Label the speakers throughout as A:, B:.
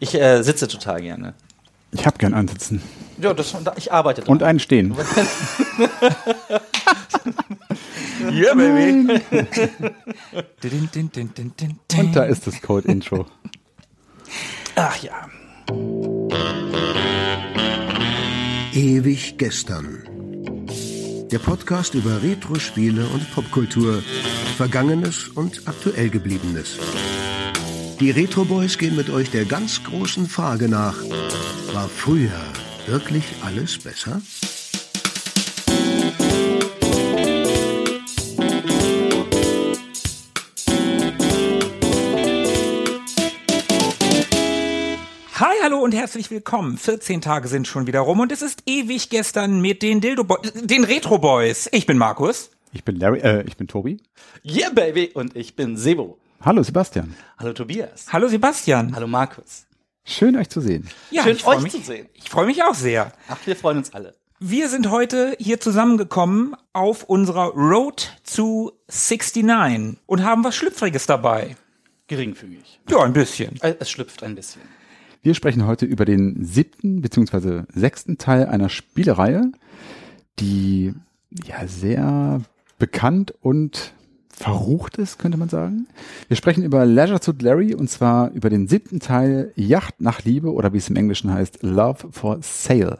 A: Ich äh, sitze total gerne.
B: Ich habe gern ansitzen.
A: Ja, das, ich arbeite dran.
B: Und einen stehen.
A: yeah, baby.
B: Und da ist das Code-Intro.
A: Ach ja.
C: Ewig gestern. Der Podcast über Retro-Spiele und Popkultur, Vergangenes und aktuell gebliebenes. Die Retro Boys gehen mit euch der ganz großen Frage nach: War früher wirklich alles besser?
D: Hi, hallo und herzlich willkommen. 14 Tage sind schon wieder rum und es ist ewig gestern mit den Dildo Boys, den Retro Boys. Ich bin Markus.
B: Ich bin Larry, äh, ich bin Tobi.
A: Yeah, baby. Und ich bin Sebo.
B: Hallo Sebastian.
A: Hallo Tobias.
D: Hallo Sebastian.
A: Hallo Markus.
B: Schön euch zu sehen.
D: Ja,
A: Schön euch
D: mich,
A: zu sehen.
D: Ich freue mich auch sehr.
A: Ach, wir freuen uns alle.
D: Wir sind heute hier zusammengekommen auf unserer Road to 69 und haben was Schlüpfriges dabei.
A: Geringfügig.
D: Ja, ein bisschen.
A: Äh, Es schlüpft ein bisschen.
B: Wir sprechen heute über den siebten beziehungsweise sechsten Teil einer Spielereihe, die ja sehr bekannt und verrucht ist, könnte man sagen. Wir sprechen über Leisure Suit Larry und zwar über den siebten Teil Yacht nach Liebe oder wie es im Englischen heißt, Love for Sale.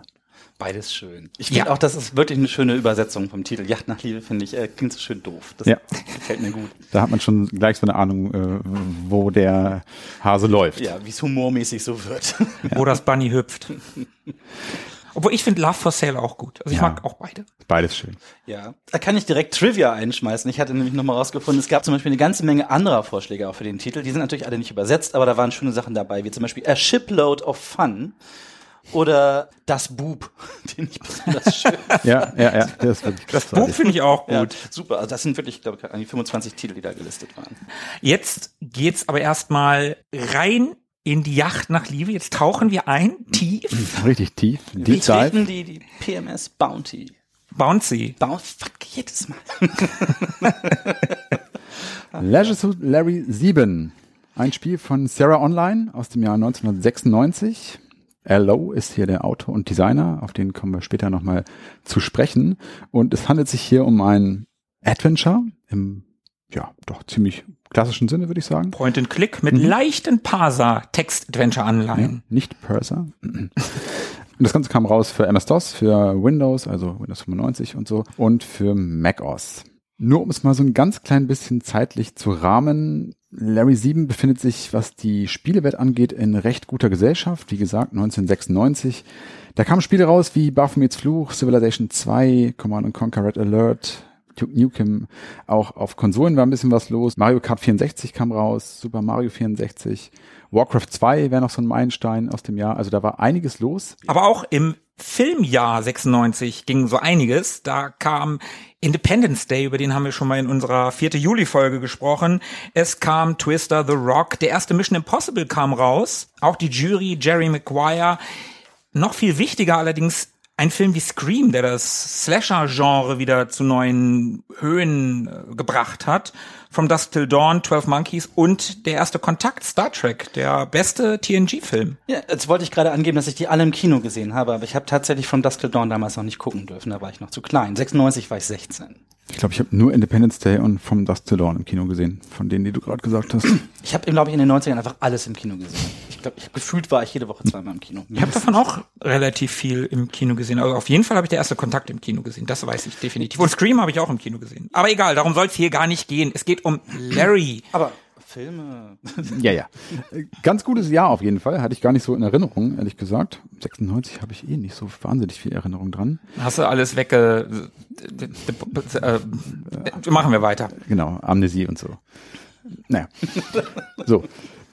A: Beides schön. Ich finde
D: Ja.
A: auch, das ist wirklich eine schöne Übersetzung vom Titel. Yacht nach Liebe, finde ich, äh, klingt so schön doof. Das
B: Ja.
A: gefällt mir gut.
B: Da hat man schon gleich so eine Ahnung, äh, wo der Hase läuft.
A: Ja, wie es humormäßig so wird.
D: Wo das Bunny hüpft. Obwohl ich finde Love for Sale auch gut. Also ich
B: Ja.
D: mag auch beide.
B: Beides schön.
A: Ja, da kann ich direkt Trivia einschmeißen. Ich hatte nämlich nochmal rausgefunden, es gab zum Beispiel eine ganze Menge anderer Vorschläge auch für den Titel. Die sind natürlich alle nicht übersetzt, aber da waren schöne Sachen dabei, wie zum Beispiel A Shipload of Fun oder Das Bub, den ich besonders schön
B: Ja, ja, ja. Der ist wirklich
D: Das
B: großartig.
D: Buch finde ich auch gut.
A: Ja, super. Also das sind wirklich, glaube ich, an die 25 Titel, die da gelistet waren.
D: Jetzt geht's aber erstmal rein in die Yacht nach Liebe. Jetzt tauchen wir ein, tief,
B: Richtig tief.
A: Wir
B: Deep Dive.
A: treten die, die PMS Bounty.
D: bouncy.
A: Bounty, fuck, jedes Mal.
B: Leisure Suit Larry 7. Ein Spiel von Sarah Online aus dem Jahr 1996. L.O. ist hier der Autor und Designer, auf den kommen wir später nochmal zu sprechen. Und es handelt sich hier um ein Adventure im, ja, doch ziemlich klassischen Sinne, würde ich sagen.
D: Point and Click mit leichten Parser-Text-Adventure-Anleihen.
B: Nicht Purser. Und das Ganze kam raus für MS-DOS, für Windows, also Windows 95 und so, und für macOS. Nur um es mal so ein ganz klein bisschen zeitlich zu rahmen, Larry 7 befindet sich, was die Spielewelt angeht, in recht guter Gesellschaft. Wie gesagt, 1996. Da kamen Spiele raus wie Baphomets Fluch, Civilization 2, Command Conquer Red Alert, Duke Nukem. Auch auf Konsolen war ein bisschen was los. Mario Kart 64 kam raus, Super Mario 64. Warcraft 2 wäre noch so ein Meilenstein aus dem Jahr. Also da war einiges los.
D: Aber auch im Filmjahr 96 ging so einiges. Da kam Independence Day, über den haben wir schon mal in unserer 4. Juli-Folge gesprochen. Es kam Twister, The Rock, der erste Mission Impossible kam raus. Auch die Jury, Jerry Maguire. Noch viel wichtiger allerdings ein Film wie Scream, der das Slasher-Genre wieder zu neuen Höhen äh, gebracht hat. From Dusk Till Dawn, 12 Monkeys und der erste Kontakt, Star Trek, der beste TNG-Film.
A: Ja, jetzt wollte ich gerade angeben, dass ich die alle im Kino gesehen habe, aber ich habe tatsächlich von Dusk Till Dawn damals noch nicht gucken dürfen, da war ich noch zu klein. 96 war ich 16.
B: Ich glaube, ich habe nur Independence Day und From Dusk Till Dawn im Kino gesehen, von denen, die du gerade gesagt hast.
A: Ich habe, glaube ich, in den 90ern einfach alles im Kino gesehen. Ich glaube, ich, gefühlt war ich jede Woche zweimal im Kino.
D: Ich habe davon auch relativ viel im Kino gesehen. Also auf jeden Fall habe ich der erste Kontakt im Kino gesehen. Das weiß ich definitiv. Und Scream habe ich auch im Kino gesehen. Aber egal, darum soll es hier gar nicht gehen. Es geht um Larry.
A: Aber Filme.
B: ja, ja. Ganz gutes Jahr auf jeden Fall. Hatte ich gar nicht so in Erinnerung, ehrlich gesagt. 96 habe ich eh nicht so wahnsinnig viel Erinnerung dran.
D: Hast du alles wegge... Äh, machen wir weiter.
B: Genau, Amnesie und so. Naja. So.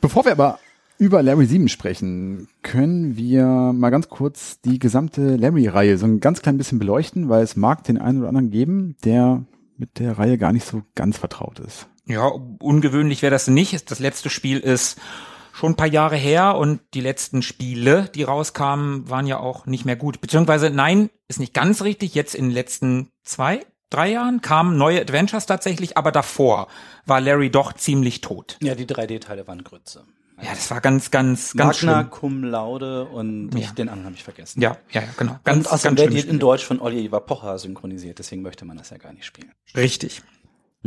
B: Bevor wir aber über Larry 7 sprechen, können wir mal ganz kurz die gesamte Larry-Reihe so ein ganz klein bisschen beleuchten, weil es mag den einen oder anderen geben, der mit der Reihe gar nicht so ganz vertraut ist.
D: Ja, ungewöhnlich wäre das nicht. Das letzte Spiel ist schon ein paar Jahre her und die letzten Spiele, die rauskamen, waren ja auch nicht mehr gut. Beziehungsweise, nein, ist nicht ganz richtig. Jetzt in den letzten zwei, drei Jahren kamen neue Adventures tatsächlich, aber davor war Larry doch ziemlich tot.
A: Ja, die 3D-Teile waren Grütze.
D: Ja, das war ganz, ganz, ganz
A: Magna
D: schlimm.
A: cum laude und
D: Ja.
A: den anderen habe ich vergessen.
D: Ja, ja, ja, genau.
A: Ganz, und außerdem
D: ganz schlimm.
A: in Deutsch von Oliver Pocher synchronisiert, deswegen möchte man das ja gar nicht spielen.
D: Richtig.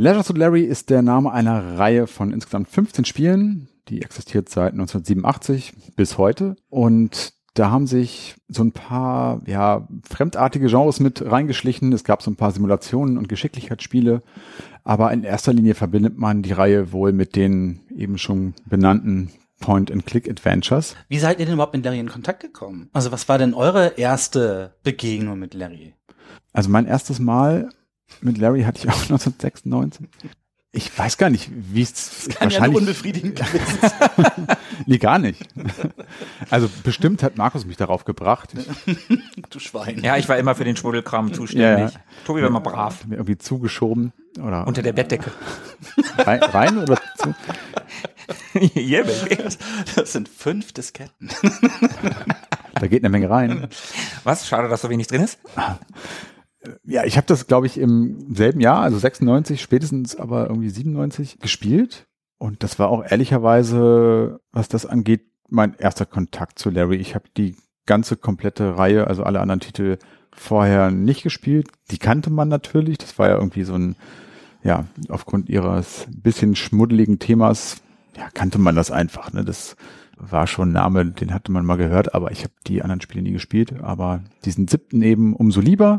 B: Leisure Suit Larry ist der Name einer Reihe von insgesamt 15 Spielen. Die existiert seit 1987 bis heute. Und da haben sich so ein paar, ja, fremdartige Genres mit reingeschlichen. Es gab so ein paar Simulationen und Geschicklichkeitsspiele. Aber in erster Linie verbindet man die Reihe wohl mit den eben schon benannten Point-and-Click-Adventures.
A: Wie seid ihr denn überhaupt mit Larry in Kontakt gekommen? Also was war denn eure erste Begegnung mit Larry?
B: Also mein erstes Mal mit Larry hatte ich auch 1996. Ich weiß gar nicht, wie es
A: Kann ja unbefriedigend gewesen sein.
B: nee, gar nicht. Also bestimmt hat Markus mich darauf gebracht. Ich
A: du Schwein.
D: Ja, ich war immer für den Schmuddelkram zuständig.
B: Ja,
D: Tobi war immer brav.
B: mir irgendwie zugeschoben oder
D: Unter der Bettdecke.
B: rein, rein oder zu.
D: yeah, baby.
A: Das sind fünf Disketten.
B: Da geht eine Menge rein.
D: Was? Schade, dass so wenig drin ist.
B: Ja, ich habe das, glaube ich, im selben Jahr, also 96, spätestens aber irgendwie 97 gespielt. Und das war auch ehrlicherweise, was das angeht, mein erster Kontakt zu Larry. Ich habe die ganze komplette Reihe, also alle anderen Titel vorher nicht gespielt. Die kannte man natürlich. Das war ja irgendwie so ein, ja, aufgrund ihres bisschen schmuddeligen Themas, ja, kannte man das einfach. Ne? Das war schon ein Name, den hatte man mal gehört, aber ich habe die anderen Spiele nie gespielt. Aber diesen siebten eben umso lieber.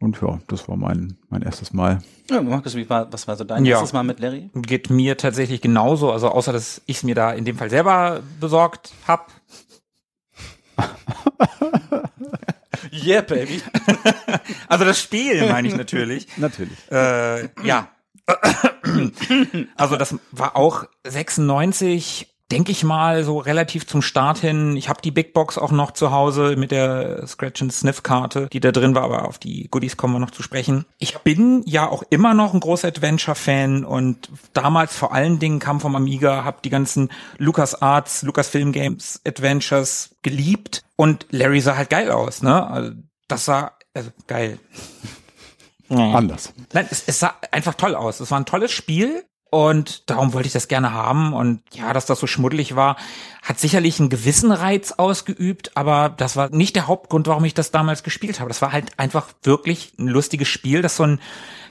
B: Und ja, das war mein, mein erstes Mal.
A: Ja, Markus, wie war, was war so dein
D: Ja.
A: erstes Mal mit Larry?
D: Geht mir tatsächlich genauso. Also außer, dass ich es mir da in dem Fall selber besorgt hab.
A: Yeah, baby.
D: Also das Spiel meine ich natürlich.
B: Natürlich.
D: Äh, ja. Also das war auch 96, denke ich mal, so relativ zum Start hin. Ich habe die Big Box auch noch zu Hause mit der Scratch and Sniff Karte, die da drin war, aber auf die Goodies kommen wir noch zu sprechen. Ich bin ja auch immer noch ein großer Adventure Fan und damals vor allen Dingen kam vom Amiga, habe die ganzen Lucas Arts, Lucasfilm Games Adventures geliebt und Larry sah halt geil aus, ne? Also das sah also geil.
B: Anders.
D: Nein, es, es sah einfach toll aus. Es war ein tolles Spiel und darum wollte ich das gerne haben. Und ja, dass das so schmuddelig war, hat sicherlich einen gewissen Reiz ausgeübt, aber das war nicht der Hauptgrund, warum ich das damals gespielt habe. Das war halt einfach wirklich ein lustiges Spiel, das so einen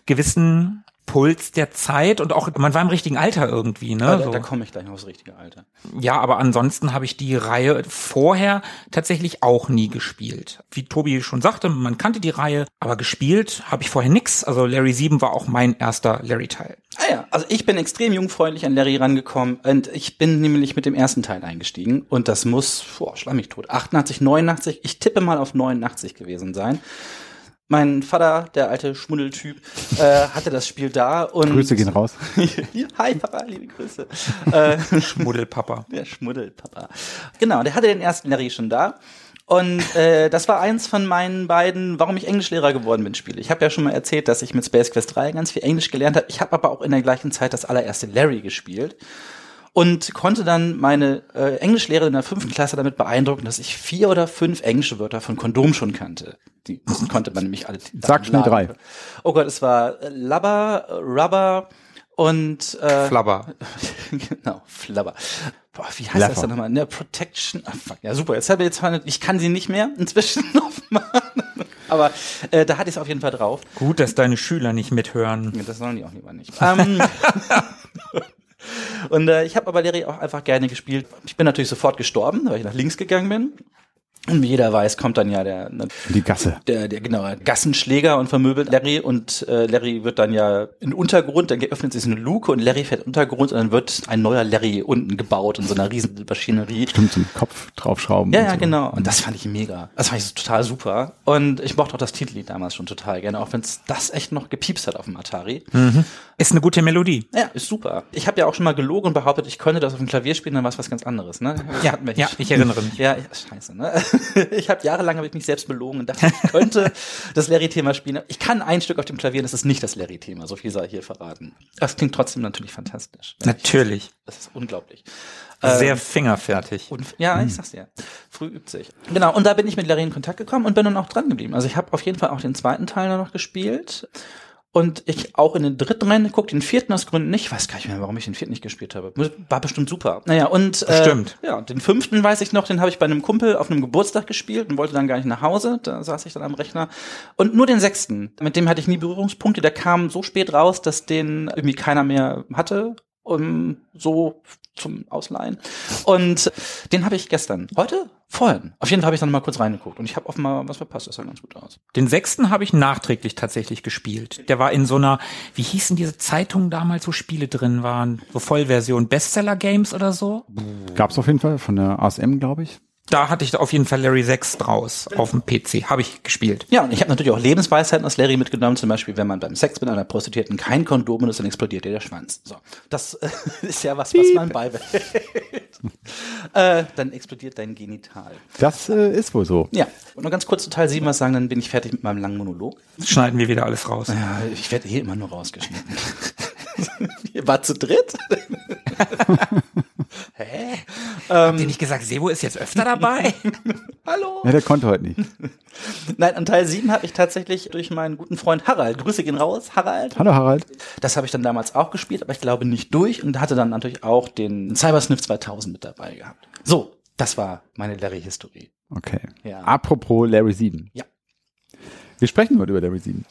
D: gewissen Puls der Zeit und auch, man war im richtigen Alter irgendwie, ne?
A: da,
D: so.
A: da komme ich gleich noch aufs richtige Alter.
D: Ja, aber ansonsten habe ich die Reihe vorher tatsächlich auch nie gespielt. Wie Tobi schon sagte, man kannte die Reihe, aber gespielt habe ich vorher nix. Also Larry 7 war auch mein erster Larry-Teil.
A: Ah ja, also ich bin extrem jungfräulich an Larry rangekommen und ich bin nämlich mit dem ersten Teil eingestiegen und das muss, boah, schlag mich tot, 88, 89, ich tippe mal auf 89 gewesen sein. Mein Vater, der alte Schmuddeltyp, äh, hatte das Spiel da und
B: Grüße gehen raus.
A: Hi Papa, liebe Grüße. äh,
D: Schmuddelpapa.
A: der Schmuddelpapa. Genau, der hatte den ersten Larry schon da. Und äh, das war eins von meinen beiden, warum ich Englischlehrer geworden bin, Spiele. Ich habe ja schon mal erzählt, dass ich mit Space Quest 3 ganz viel Englisch gelernt habe. Ich habe aber auch in der gleichen Zeit das allererste Larry gespielt und konnte dann meine äh, Englischlehrerin in der fünften Klasse damit beeindrucken, dass ich vier oder fünf englische Wörter von Kondom schon kannte. Die konnte man nämlich alle.
B: Sag schnell drei.
A: Oh Gott, es war äh, Lubber, äh, Rubber und äh,
D: Flabber.
A: genau, Flubber. Boah, wie heißt
B: Fluffer.
A: das denn nochmal? Ne, Protection. Ah, fuck. Ja, super. Jetzt habe ich jetzt, ich kann sie nicht mehr inzwischen aufmachen. Aber äh, da hatte ich es auf jeden Fall drauf.
D: Gut, dass deine Schüler nicht mithören.
A: Ja, Das sollen die auch lieber nicht. Ähm, und äh, ich habe aber Larry auch einfach gerne gespielt. Ich bin natürlich sofort gestorben, weil ich nach links gegangen bin. Und wie jeder weiß, kommt dann ja der, ne,
B: Die Gasse.
A: der, der genau, Gassenschläger und vermöbelt Larry und äh, Larry wird dann ja in den Untergrund, dann öffnet sich so eine Luke und Larry fährt Untergrund und dann wird ein neuer Larry unten gebaut in so einer riesen Maschinerie.
B: Stimmt, zum Kopf draufschrauben.
A: Ja,
B: und
A: ja,
B: so.
A: genau. Und das fand ich mega. Das fand ich so total super. Und ich mochte auch das Titellied damals schon total gerne, auch wenn es das echt noch gepiepst hat auf dem Atari.
D: Ist eine gute Melodie.
A: Ja, ist super. Ich habe ja auch schon mal gelogen und behauptet, ich könnte das auf dem Klavier spielen, dann war es was ganz anderes, ne?
D: Ja,
A: Hatten wir
D: ja, ich erinnere mich.
A: Ja, ja, scheiße, ne? Ich habe jahrelang hab ich mich selbst belogen und dachte, ich könnte das Larry-Thema spielen. Ich kann ein Stück auf dem Klavier, das ist nicht das Larry-Thema, so viel sei hier verraten. Das klingt trotzdem natürlich fantastisch.
D: Natürlich.
A: Das ist unglaublich.
D: Sehr
A: Ähm,
D: fingerfertig.
A: und, ja, ich sag's dir. Früh übt sich. Genau, und da bin ich mit Larry in Kontakt gekommen und bin dann auch dran geblieben. Also ich habe auf jeden Fall auch den zweiten Teil noch gespielt. Und ich auch in den dritten reingeguckt, den vierten aus Gründen nicht. Ich weiß gar nicht mehr, warum ich den vierten nicht gespielt habe. War bestimmt super. Naja, und äh,
D: Bestimmt.
A: ja, den fünften weiß ich noch, den habe ich bei einem Kumpel auf einem Geburtstag gespielt und wollte dann gar nicht nach Hause. Da saß ich dann am Rechner. Und nur den sechsten, mit dem hatte ich nie Berührungspunkte. Der kam so spät raus, dass den irgendwie keiner mehr hatte. Um, so zum Ausleihen. Und den habe ich gestern, heute, vorhin. Auf jeden Fall habe ich dann mal kurz reingeguckt und ich habe offenbar was verpasst. Das sah ganz gut aus.
D: Den sechsten habe ich nachträglich tatsächlich gespielt. Der war in so einer, wie hießen diese Zeitungen damals, wo Spiele drin waren? So Vollversion, Bestseller-Games oder so?
B: Gab's auf jeden Fall von der ASM, glaube ich.
D: Da hatte ich auf jeden Fall Larry 6 draus auf dem PC. Habe ich gespielt.
A: Ja, und ich habe natürlich auch Lebensweisheiten aus Larry mitgenommen. Zum Beispiel, wenn man beim Sex mit einer Prostituierten kein Kondom benutzt, dann explodiert dir der Schwanz. So, das ist ja was, was man beibehält. Äh, dann explodiert dein Genital.
B: Das äh, ist wohl so.
A: Ja, und nur ganz kurz zu Teil 7 was sagen, dann bin ich fertig mit meinem langen Monolog.
D: Schneiden wir wieder alles raus.
A: Ja, ich werde hier immer nur rausgeschnitten. Ihr wart zu dritt? Hä?
D: Habt ihr nicht gesagt, Sebo ist jetzt öfter dabei?
A: Hallo?
B: Ja, der konnte heute nicht.
A: Nein, an Teil 7 habe ich tatsächlich durch meinen guten Freund Harald, Grüße gehen raus, Harald.
B: Hallo Harald.
A: Das habe ich dann damals auch gespielt, aber ich glaube nicht durch und hatte dann natürlich auch den Cybersniff 2000 mit dabei gehabt. So, das war meine Larry-Historie.
B: Okay.
A: Ja.
B: Apropos Larry 7.
A: Ja.
B: Wir sprechen heute über Larry 7.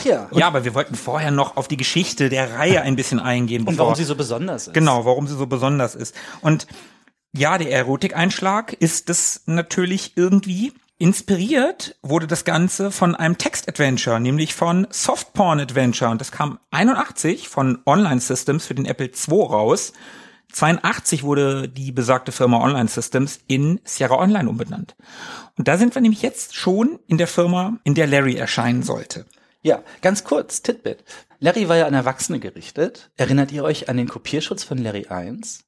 A: Ach ja.
D: ja, aber wir wollten vorher noch auf die Geschichte der Reihe ein bisschen eingehen.
A: Und
D: bevor-
A: warum sie so besonders ist.
D: Genau, warum sie so besonders ist. Und ja, der Erotikeinschlag ist es natürlich irgendwie. Inspiriert wurde das Ganze von einem Text-Adventure, nämlich von Softporn-Adventure. Und das kam 81 von Online Systems für den Apple II raus. 82 wurde die besagte Firma Online Systems in Sierra Online umbenannt. Und da sind wir nämlich jetzt schon in der Firma, in der Larry erscheinen sollte.
A: Ja, ganz kurz, Titbit. Larry war ja an Erwachsene gerichtet. Erinnert ihr euch an den Kopierschutz von Larry 1?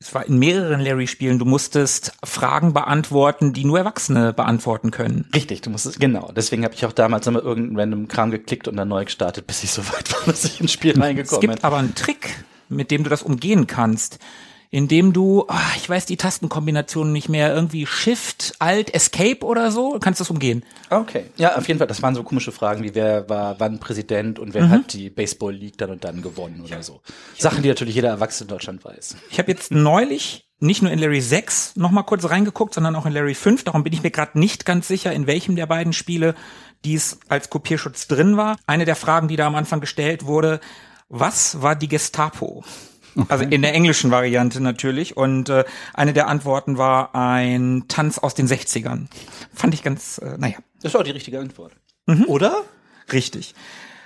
D: Es war in mehreren Larry-Spielen, du musstest Fragen beantworten, die nur Erwachsene beantworten können.
A: Richtig, du musst es, genau. Deswegen habe ich auch damals immer irgendeinen random Kram geklickt und dann neu gestartet, bis ich so weit war, dass ich ins Spiel
D: Es
A: reingekommen
D: gibt
A: bin.
D: aber einen Trick, mit dem du das umgehen kannst. Indem du, ah, ich weiß die Tastenkombinationen nicht mehr, irgendwie Shift, Alt, Escape oder so, du kannst das umgehen.
A: Okay. Ja, auf jeden Fall, das waren so komische Fragen wie wer war wann Präsident und wer
D: Mhm.
A: hat die Baseball League dann und dann gewonnen oder so. Sachen, die natürlich jeder Erwachsene in Deutschland weiß.
D: Ich habe jetzt neulich nicht nur in Larry 6 noch mal kurz reingeguckt, sondern auch in Larry 5. Darum bin ich mir gerade nicht ganz sicher, in welchem der beiden Spiele dies als Kopierschutz drin war. Eine der Fragen, die da am Anfang gestellt wurde, was war die Gestapo? Also in der englischen Variante natürlich. Und äh, eine der Antworten war ein Tanz aus den 60ern. Fand ich ganz, äh, naja,
A: Das war die richtige Antwort.
D: Mhm.
A: Oder?
D: Richtig.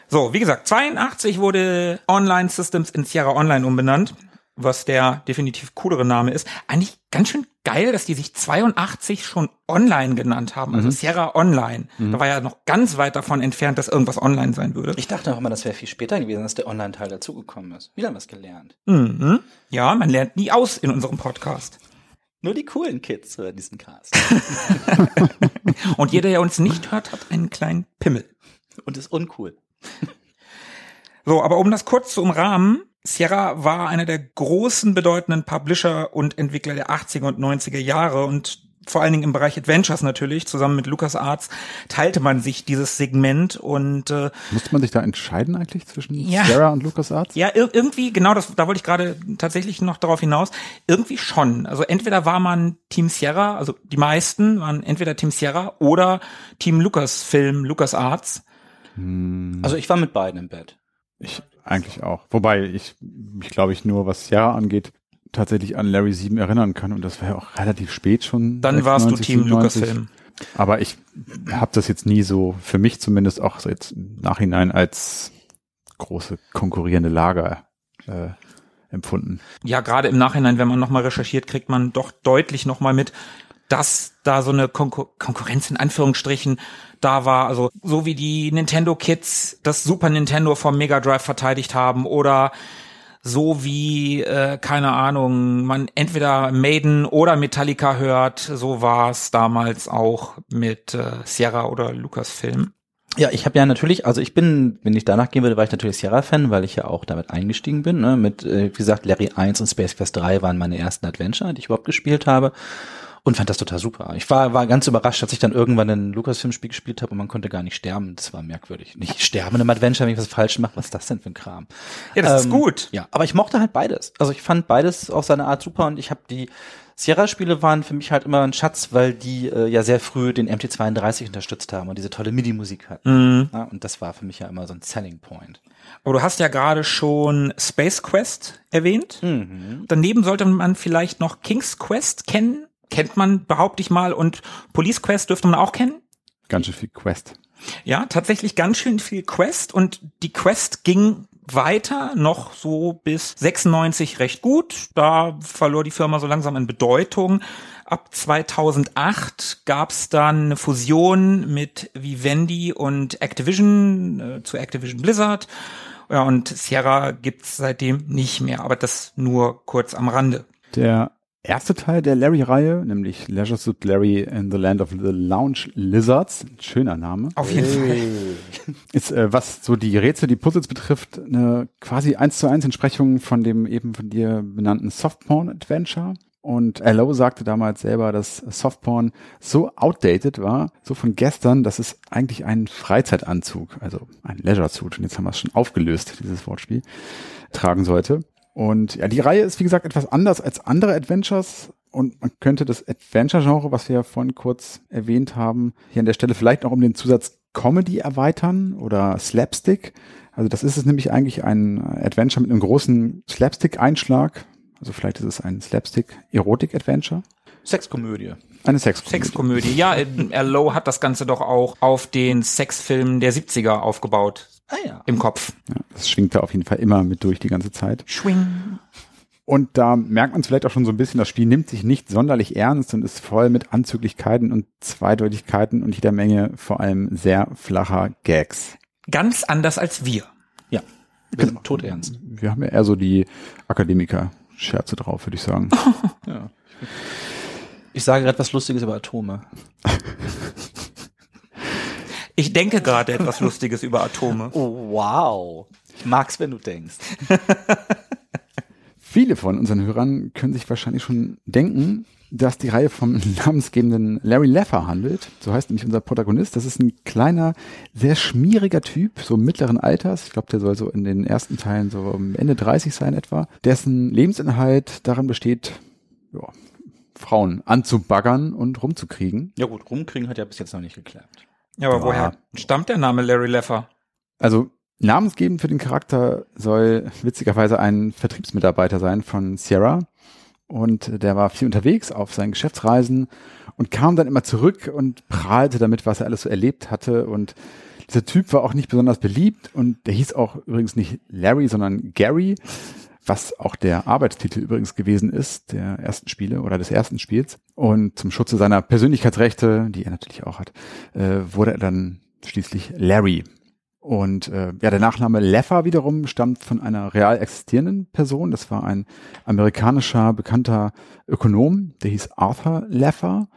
D: So, wie gesagt, 82 wurde Online Systems in Sierra Online umbenannt, was der definitiv coolere Name ist. Eigentlich ganz schön geil, dass die sich 82 schon Online genannt haben, also Sierra Online. Da war ja noch ganz weit davon entfernt, dass irgendwas online sein würde.
A: Ich dachte auch immer, das wäre viel später gewesen, dass der Online-Teil dazugekommen ist. Wieder was gelernt.
D: Mhm. Ja, man lernt nie aus in unserem Podcast.
A: Nur die coolen Kids hören diesen Cast.
D: Und jeder, der uns nicht hört, hat einen kleinen Pimmel.
A: und ist uncool.
D: So, aber um das kurz zu umrahmen, Sierra war einer der großen bedeutenden Publisher und Entwickler der 80er und 90er Jahre und vor allen Dingen im Bereich Adventures natürlich, zusammen mit LucasArts, teilte man sich dieses Segment und äh,
B: Musste man sich da entscheiden eigentlich zwischen
D: Ja.
B: Sierra und LucasArts?
D: ja, ir irgendwie, genau, das, da wollte ich gerade tatsächlich noch darauf hinaus, irgendwie schon. Also entweder war man Team Sierra, also die meisten waren entweder Team Sierra oder Team Lucasfilm, LucasArts.
A: Also ich war mit beiden im Bett.
B: Ich eigentlich auch. Wobei ich mich, glaube ich, nur was Sierra angeht, tatsächlich an Larry 7 erinnern kann. Und das war ja auch relativ spät schon.
D: Dann warst du
B: 96,
D: Team
B: 97.
D: Lucasfilm.
B: Aber ich habe das jetzt nie so, für mich zumindest auch so jetzt im Nachhinein als große konkurrierende Lager äh, empfunden.
D: ja, gerade im Nachhinein, wenn man nochmal recherchiert, kriegt man doch deutlich nochmal mit, dass da so eine Konkur Konkurrenz in Anführungsstrichen da war. Also so wie die Nintendo Kids das Super Nintendo vom Mega Drive verteidigt haben oder so wie, äh, keine Ahnung, man entweder Maiden oder Metallica hört, so war es damals auch mit äh, Sierra oder Lucasfilm.
A: Ja, ich habe ja natürlich, also ich bin, wenn ich danach gehen würde, war ich natürlich Sierra-Fan, weil ich ja auch damit eingestiegen bin. Ne? Mit, äh, wie gesagt, Larry 1 und Space Quest 3 waren meine ersten Adventure, die ich überhaupt gespielt habe. Und fand das total super. Ich war, war ganz überrascht, als ich dann irgendwann ein Lucasfilm-Spiel gespielt habe und man konnte gar nicht sterben. Das war merkwürdig. Nicht sterben im Adventure, wenn ich was falsch mache. Was ist das denn für ein Kram?
D: Ja, das ist gut.
A: Ja, aber ich mochte halt beides. Also ich fand beides auf seine Art super und ich habe die Sierra-Spiele waren für mich halt immer ein Schatz, weil die äh, ja sehr früh den MT32 unterstützt haben und diese tolle MIDI-Musik hatten. Ja, und das war für mich ja immer so ein Selling Point.
D: Aber du hast ja gerade schon Space Quest erwähnt. Daneben sollte man vielleicht noch King's Quest kennen. Kennt man, behaupte ich mal. Und Police Quest dürfte man auch kennen.
B: Ganz schön viel Quest.
D: Ja, tatsächlich ganz schön viel Quest. Und die Quest ging weiter, noch so bis 96 recht gut. Da verlor die Firma so langsam an Bedeutung. Ab 2008 gab's dann eine Fusion mit Vivendi und Activision äh, zu Activision Blizzard. Ja, und Sierra gibt's seitdem nicht mehr, aber das nur kurz am Rande.
B: Der erste Teil der Larry-Reihe, nämlich Leisure Suit Larry in the Land of the Lounge Lizards, ein schöner Name,
D: Auf jeden Fall.
B: ist, äh, was so die Rätsel, die Puzzles betrifft, eine quasi eins zu eins Entsprechung von dem eben von dir benannten Softporn-Adventure. Und LO sagte damals selber, dass Softporn so outdated war, so von gestern, dass es eigentlich einen Freizeitanzug, also ein Leisure Suit, und jetzt haben wir es schon aufgelöst, dieses Wortspiel, tragen sollte. Und ja, die Reihe ist wie gesagt etwas anders als andere Adventures und man könnte das Adventure-Genre, was wir ja vorhin kurz erwähnt haben, hier an der Stelle vielleicht noch um den Zusatz Comedy erweitern oder Slapstick. Also das ist es nämlich eigentlich ein Adventure mit einem großen Slapstick-Einschlag. Also vielleicht ist es ein Slapstick-Erotik-Adventure.
A: Sexkomödie.
B: Eine Sexkomödie.
D: Sexkomödie. Ja, äh, LO hat das Ganze doch auch auf den Sexfilmen der 70er aufgebaut.
A: Ah ja.
D: Im Kopf.
B: Ja, das schwingt da auf jeden Fall immer mit durch die ganze Zeit.
D: Schwing.
B: Und da merkt man es vielleicht auch schon so ein bisschen, das Spiel nimmt sich nicht sonderlich ernst und ist voll mit Anzüglichkeiten und Zweideutigkeiten und jeder Menge vor allem sehr flacher Gags.
D: Ganz anders als wir.
A: Ja. Wir sind todernst.
B: Wir haben ja eher so die Akademiker-Scherze drauf, würde ich sagen.
A: Ja. Ich sage gerade was Lustiges über Atome.
D: Ich denke gerade etwas Lustiges über Atome.
A: Oh, wow. Ich mag's, wenn du denkst.
B: Viele von unseren Hörern können sich wahrscheinlich schon denken, dass die Reihe vom namensgebenden Larry Leffer handelt. So heißt nämlich unser Protagonist. Das ist ein kleiner, sehr schmieriger Typ, so mittleren Alters. Ich glaube, der soll so in den ersten Teilen so Ende 30 sein etwa. Dessen Lebensinhalt darin besteht, ja, Frauen anzubaggern und rumzukriegen.
A: Ja gut, rumkriegen hat ja bis jetzt noch nicht geklappt.
D: Ja, aber
B: Ja.
D: woher stammt der Name Larry Leffer?
B: Also namensgebend für den Charakter soll witzigerweise ein Vertriebsmitarbeiter sein von Sierra. Und der war viel unterwegs auf seinen Geschäftsreisen und kam dann immer zurück und prahlte damit, was er alles so erlebt hatte. Und dieser Typ war auch nicht besonders beliebt und der hieß auch übrigens nicht Larry, sondern Gary, was auch der Arbeitstitel übrigens gewesen ist, der ersten Spiele oder des ersten Spiels. Und zum Schutze seiner Persönlichkeitsrechte, die er natürlich auch hat, äh, wurde er dann schließlich Larry. Und äh, ja, der Nachname Leffer wiederum stammt von einer real existierenden Person. Das war ein amerikanischer bekannter Ökonom, der hieß Arthur Leffer.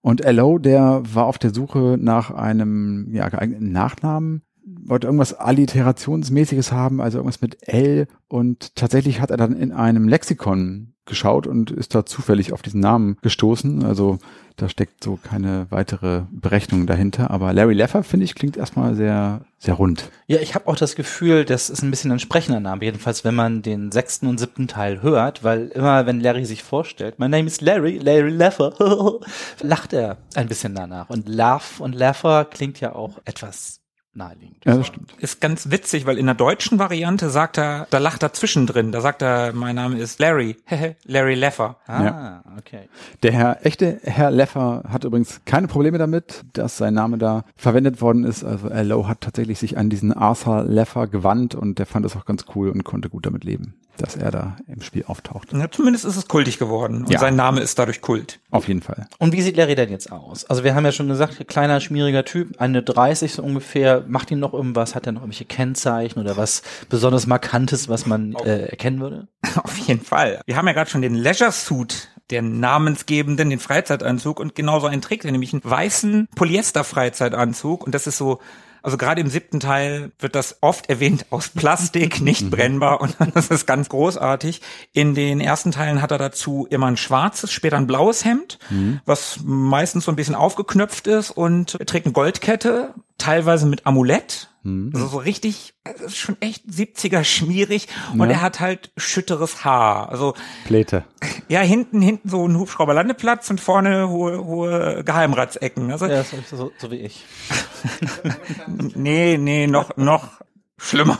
B: Und LO, der war auf der Suche nach einem ja, geeigneten Nachnamen, wollte irgendwas Alliterationsmäßiges haben, also irgendwas mit L. Und tatsächlich hat er dann in einem Lexikon geschaut und ist da zufällig auf diesen Namen gestoßen. Also da steckt so keine weitere Berechnung dahinter. Aber Larry Leffer, finde ich, klingt erstmal sehr, sehr rund.
A: Ja, ich habe auch das Gefühl, das ist ein bisschen ein sprechender Name, jedenfalls wenn man den sechsten und siebten Teil hört, weil immer, wenn Larry sich vorstellt, my name is Larry, Larry Leffer, lacht er ein bisschen danach. Und Laugh und Leffer klingt ja auch etwas naheliegend.
B: Ja, das stimmt.
D: Ist ganz witzig, weil in der deutschen Variante sagt er, da lacht er zwischendrin. Da sagt er, mein Name ist Larry. Larry Leffer.
A: Ah, okay.
B: Der Herr, echte Herr Leffer hat übrigens keine Probleme damit, dass sein Name da verwendet worden ist. Also LO hat tatsächlich sich an diesen Arthur Leffer gewandt und der fand es auch ganz cool und konnte gut damit leben, dass er da im Spiel auftaucht.
D: Ja, zumindest ist es kultig geworden. Und
B: Ja.
D: sein Name ist dadurch Kult.
B: Auf jeden Fall.
A: Und wie sieht Larry denn jetzt aus? Also wir haben ja schon gesagt, kleiner, schmieriger Typ, eine 30 so ungefähr. Macht ihn noch irgendwas? Hat er noch irgendwelche Kennzeichen oder was besonders Markantes, was man äh, erkennen würde?
D: Auf jeden Fall. Wir haben ja gerade schon den Leisure Suit, den namensgebenden, den Freizeitanzug und genauso einen trägt er, nämlich einen weißen Polyester-Freizeitanzug und das ist so Also gerade im siebten Teil wird das oft erwähnt aus Plastik, nicht
B: Mhm.
D: brennbar und das ist ganz großartig. In den ersten Teilen hat er dazu immer ein schwarzes, später ein blaues Hemd,
B: Mhm.
D: was meistens so ein bisschen aufgeknöpft ist und er trägt eine Goldkette, teilweise mit Amulett.
B: Mhm.
D: Also so richtig, das ist schon echt 70er schmierig und
B: Ja.
D: er hat halt schütteres Haar. Also
B: Pläte.
D: ja, hinten, hinten so ein Hubschrauberlandeplatz und vorne hohe, hohe Geheimratsecken. Also
A: Ja, so, so, so wie ich.
D: nee, nee, noch, noch schlimmer.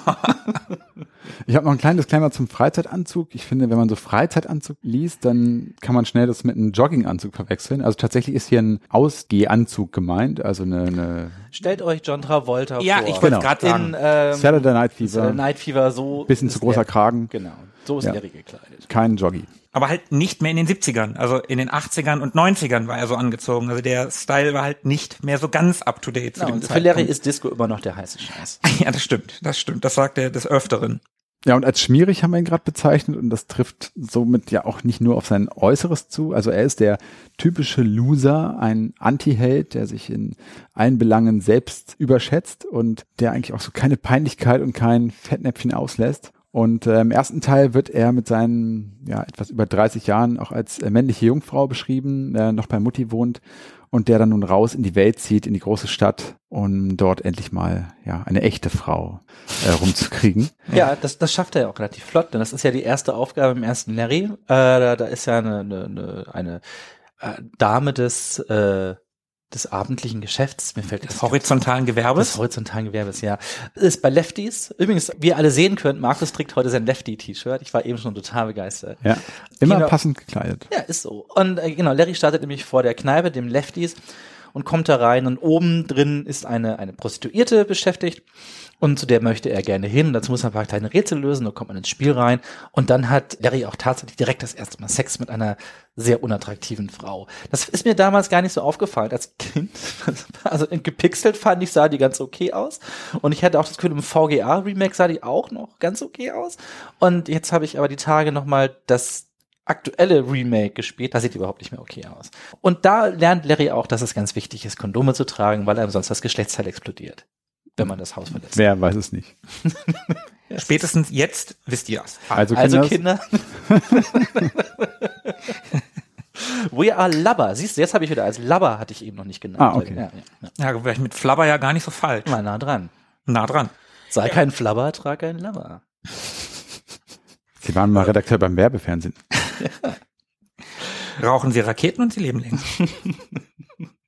B: Ich habe noch ein kleines Disclaimer zum Freizeitanzug. Ich finde, wenn man so Freizeitanzug liest, dann kann man schnell das mit einem Jogginganzug verwechseln. Also tatsächlich ist hier ein Ausgehanzug gemeint, also eine, eine
A: Stellt euch John Travolta
D: Ja,
A: vor.
D: ich wollte
B: Genau.
D: gerade sagen.
A: in ähm,
B: Saturday Night Fever,
A: Saturday Night Fever so
B: bisschen
A: ist
B: zu großer
A: er-
B: Kragen,
A: Genau, so ist
B: Ja.
A: Larry gekleidet.
B: kein Joggi.
D: Aber halt nicht mehr in den 70ern. Also in den 80ern und 90ern war er so angezogen. Also der Style war halt nicht mehr so ganz up to date zu
A: Genau,
D: dem
A: und für
D: Zeitpunkt.
A: Larry ist Disco immer noch der heiße Scheiß.
D: ja, das stimmt, das stimmt. Das sagt er des Öfteren.
B: Ja, und als schmierig haben wir ihn gerade bezeichnet und das trifft somit ja auch nicht nur auf sein Äußeres zu. Also er ist der typische Loser, ein Anti-Held, der sich in allen Belangen selbst überschätzt und der eigentlich auch so keine Peinlichkeit und kein Fettnäpfchen auslässt. Und äh, im ersten Teil wird er mit seinen ja etwas über 30 Jahren auch als äh, männliche Jungfrau beschrieben, der noch bei Mutti wohnt und der dann nun raus in die Welt zieht, in die große Stadt, um dort endlich mal ja eine echte Frau äh, rumzukriegen.
A: Ja, das, das schafft er ja auch relativ flott, denn das ist ja die erste Aufgabe im ersten Larry. Äh, da, da ist ja eine, eine, eine, eine äh, Dame des, äh, des abendlichen Geschäfts, mir fällt
D: Des
A: das
D: horizontalen Gewerbes.
A: des horizontalen Gewerbes, ja. Ist bei Lefties. Übrigens, wie ihr alle sehen könnt, Markus trägt heute sein Lefty-T-Shirt. Ich war eben schon total begeistert.
B: Ja, immer
A: Genau.
B: passend gekleidet.
A: Ja, ist so. Und äh, genau, Larry startet nämlich vor der Kneipe, dem Lefties, und kommt da rein und oben drin ist eine, eine Prostituierte beschäftigt und zu der möchte er gerne hin. Dazu muss er ein paar kleine Rätsel lösen, da kommt man ins Spiel rein und dann hat Larry auch tatsächlich direkt das erste Mal Sex mit einer sehr unattraktiven Frau. Das ist mir damals gar nicht so aufgefallen als Kind. Also gepixelt fand ich, sah die ganz okay aus. Und ich hatte auch das Gefühl, im VGA-Remake sah die auch noch ganz okay aus. Und jetzt habe ich aber die Tage nochmal das aktuelle Remake gespielt, da sieht die überhaupt nicht mehr okay aus. Und da lernt Larry auch, dass es ganz wichtig ist, Kondome zu tragen, weil einem sonst das Geschlechtsteil explodiert, wenn man das Haus verlässt.
B: Wer weiß es nicht.
D: Spätestens jetzt wisst ihr es.
B: Also,
A: Also Kinder. We are Lubber. Siehst du, jetzt habe ich wieder als Lubber hatte ich eben noch nicht genannt.
B: Ah, okay.
A: Ja, ja, ja.
D: Ja, mit Flabber ja gar nicht so falsch.
A: Mal nah dran.
D: Nah dran.
A: Sei kein Flabber, trag ein Lubber.
B: Sie waren mal Redakteur beim Werbefernsehen.
D: Rauchen sie Raketen und sie leben länger.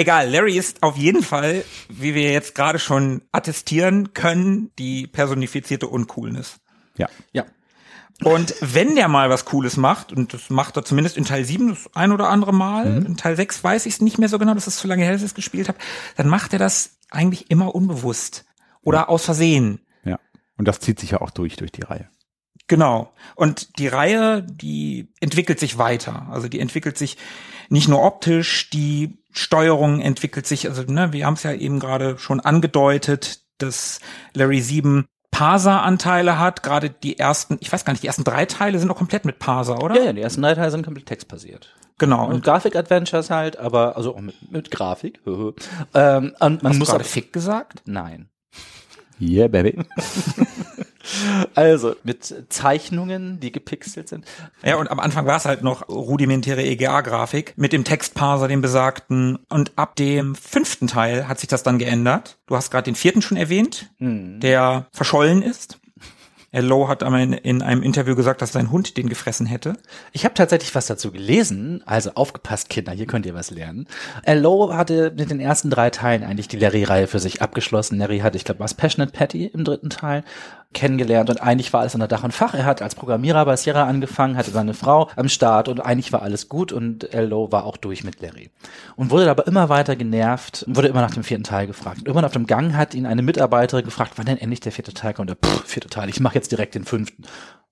D: Egal, Larry ist auf jeden Fall, wie wir jetzt gerade schon attestieren können, die personifizierte Uncoolness.
B: Ja.
A: Ja.
D: Und wenn der mal was Cooles macht, und das macht er zumindest in Teil 7 das ein oder andere Mal, in Teil 6 weiß ich es nicht mehr so genau, das ist zu lange her, dass ich es gespielt habe, dann macht er das eigentlich immer unbewusst oder aus Versehen.
B: Ja. Und das zieht sich ja auch durch, durch die Reihe.
D: Genau. Und die Reihe, die entwickelt sich weiter. Also die entwickelt sich nicht nur optisch, die Steuerung entwickelt sich, also ne, wir haben es ja eben gerade schon angedeutet, dass Larry 7 Parser-Anteile hat. Gerade die ersten, ich weiß gar nicht, die ersten drei Teile sind noch komplett mit Parser, oder?
A: Ja, ja, die ersten drei Teile sind komplett textbasiert.
D: Genau.
A: Und
D: Und
A: Grafik-Adventures halt, aber, also auch mit, mit Grafik. ähm, und man
D: hast du
A: muss
D: gerade
A: aber,
D: Fick gesagt?
A: nein.
B: Yeah, baby.
A: Also mit Zeichnungen, die gepixelt sind.
D: Ja, und am Anfang war es halt noch rudimentäre EGA-Grafik mit dem Textparser, dem besagten. Und ab dem fünften Teil hat sich das dann geändert. Du hast gerade den vierten schon erwähnt, der verschollen ist. Lowe hat einmal in, in einem Interview gesagt, dass sein Hund den gefressen hätte.
A: Ich habe tatsächlich was dazu gelesen, also aufgepasst, Kinder, hier könnt ihr was lernen. Lowe hatte mit den ersten drei Teilen eigentlich die Larry-Reihe für sich abgeschlossen. Larry hatte, ich glaube, was Passionate Patty im dritten Teil kennengelernt und eigentlich war alles unter Dach und Fach. Er hat als Programmierer bei Sierra angefangen, hatte seine Frau am Start und eigentlich war alles gut und Lowe war auch durch mit Larry. Und wurde aber immer weiter genervt und wurde immer nach dem vierten Teil gefragt. Und irgendwann auf dem Gang hat ihn eine Mitarbeiterin gefragt, wann denn endlich der vierte Teil kommt. Und er, pff, vierte Teil, ich mache jetzt direkt den fünften.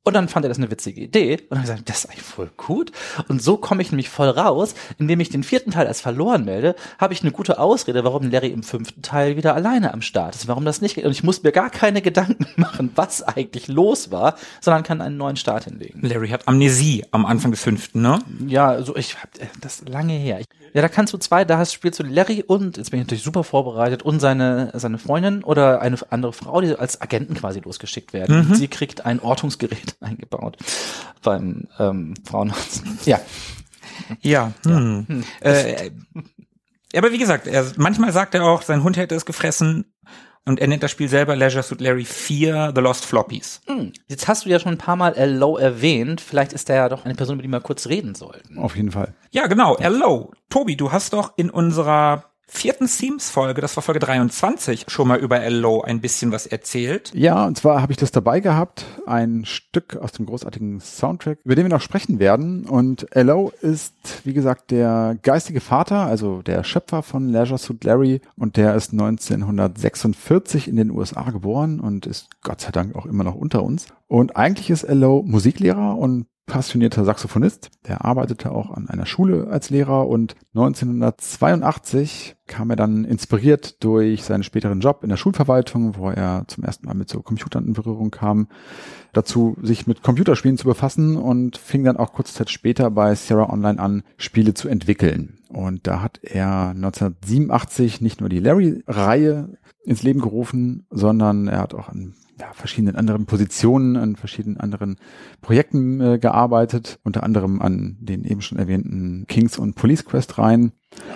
A: Und dann fand er das eine witzige Idee und dann gesagt, das ist eigentlich voll gut. Und so komme ich nämlich voll raus, indem ich den vierten Teil als verloren melde, habe ich eine gute Ausrede, warum Larry im fünften Teil wieder alleine am Start ist, warum das nicht geht. Und ich muss mir gar keine Gedanken machen, was eigentlich los war, sondern kann einen neuen Start hinlegen.
D: Larry hat Amnesie am Anfang des fünften, ne?
A: Ja, so ich hab äh, das lange her. Ja, da kannst du zwei, da hast, spielst du Larry und jetzt bin ich natürlich super vorbereitet und seine seine Freundin oder eine andere Frau, die als Agenten quasi losgeschickt werden. Und sie kriegt ein Ortungsgerät eingebaut beim ähm, Frauenarzt. Ja,
D: Ja. Hm. Äh, aber wie gesagt, er, manchmal sagt er auch, sein Hund hätte es gefressen und er nennt das Spiel selber Leisure Suit Larry 4 The Lost Floppies.
A: Jetzt hast du ja schon ein paar Mal L.O. erwähnt. Vielleicht ist er ja doch eine Person, über die wir kurz reden sollten.
B: Auf jeden Fall.
D: Ja, genau. Hello. Tobi, du hast doch in unserer vierten Themes-Folge, das war Folge 23, schon mal über Hello ein bisschen was erzählt.
B: Ja, und zwar habe ich das dabei gehabt, ein Stück aus dem großartigigen Soundtrack, über den wir noch sprechen werden. Und L.O. ist, wie gesagt, der geistige Vater, also der Schöpfer von Leisure Suit Larry. Und der ist 1946 in den USA geboren und ist Gott sei Dank auch immer noch unter uns. Und eigentlich ist L.O. Musiklehrer und passionierter Saxophonist. Der arbeitete auch an einer Schule als Lehrer und 1982 kam er dann inspiriert durch seinen späteren Job in der Schulverwaltung, wo er zum ersten Mal mit so Computern in Berührung kam, dazu sich mit Computerspielen zu befassen und fing dann auch kurze Zeit später bei Sierra Online an, Spiele zu entwickeln. Und da hat er 1987 nicht nur die Larry-Reihe ins Leben gerufen, sondern er hat auch an ja, verschiedenen anderen Positionen, an verschiedenen anderen Projekten äh, gearbeitet, unter anderem an den eben schon erwähnten Kings und Police Quest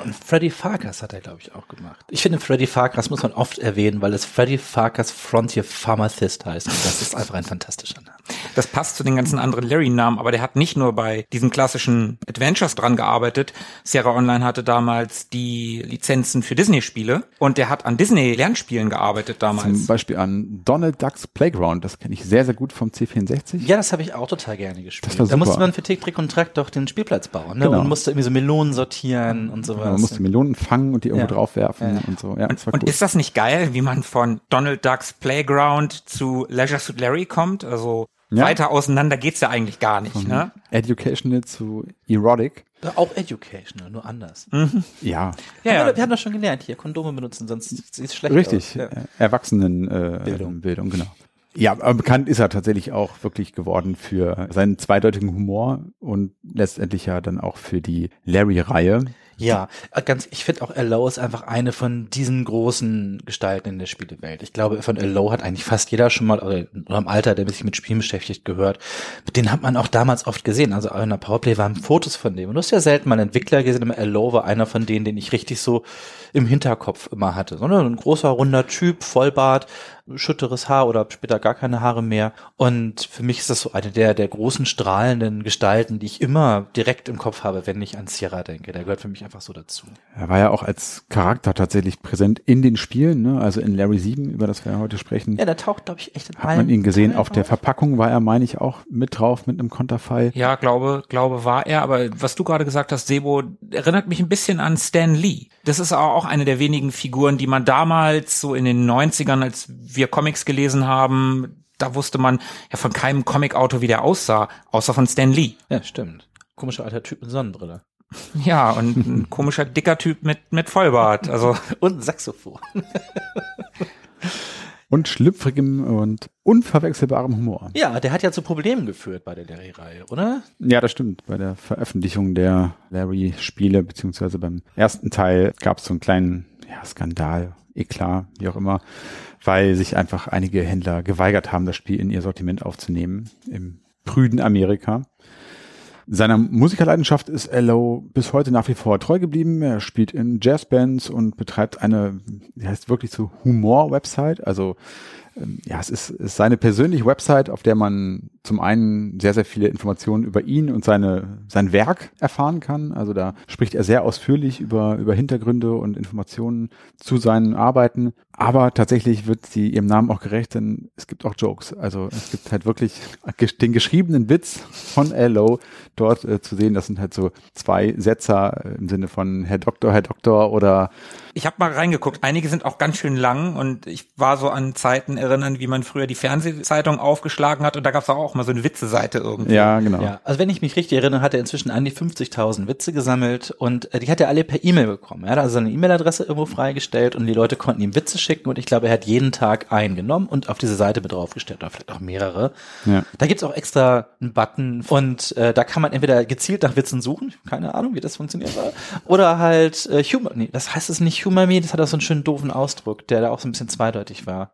A: Und Freddy Farkas hat er, glaube ich, auch gemacht. Ich finde, Freddy Farkas muss man oft erwähnen, weil es Freddy Farkas Frontier Pharmacist heißt. Und das ist einfach ein fantastischer Name.
D: Das passt zu den ganzen anderen Larry-Namen, aber der hat nicht nur bei diesen klassischen Adventures dran gearbeitet. Sierra Online hatte damals die Lizenzen für Disney-Spiele und der hat an Disney-Lernspielen gearbeitet
B: Zum
D: damals.
B: Beispiel an Donald Ducks Playground, das kenne ich sehr, sehr gut vom C64.
A: Ja, das habe ich auch total gerne gespielt.
B: Das war
A: Da musste man für Tick, Trick und Track doch den Spielplatz bauen ne?
B: Genau.
A: und musste irgendwie so Melonen sortieren und sowas.
B: Man musste Melonen fangen und die irgendwo
A: Ja.
B: draufwerfen
A: Ja.
B: und so. Ja,
D: Und
B: cool.
D: ist das nicht geil, wie man von Donald Ducks Playground zu Leisure Suit Larry kommt? Also
B: Ja.
D: weiter auseinander geht's ja eigentlich gar nicht, ne?
B: Educational zu Erotic.
A: Ja, auch Educational, nur anders.
B: Ja,
D: Ja,
A: wir,
D: ja.
A: wir haben das schon gelernt, hier Kondome benutzen, sonst sieht es schlecht
B: richtig.
A: Ja.
B: Äh, Erwachsenenbildung, äh,
A: Bildung.
B: Bildung, genau. Ja, aber bekannt ist er tatsächlich auch wirklich geworden für seinen zweideutigen Humor und letztendlich ja dann auch für die Larry-Reihe.
A: Ja, äh, ganz, ich finde auch Allo ist einfach eine von diesen großen Gestalten in der Spielewelt. Ich glaube, von Allo hat eigentlich fast jeder schon mal, oder, im Alter, der sich mit Spielen beschäftigt, gehört. Den hat man auch damals oft gesehen. Also in der Powerplay waren Fotos von dem. Und du hast ja selten mal einen Entwickler gesehen, aber Allo war einer von denen, den ich richtig so im Hinterkopf immer hatte. Sondern ein großer, runder Typ, Vollbart, schütteres Haar oder später gar keine Haare mehr. Und für mich ist das so eine der, der großen strahlenden Gestalten, die ich immer direkt im Kopf habe, wenn ich an Sierra denke. Der gehört für mich einfach so dazu.
B: Er war ja auch als Charakter tatsächlich präsent in den Spielen, ne? also in Larry 7, über das wir ja heute sprechen.
A: Ja, der taucht, glaube ich, echt in
B: Hat man ihn gesehen. Auf der Verpackung war er, meine ich, auch mit drauf mit einem Konterfei.
D: Ja, glaube, glaube war er, aber was du gerade gesagt hast, Sebo, erinnert mich ein bisschen an Stan Lee. Das ist auch eine der wenigen Figuren, die man damals so in den 90ern, als wir Comics gelesen haben, da wusste man ja von keinem Comicautor, wie der aussah, außer von Stan Lee.
A: Ja, stimmt. Komischer alter Typ mit Sonnenbrille.
D: Ja, und ein komischer dicker Typ mit mit Vollbart. Also
A: Und ein Saxophon.
B: Und schlüpfrigem und unverwechselbarem Humor.
A: Ja, der hat ja zu Problemen geführt bei der Larry-Reihe, oder?
B: Ja, das stimmt. Bei der Veröffentlichung der Larry-Spiele, beziehungsweise beim ersten Teil, gab es so einen kleinen ja, Skandal, Eklat, wie auch immer, weil sich einfach einige Händler geweigert haben, das Spiel in ihr Sortiment aufzunehmen im prüden Amerika. Seiner Musikerleidenschaft ist Ello bis heute nach wie vor treu geblieben. Er spielt in Jazzbands und betreibt eine, die heißt wirklich so Humor-Website. Also ähm, ja, es ist, ist seine persönliche Website, auf der man zum einen sehr, sehr viele Informationen über ihn und seine, sein Werk erfahren kann. Also da spricht er sehr ausführlich über, über Hintergründe und Informationen zu seinen Arbeiten. Aber tatsächlich wird sie ihrem Namen auch gerecht, denn es gibt auch Jokes. Also es gibt halt wirklich den geschriebenen Witz von L.O. dort äh, zu sehen. Das sind halt so zwei Setzer äh, im Sinne von Herr Doktor, Herr Doktor oder
D: ich habe mal reingeguckt. Einige sind auch ganz schön lang und ich war so an Zeiten erinnern, wie man früher die Fernsehzeitung aufgeschlagen hat und da gab es auch mal so eine Witze-Seite irgendwie.
B: Ja, genau.
A: Ja, also wenn ich mich richtig erinnere, hat er inzwischen an die 50.000 Witze gesammelt und äh, die hat er alle per E-Mail bekommen. Er hat also seine E-Mail-Adresse irgendwo freigestellt und die Leute konnten ihm Witze schicken und ich glaube, er hat jeden Tag einen genommen und auf diese Seite mit draufgestellt oder vielleicht auch mehrere.
B: Ja.
A: Da gibt's auch extra einen Button und äh, da kann man entweder gezielt nach Witzen suchen, keine Ahnung, wie das funktioniert, oder halt äh, Humor, nee, das heißt es nicht Humor Me, das hat auch so einen schönen doofen Ausdruck, der da auch so ein bisschen zweideutig war.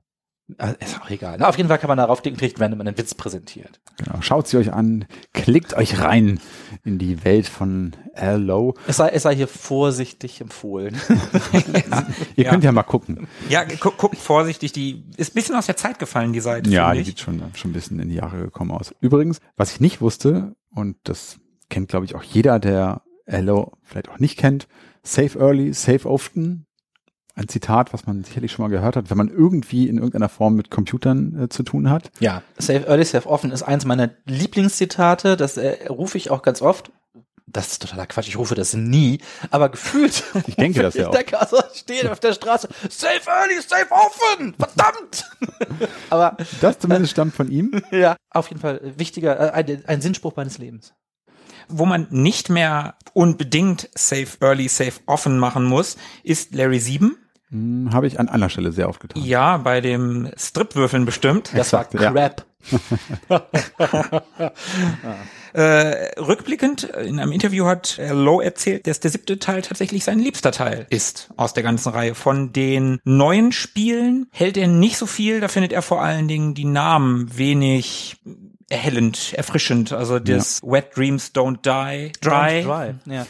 A: Ah, Ist auch egal. Na, auf jeden Fall kann man darauf klicken, kriegt, wenn man einen Witz präsentiert.
B: genau. Schaut sie euch an, klickt euch rein in die Welt von Lowe.
A: Es sei, es sei hier vorsichtig empfohlen.
B: Ihr
D: Ja.
B: könnt ja mal gucken.
D: Ja, guck, guck vorsichtig, die ist ein bisschen aus der Zeit gefallen, die Seite.
B: Ja, die
D: ich.
B: sieht schon, schon ein bisschen in die Jahre gekommen aus. Übrigens, was ich nicht wusste, und das kennt, glaube ich, auch jeder, der Hello vielleicht auch nicht kennt, Save Early, Save Often. Ein Zitat, was man sicherlich schon mal gehört hat, wenn man irgendwie in irgendeiner Form mit Computern äh, zu tun hat.
A: Ja, Save Early, Save Often ist eins meiner Lieblingszitate. Das äh, rufe ich auch ganz oft. Das ist totaler Quatsch. Ich rufe das nie, aber gefühlt.
B: Ich denke das ja auch.
A: Ich denke, also steht auf der Straße. Save Early, Save Often. Verdammt. aber
B: Das zumindest stammt von ihm.
A: ja, auf jeden Fall wichtiger, äh, ein, ein Sinnspruch meines Lebens.
D: Wo man nicht mehr unbedingt Save Early, Save Often machen muss, ist Larry 7.
B: Hm, Habe ich an anderer Stelle sehr oft getan.
D: Ja, bei dem Stripwürfeln bestimmt.
A: Das war
B: Exakt, ja.
A: Crap.
D: Äh, rückblickend, in einem Interview hat Lowe erzählt, dass der siebte Teil tatsächlich sein liebster Teil ist aus der ganzen Reihe. Von den neuen Spielen hält er nicht so viel, da findet er vor allen Dingen die Namen wenig erhellend, erfrischend. Also das Wet Dreams Don't Die, Dry.
A: Dry. Ja.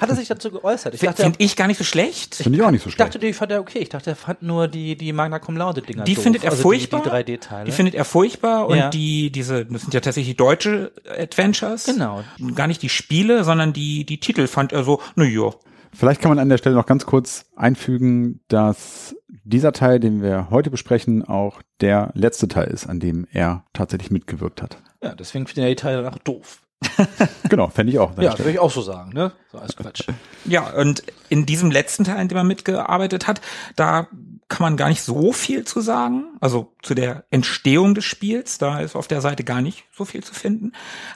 A: Hat er sich dazu geäußert? Ich
D: Finde
A: dachte,
D: ich gar nicht so schlecht.
B: Finde ich auch nicht so
A: ich dachte,
B: schlecht.
A: die fand er okay. Ich dachte, er fand nur die, die Magna Cum Laude Dinger
D: Die
A: doof.
D: findet er
A: also
D: furchtbar.
A: Die, die 3D-Teile.
D: Die findet er furchtbar und
A: Ja.
D: die, diese, das sind ja tatsächlich deutsche Adventures.
A: Genau.
D: Gar nicht die Spiele, sondern die, die Titel fand er so, na ja.
B: Vielleicht kann man an der Stelle noch ganz kurz einfügen, dass dieser Teil, den wir heute besprechen, auch der letzte Teil ist, an dem er tatsächlich mitgewirkt hat.
A: ja, deswegen findet er die Teile danach doof.
B: Genau, fände ich auch. an
A: Ja, würde ich auch so sagen, ne? So als Quatsch.
D: Ja, und in diesem letzten Teil, in dem er mitgearbeitet hat, da kann man gar nicht so viel zu sagen. Also zu der Entstehung des Spiels, da ist auf der Seite gar nicht so viel zu finden.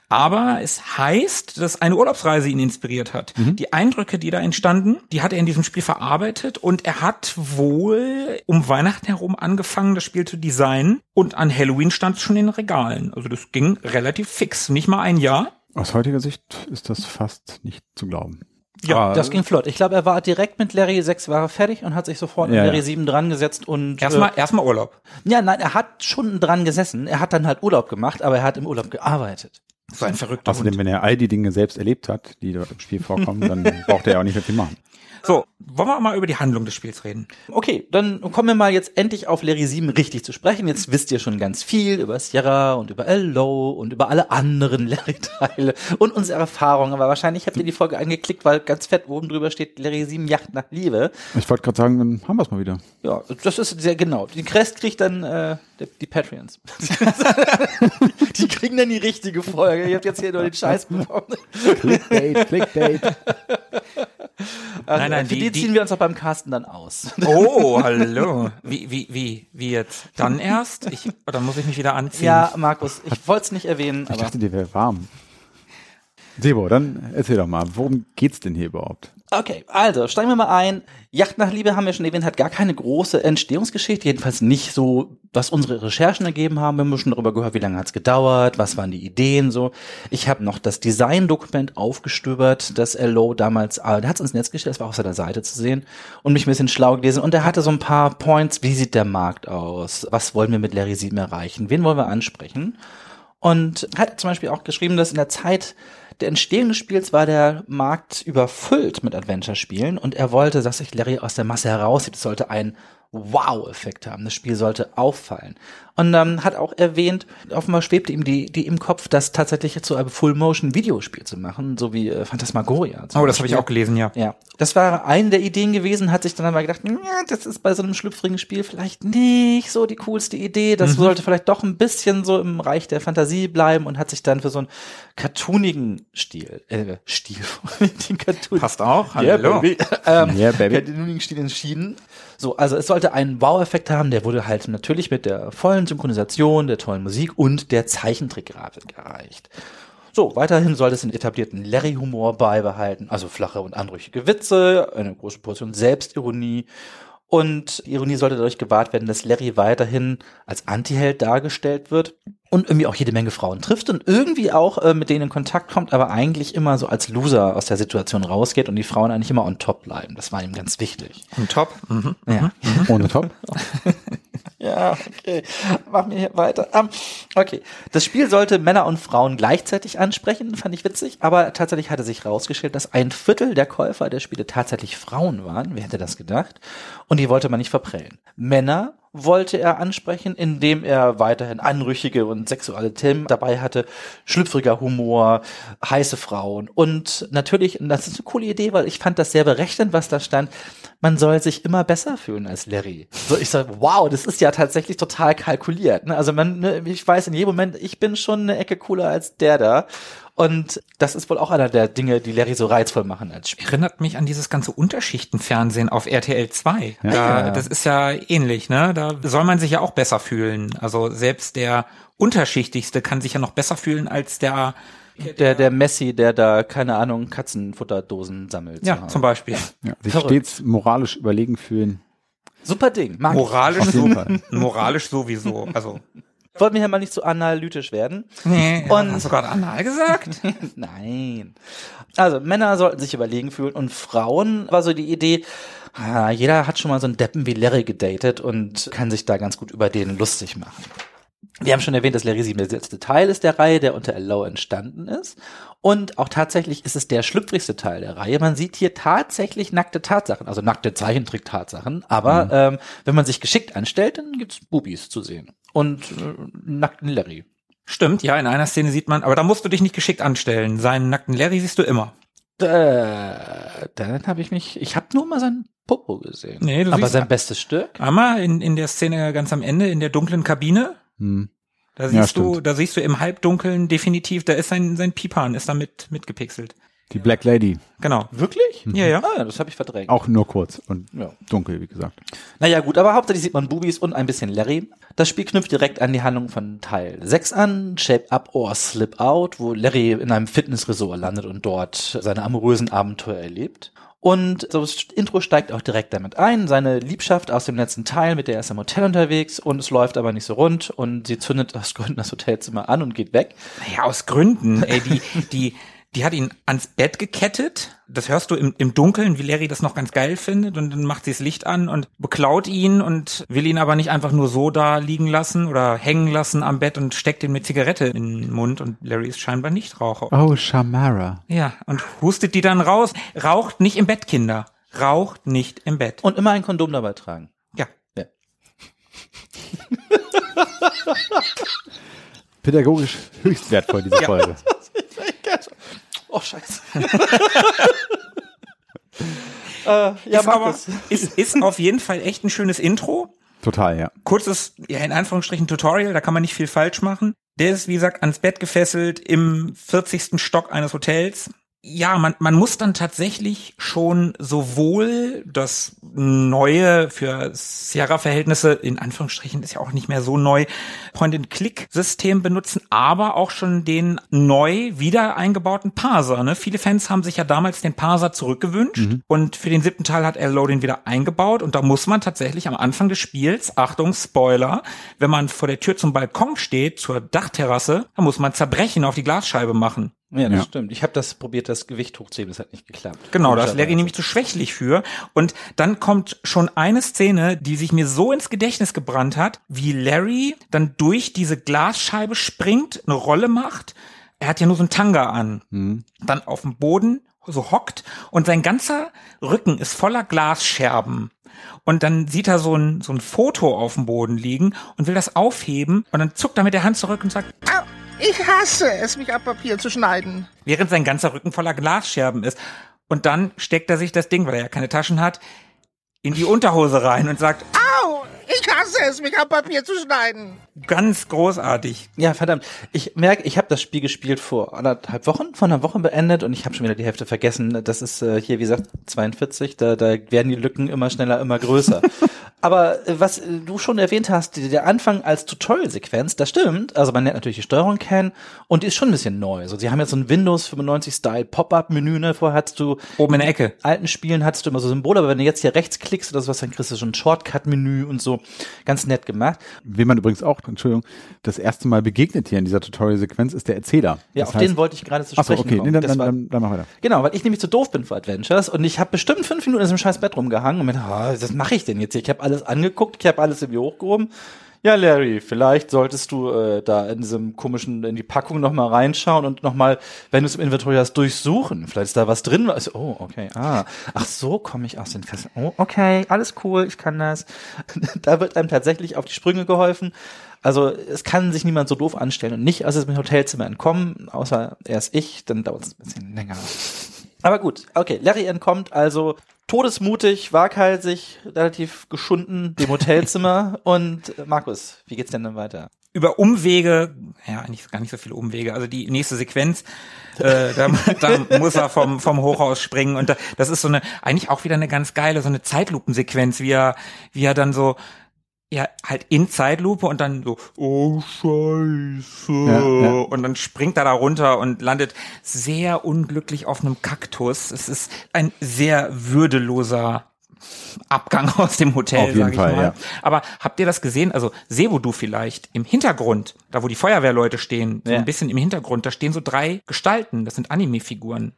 D: Aber es heißt, dass eine Urlaubsreise ihn inspiriert hat. Die Eindrücke, die da entstanden, die hat er in diesem Spiel verarbeitet und er hat wohl um Weihnachten herum angefangen, das Spiel zu designen und an Halloween stand es schon in den Regalen. Also das ging relativ fix, nicht mal ein Jahr.
B: Aus heutiger Sicht ist das fast nicht zu glauben.
D: Ja,
A: Das ging flott. Ich glaube, er war direkt mit Larry 6 war er fertig und hat sich sofort
B: Ja,
A: mit Larry
B: ja.
A: 7 dran gesetzt und
D: Erstmal, erstmal Urlaub.
A: äh, ja, nein, er hat schon dran gesessen. Er hat dann halt Urlaub gemacht, aber er hat im Urlaub gearbeitet.
D: So ein verrückter
B: Außerdem,
D: Hund.
B: wenn er all die Dinge selbst erlebt hat, die dort im Spiel vorkommen, dann braucht er ja auch nicht mehr viel machen.
D: So, wollen wir mal über die Handlung des Spiels reden?
A: Okay, dann kommen wir mal jetzt endlich auf Larry 7 richtig zu sprechen. Jetzt wisst ihr schon ganz viel über Sierra und über Hello und über alle anderen Larry-Teile und unsere Erfahrungen. Aber wahrscheinlich habt ihr die Folge angeklickt, weil ganz fett oben drüber steht Larry 7 Jacht nach Liebe.
B: Ich wollte gerade sagen, dann haben wir es mal wieder.
A: Ja, das ist sehr genau. Die Crest kriegt dann äh, die, die Patreons. die kriegen dann die richtige Folge. Ihr habt jetzt hier nur den Scheiß bekommen.
B: Clickbait, Clickbait.
A: Also,
D: Nein, nein,
A: für
D: die-
A: die,
D: die-
A: ziehen wir uns auch beim Casten dann aus.
D: Oh, hallo. Wie, wie, wie, wie jetzt? Dann erst? Ich, dann muss ich mich wieder anziehen.
A: Ja, Markus, ich wollte es nicht erwähnen,
B: Ich
A: aber
B: dachte, dir wäre warm. Sebo, dann erzähl doch mal, worum geht's denn hier überhaupt?
A: Okay, also steigen wir mal ein. Yacht nach Liebe haben wir schon erwähnt, hat gar keine große Entstehungsgeschichte, jedenfalls nicht so, was unsere Recherchen ergeben haben. Wir haben schon darüber gehört, wie lange hat's gedauert, was waren die Ideen so. Ich habe noch das Designdokument aufgestöbert, das LO damals, äh, der hat's ins Netz gestellt, das war auf seiner Seite zu sehen und mich ein bisschen schlau gelesen und er hatte so ein paar Points, wie sieht der Markt aus, was wollen wir mit Larry 7 erreichen, wen wollen wir ansprechen und hat zum Beispiel auch geschrieben, dass in der Zeit der Entstehung des Spiels war der Markt überfüllt mit Adventure-Spielen und er wollte, dass sich Larry aus der Masse herauszieht. Es sollte einen Wow-Effekt haben. Das Spiel sollte auffallen. Und ähm, hat auch erwähnt, offenbar schwebte ihm die, die im Kopf, das tatsächlich zu einem Full-Motion-Videospiel zu machen, so wie äh, Phantasmagoria.
D: Oh, das habe ich auch gelesen, ja.
A: Ja, das war eine der Ideen gewesen, hat sich dann aber gedacht, ja, das ist bei so einem schlüpfrigen Spiel vielleicht nicht so die coolste Idee. Das sollte vielleicht doch ein bisschen so im Reich der Fantasie bleiben und hat sich dann für so einen cartoonigen Stil, äh, Stil, den Cartoon.
D: Passt auch.
A: Yeah,
D: Hallo.
A: baby. ähm,
B: Yeah, baby.
A: Cartoonigen Stil entschieden. So, also es sollte einen Wow-Effekt haben, der wurde halt natürlich mit der vollen Synchronisation, der tollen Musik und der Zeichentrickgrafik erreicht. So, weiterhin soll es den etablierten Larry-Humor beibehalten, also flache und anrüchige Witze, eine große Portion Selbstironie und Ironie sollte dadurch gewahrt werden, dass Larry weiterhin als Antiheld dargestellt wird und irgendwie auch jede Menge Frauen trifft und irgendwie auch äh, mit denen in Kontakt kommt, aber eigentlich immer so als Loser aus der Situation rausgeht und die Frauen eigentlich immer on top bleiben. Das war ihm ganz wichtig.
D: Und top. Mhm.
A: Ja.
B: Ohne Top.
A: Ja, okay. Mach mir hier weiter. Um, okay. Das Spiel sollte Männer und Frauen gleichzeitig ansprechen, fand ich witzig, aber tatsächlich hatte sich herausgestellt, dass ein Viertel der Käufer der Spiele tatsächlich Frauen waren. Wer hätte das gedacht? Und die wollte man nicht verprellen. Männer wollte er ansprechen, indem er weiterhin anrüchige und sexuelle Themen dabei hatte, schlüpfriger Humor, heiße Frauen und natürlich, und das ist eine coole Idee, weil ich fand das sehr berechnend, was da stand, man soll sich immer besser fühlen als Larry. So, ich sag, wow, das ist ja tatsächlich total kalkuliert. Ne? Also man, ne, ich weiß in jedem Moment, ich bin schon eine Ecke cooler als der da. Und das ist wohl auch einer der Dinge, die Larry so reizvoll machen als Spiel.
D: Erinnert mich an dieses ganze Unterschichtenfernsehen auf RTL 2.
B: Ja,
D: da. Das ist ja ähnlich, ne? Da soll man sich ja auch besser fühlen. Also selbst der Unterschichtigste kann sich ja noch besser fühlen als der,
A: Der, der Messi, der da, keine Ahnung, Katzenfutterdosen sammelt.
D: ja, zum Beispiel.
B: Ja, sich
A: Verrückt.
B: stets moralisch überlegen fühlen.
A: Super Ding. Mag ich.
D: Moralisch, so, moralisch sowieso. Also,
A: Wollten wir hier mal nicht so analytisch werden.
D: nee,
A: Und-
D: hast du gerade anal gesagt?
A: Nein. Also Männer sollten sich überlegen fühlen und Frauen war so die Idee, ah, jeder hat schon mal so einen Deppen wie Larry gedatet und kann sich da ganz gut über den lustig machen. Wir haben schon erwähnt, dass Larry sieben der letzte Teil ist der Reihe, der unter Allow entstanden ist. Und auch tatsächlich ist es der schlüpfrigste Teil der Reihe. Man sieht hier tatsächlich nackte Tatsachen, also nackte Zeichentrick-Tatsachen. Aber ähm, wenn man sich geschickt anstellt, dann gibt's Bubis zu sehen. Und äh, nackten Larry.
D: Stimmt, ja, in einer Szene sieht man, aber da musst du dich nicht geschickt anstellen. Seinen nackten Larry siehst du immer.
A: Äh, dann habe ich mich, ich habe nur mal sein Popo gesehen.
D: Nee, du
A: Aber sein bestes Stück?
D: Einmal in, in der Szene ganz am Ende, in der dunklen Kabine.
B: Hm.
D: Da
B: Ja,
D: siehst du,
B: stimmt.
D: da siehst du im Halbdunkeln definitiv, da ist sein, sein Pipan, ist da mit, mitgepixelt.
B: Die Black Lady.
D: Genau.
A: Wirklich?
D: Ja, ja.
A: Ah, ja, das habe ich verdrängt.
B: Auch nur kurz und
A: Ja.
B: dunkel, wie gesagt.
A: Naja gut, aber hauptsächlich sieht man Bubis und ein bisschen Larry. Das Spiel knüpft direkt an die Handlung von Teil 6 an, Shape Up or Slip Out, wo Larry in einem Fitnessresort landet und dort seine amorösen Abenteuer erlebt. Und so das Intro steigt auch direkt damit ein, seine Liebschaft aus dem letzten Teil, mit der er ist im Hotel unterwegs und es läuft aber nicht so rund und sie zündet aus Gründen das Hotelzimmer an und geht weg.
D: Naja, aus Gründen. Ey, die, die, die hat ihn ans Bett gekettet. Das hörst du im, im Dunkeln, wie Larry das noch ganz geil findet. Und dann macht sie das Licht an und beklaut ihn und will ihn aber nicht einfach nur so da liegen lassen oder hängen lassen am Bett und steckt ihn mit Zigarette in den Mund. Und Larry ist scheinbar nicht Raucher.
B: Oh, Shamara.
D: Ja, und hustet die dann raus. Raucht nicht im Bett, Kinder. Raucht nicht im Bett.
A: Und immer ein Kondom dabei tragen.
D: ja.
A: Ja.
B: Pädagogisch höchst wertvoll, diese Folge.
A: Oh, scheiße. äh, ja,
D: ist, aber, ist, ist auf jeden Fall echt ein schönes Intro.
B: Total, ja.
D: kurzes, ja, in Anführungsstrichen Tutorial, da kann man nicht viel falsch machen. Der ist, wie gesagt, ans Bett gefesselt im 40. Stock eines Hotels. Ja, man, man muss dann tatsächlich schon sowohl das neue für Sierra-Verhältnisse, in Anführungsstrichen ist ja auch nicht mehr so neu, Point-and-Click-System benutzen, aber auch schon den neu wieder eingebauten Parser. Ne? Viele Fans haben sich ja damals den Parser zurückgewünscht und für den siebten Teil hat L.O. den wieder eingebaut und da muss man tatsächlich am Anfang des Spiels, Achtung, Spoiler, wenn man vor der Tür zum Balkon steht, zur Dachterrasse, da muss man Zerbrechen auf die Glasscheibe machen.
A: Ja, das
B: Ja.
A: stimmt. Ich habe das probiert, das Gewicht hochzuheben, das hat nicht geklappt.
D: Genau, da ist. Larry nämlich zu schwächlich für. Und dann kommt schon eine Szene, die sich mir so ins Gedächtnis gebrannt hat, wie Larry dann durch diese Glasscheibe springt, eine Rolle macht. Er hat ja nur so einen Tanga an. Dann auf dem Boden so hockt und sein ganzer Rücken ist voller Glasscherben. Und dann sieht er so ein, so ein Foto auf dem Boden liegen und will das aufheben und dann zuckt er mit der Hand zurück und sagt,
E: Au, ich hasse es, mich ab Papier zu schneiden.
D: während sein ganzer Rücken voller Glasscherben ist. Und dann steckt er sich das Ding, weil er ja keine Taschen hat, in die Unterhose rein und sagt,
E: Au, Ich hasse es, mich am Papier zu schneiden.
D: Ganz großartig.
A: Ja, verdammt. Ich merke, ich habe das Spiel gespielt vor anderthalb Wochen, vor einer Woche beendet und ich habe schon wieder die Hälfte vergessen. Das ist äh, hier, wie gesagt, 42. Da, da werden die Lücken immer schneller, immer größer. Aber äh, was äh, du schon erwähnt hast, der Anfang als Tutorial-Sequenz, das stimmt. Also man lernt natürlich die Steuerung kennen und die ist schon ein bisschen neu. Also sie haben jetzt so ein Windows 95-Style Pop-Up-Menü. Ne? Vorher hattest du
D: Oben in der Ecke.
A: alten Spielen hattest du immer so Symbole, aber wenn du jetzt hier rechts klickst oder sowas, dann kriegst du schon ein Shortcut-Menü und so. Ganz nett gemacht.
B: Wem man übrigens auch, Entschuldigung, das erste Mal begegnet hier in dieser Tutorial-Sequenz ist der Erzähler.
A: Ja,
B: das
A: auf den wollte ich gerade zu
B: Achso,
A: sprechen
B: okay,
A: kommen.
B: nee, dann,
A: Das
B: dann,
A: war-
B: dann, dann mach weiter.
A: Genau, weil ich nämlich zu doof bin für Adventures und ich habe bestimmt fünf Minuten in diesem scheiß Bett rumgehangen und mir ah, was mache ich denn jetzt hier? Ich habe alles angeguckt, ich habe alles irgendwie hochgehoben. Ja, Larry, vielleicht solltest du äh, da in diesem komischen, in die Packung nochmal reinschauen und nochmal, wenn du es im Inventory hast, durchsuchen. Vielleicht ist da was drin. Also, oh, okay. Ah, ach so komme ich aus den Fesseln. Oh, okay, alles cool, ich kann das. da wird einem tatsächlich auf die Sprünge geholfen. Also es kann sich niemand so doof anstellen und nicht aus dem Hotelzimmer entkommen, außer erst ich, dann dauert es ein bisschen länger. Aber gut, okay, Larry entkommt also todesmutig, waghalsig, relativ geschunden dem Hotelzimmer. und äh, Markus, wie geht's denn dann weiter?
D: über Umwege, ja, eigentlich gar nicht so viele Umwege, also die nächste Sequenz, äh, da, da muss er vom, vom Hochhaus springen und da, das ist so eine, eigentlich auch wieder eine ganz geile, so eine Zeitlupensequenz, wie er, wie er dann so, ja, halt in Zeitlupe und dann so, oh Scheiße,
B: Ja, ja.
D: und dann springt er da runter und landet sehr unglücklich auf einem Kaktus. Es ist ein sehr würdeloser Abgang aus dem Hotel,
B: Auf jeden
D: sag ich
B: Fall,
D: mal.
B: ja.
D: Aber habt ihr das gesehen? Also Sebo du vielleicht im Hintergrund, da wo die Feuerwehrleute stehen, so ein bisschen im Hintergrund, da stehen so drei Gestalten. Das sind Anime-Figuren.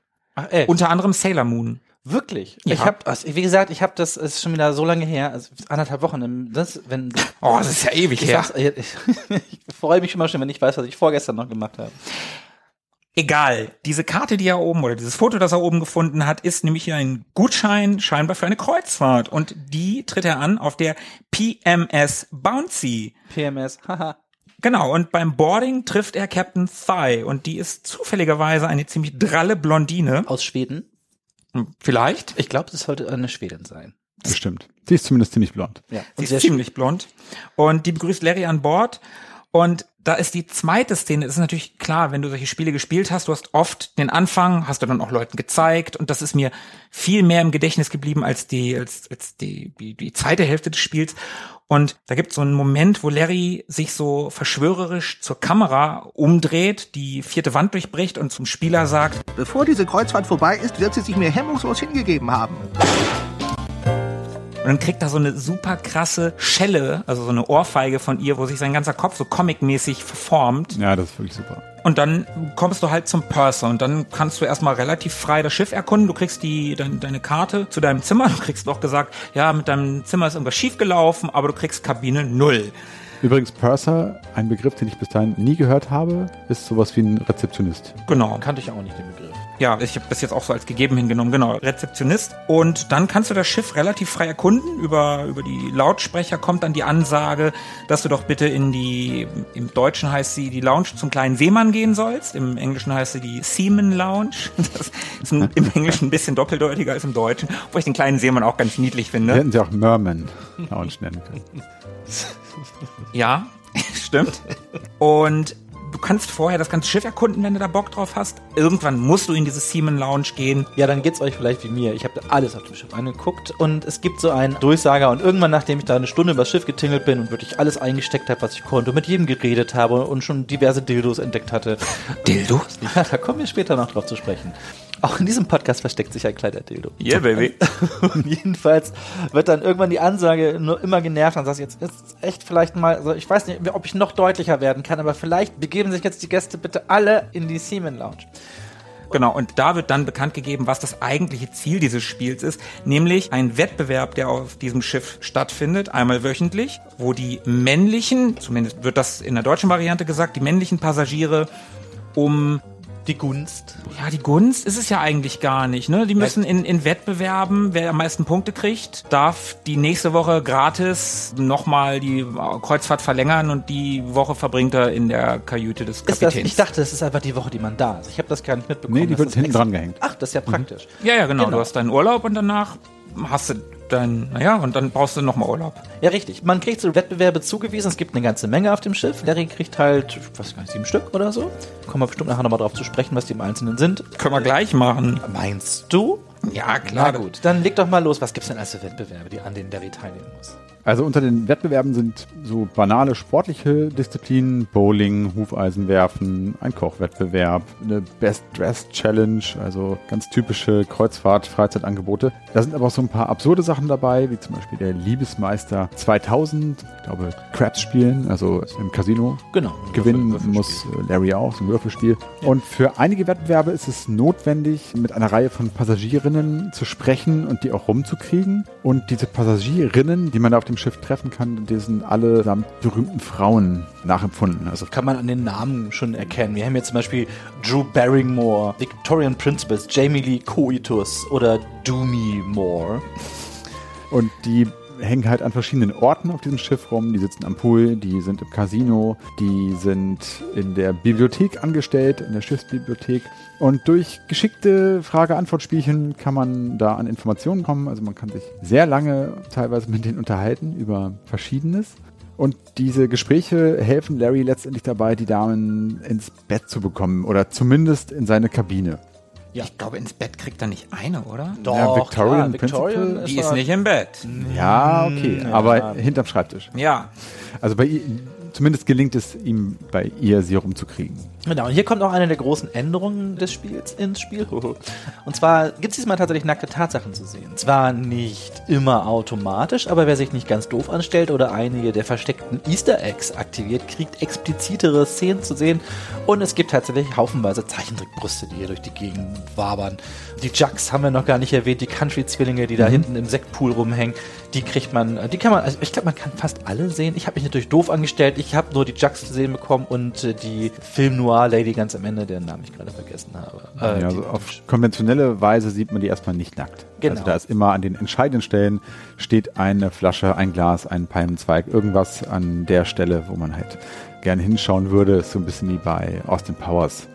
D: Unter anderem Sailor Moon.
A: Wirklich?
D: Ja.
A: Ich hab, also, wie gesagt, ich habe das es ist schon wieder so lange her, also anderthalb Wochen. Das, wenn,
D: Oh, das ist ja ewig
A: ich,
D: her.
A: sag's, ich, ich freue mich immer schon, wenn ich weiß, was ich vorgestern noch gemacht habe.
D: Egal. Diese Karte, die er oben oder dieses Foto, das er oben gefunden hat, ist nämlich ein Gutschein scheinbar für eine Kreuzfahrt. Und die tritt er an auf der PMS Bouncy.
A: PMS, haha.
D: Genau, und beim Boarding trifft er Captain Thigh und die ist zufälligerweise eine ziemlich dralle Blondine.
A: Aus Schweden.
D: Vielleicht.
A: Ich glaube, es sollte eine Schwedin sein.
B: Bestimmt. Die ist zumindest ziemlich blond.
A: Ja.
D: Sie ist ziemlich blond. Und die begrüßt Larry an Bord. Und da ist die zweite Szene, das ist natürlich klar, wenn du solche Spiele gespielt hast, du hast oft den Anfang, hast du dann auch Leuten gezeigt und das ist mir viel mehr im Gedächtnis geblieben als die, als, als die, die, die zweite Hälfte des Spiels. Und da gibt es so einen Moment, wo Larry sich so verschwörerisch zur Kamera umdreht, die vierte Wand durchbricht und zum Spieler sagt,
E: Bevor diese Kreuzfahrt vorbei ist, wird sie sich mir hemmungslos hingegeben haben.
D: Und dann kriegt er so eine super krasse Schelle, also so eine Ohrfeige von ihr, wo sich sein ganzer Kopf so comicmäßig verformt.
B: Ja, das ist wirklich super.
D: Und dann kommst du halt zum Purser und dann kannst du erstmal relativ frei das Schiff erkunden. Du kriegst die, dein, deine Karte zu deinem Zimmer. Du kriegst auch gesagt, ja, mit deinem Zimmer ist irgendwas schiefgelaufen, aber du kriegst Kabine null.
B: Übrigens, Purser, ein Begriff, den ich bis dahin nie gehört habe, ist sowas wie ein Rezeptionist.
D: Genau.
A: Kannte ich auch nicht den Begriff.
D: Ja, ich habe das jetzt auch so als gegeben hingenommen, genau, Rezeptionist. Und dann kannst du das Schiff relativ frei erkunden. Über, über die Lautsprecher kommt dann die Ansage, dass du doch bitte in die, im Deutschen heißt sie die Lounge zum kleinen Seemann gehen sollst. Im Englischen heißt sie die Seaman Lounge. Das ist im, im Englischen ein bisschen doppeldeutiger als im Deutschen, wo ich den kleinen Seemann auch ganz niedlich finde.
B: hätten sie auch Merman Lounge nennen können.
D: Ja, stimmt. Und du kannst vorher das ganze Schiff erkunden, wenn du da Bock drauf hast. Irgendwann musst du in diese Seaman Lounge gehen.
A: Ja, dann geht's euch vielleicht wie mir. Ich habe alles auf dem Schiff angeguckt und es gibt so einen Durchsager und irgendwann, nachdem ich da eine Stunde übers Schiff getingelt bin und wirklich alles eingesteckt habe, was ich konnte, und mit jedem geredet habe und schon diverse Dildos entdeckt hatte.
D: Dildos?
A: Ja, da kommen wir später noch drauf zu sprechen. Auch in diesem Podcast versteckt sich ein kleiner Dildo.
D: Yeah, baby.
A: Und jedenfalls wird dann irgendwann die Ansage nur immer genervt und sagt jetzt ist echt vielleicht mal, also ich weiß nicht, ob ich noch deutlicher werden kann, aber vielleicht begeben sich jetzt die Gäste bitte alle in die Seaman Lounge.
D: Genau, und da wird dann bekannt gegeben, was das eigentliche Ziel dieses Spiels ist, nämlich ein Wettbewerb, der auf diesem Schiff stattfindet, einmal wöchentlich, wo die männlichen, zumindest wird das in der deutschen Variante gesagt, die männlichen Passagiere um
A: Die Gunst.
D: ja, die Gunst ist es ja eigentlich gar nicht. Ne? Die müssen in, in Wettbewerben, wer am meisten Punkte kriegt, darf die nächste Woche gratis nochmal die Kreuzfahrt verlängern und die Woche verbringt er in der Kajüte des
A: Ist das,
D: Kapitäns.
A: ich dachte, das ist einfach die Woche, die man da ist. Ich habe das gar nicht mitbekommen.
B: Nee, die wird hinten dran gehängt.
A: Ach, das ist ja praktisch.
D: Ja, ja, genau.
A: Genau.
D: Du hast deinen Urlaub und danach hast du dann, naja, und dann brauchst du nochmal Urlaub.
A: Ja, richtig. Man kriegt so Wettbewerbe zugewiesen. Es gibt eine ganze Menge auf dem Schiff. Larry kriegt halt, ich weiß gar nicht, sieben Stück oder so. Kommen wir bestimmt nachher nochmal drauf zu sprechen, was die im Einzelnen sind.
D: Können wir gleich machen.
A: Meinst du?
D: Ja, klar.
A: Na gut, dann leg doch mal los. Was gibt's denn als für Wettbewerbe, die an denen Larry teilnehmen muss?
B: Also unter den Wettbewerben sind so banale sportliche Disziplinen, Bowling, Hufeisenwerfen, ein Kochwettbewerb, eine Best Dress Challenge, also ganz typische Kreuzfahrt-Freizeitangebote. Da sind aber auch so ein paar absurde Sachen dabei, wie zum Beispiel der Liebesmeister 2000, ich glaube Craps spielen, also im Casino.
A: Genau.
B: Gewinnen muss äh, Larry auch, so ein Würfelspiel. Und für einige Wettbewerbe ist es notwendig, mit einer Reihe von Passagierinnen zu sprechen und die auch rumzukriegen. Und diese Passagierinnen, die man da auf dem Schiff treffen kann, die sind allesamt berühmten Frauen nachempfunden. Also
A: Kann man an den Namen schon erkennen. Wir haben jetzt zum Beispiel Drew Barrymore, Victorian Principles, Jamie Lee Coitus oder Doomy Moore.
B: Und die hängen halt an verschiedenen Orten auf diesem Schiff rum. Die sitzen am Pool, die sind im Casino, die sind in der Bibliothek angestellt, in der Schiffsbibliothek. Und durch geschickte Frage-Antwort-Spielchen kann man da an Informationen kommen. Also man kann sich sehr lange teilweise mit denen unterhalten über Verschiedenes. Und diese Gespräche helfen Larry letztendlich dabei, die Damen ins Bett zu bekommen oder zumindest in seine Kabine.
A: Ja.
D: Ich glaube, ins Bett kriegt er nicht eine, oder?
A: Doch,
B: Ja, Victorian
A: klar, Victorian
B: Principle.
D: Die ist nicht im Bett.
B: Ja, okay, aber hinterm Schreibtisch.
D: Ja.
B: Also bei ihr, zumindest gelingt es ihm bei ihr, sie rumzukriegen.
A: Genau, und hier kommt auch eine der großen Änderungen des Spiels ins Spiel. Und zwar gibt es diesmal tatsächlich nackte Tatsachen zu sehen. Zwar nicht immer automatisch, aber wer sich nicht ganz doof anstellt oder einige der versteckten Easter Eggs aktiviert, kriegt explizitere Szenen zu sehen. Und es gibt tatsächlich haufenweise Zeichentrickbrüste, die hier durch die Gegend wabern. Die Jugs haben wir noch gar nicht erwähnt, die Country-Zwillinge, die da hinten im Sektpool rumhängen, die kriegt man, die kann man, also ich glaube, man kann fast alle sehen. Ich habe mich natürlich doof angestellt, ich habe nur die Jugs zu sehen bekommen und äh, die Film Noir Lady ganz am Ende, deren Namen ich gerade vergessen habe. Äh,
B: Ja, also auf konventionelle Weise sieht man die erstmal nicht nackt.
A: Genau.
B: Also da ist immer an den entscheidenden Stellen steht eine Flasche, ein Glas, ein Palmenzweig, irgendwas an der Stelle, wo man halt gerne hinschauen würde. Ist so ein bisschen wie bei Austin Powers.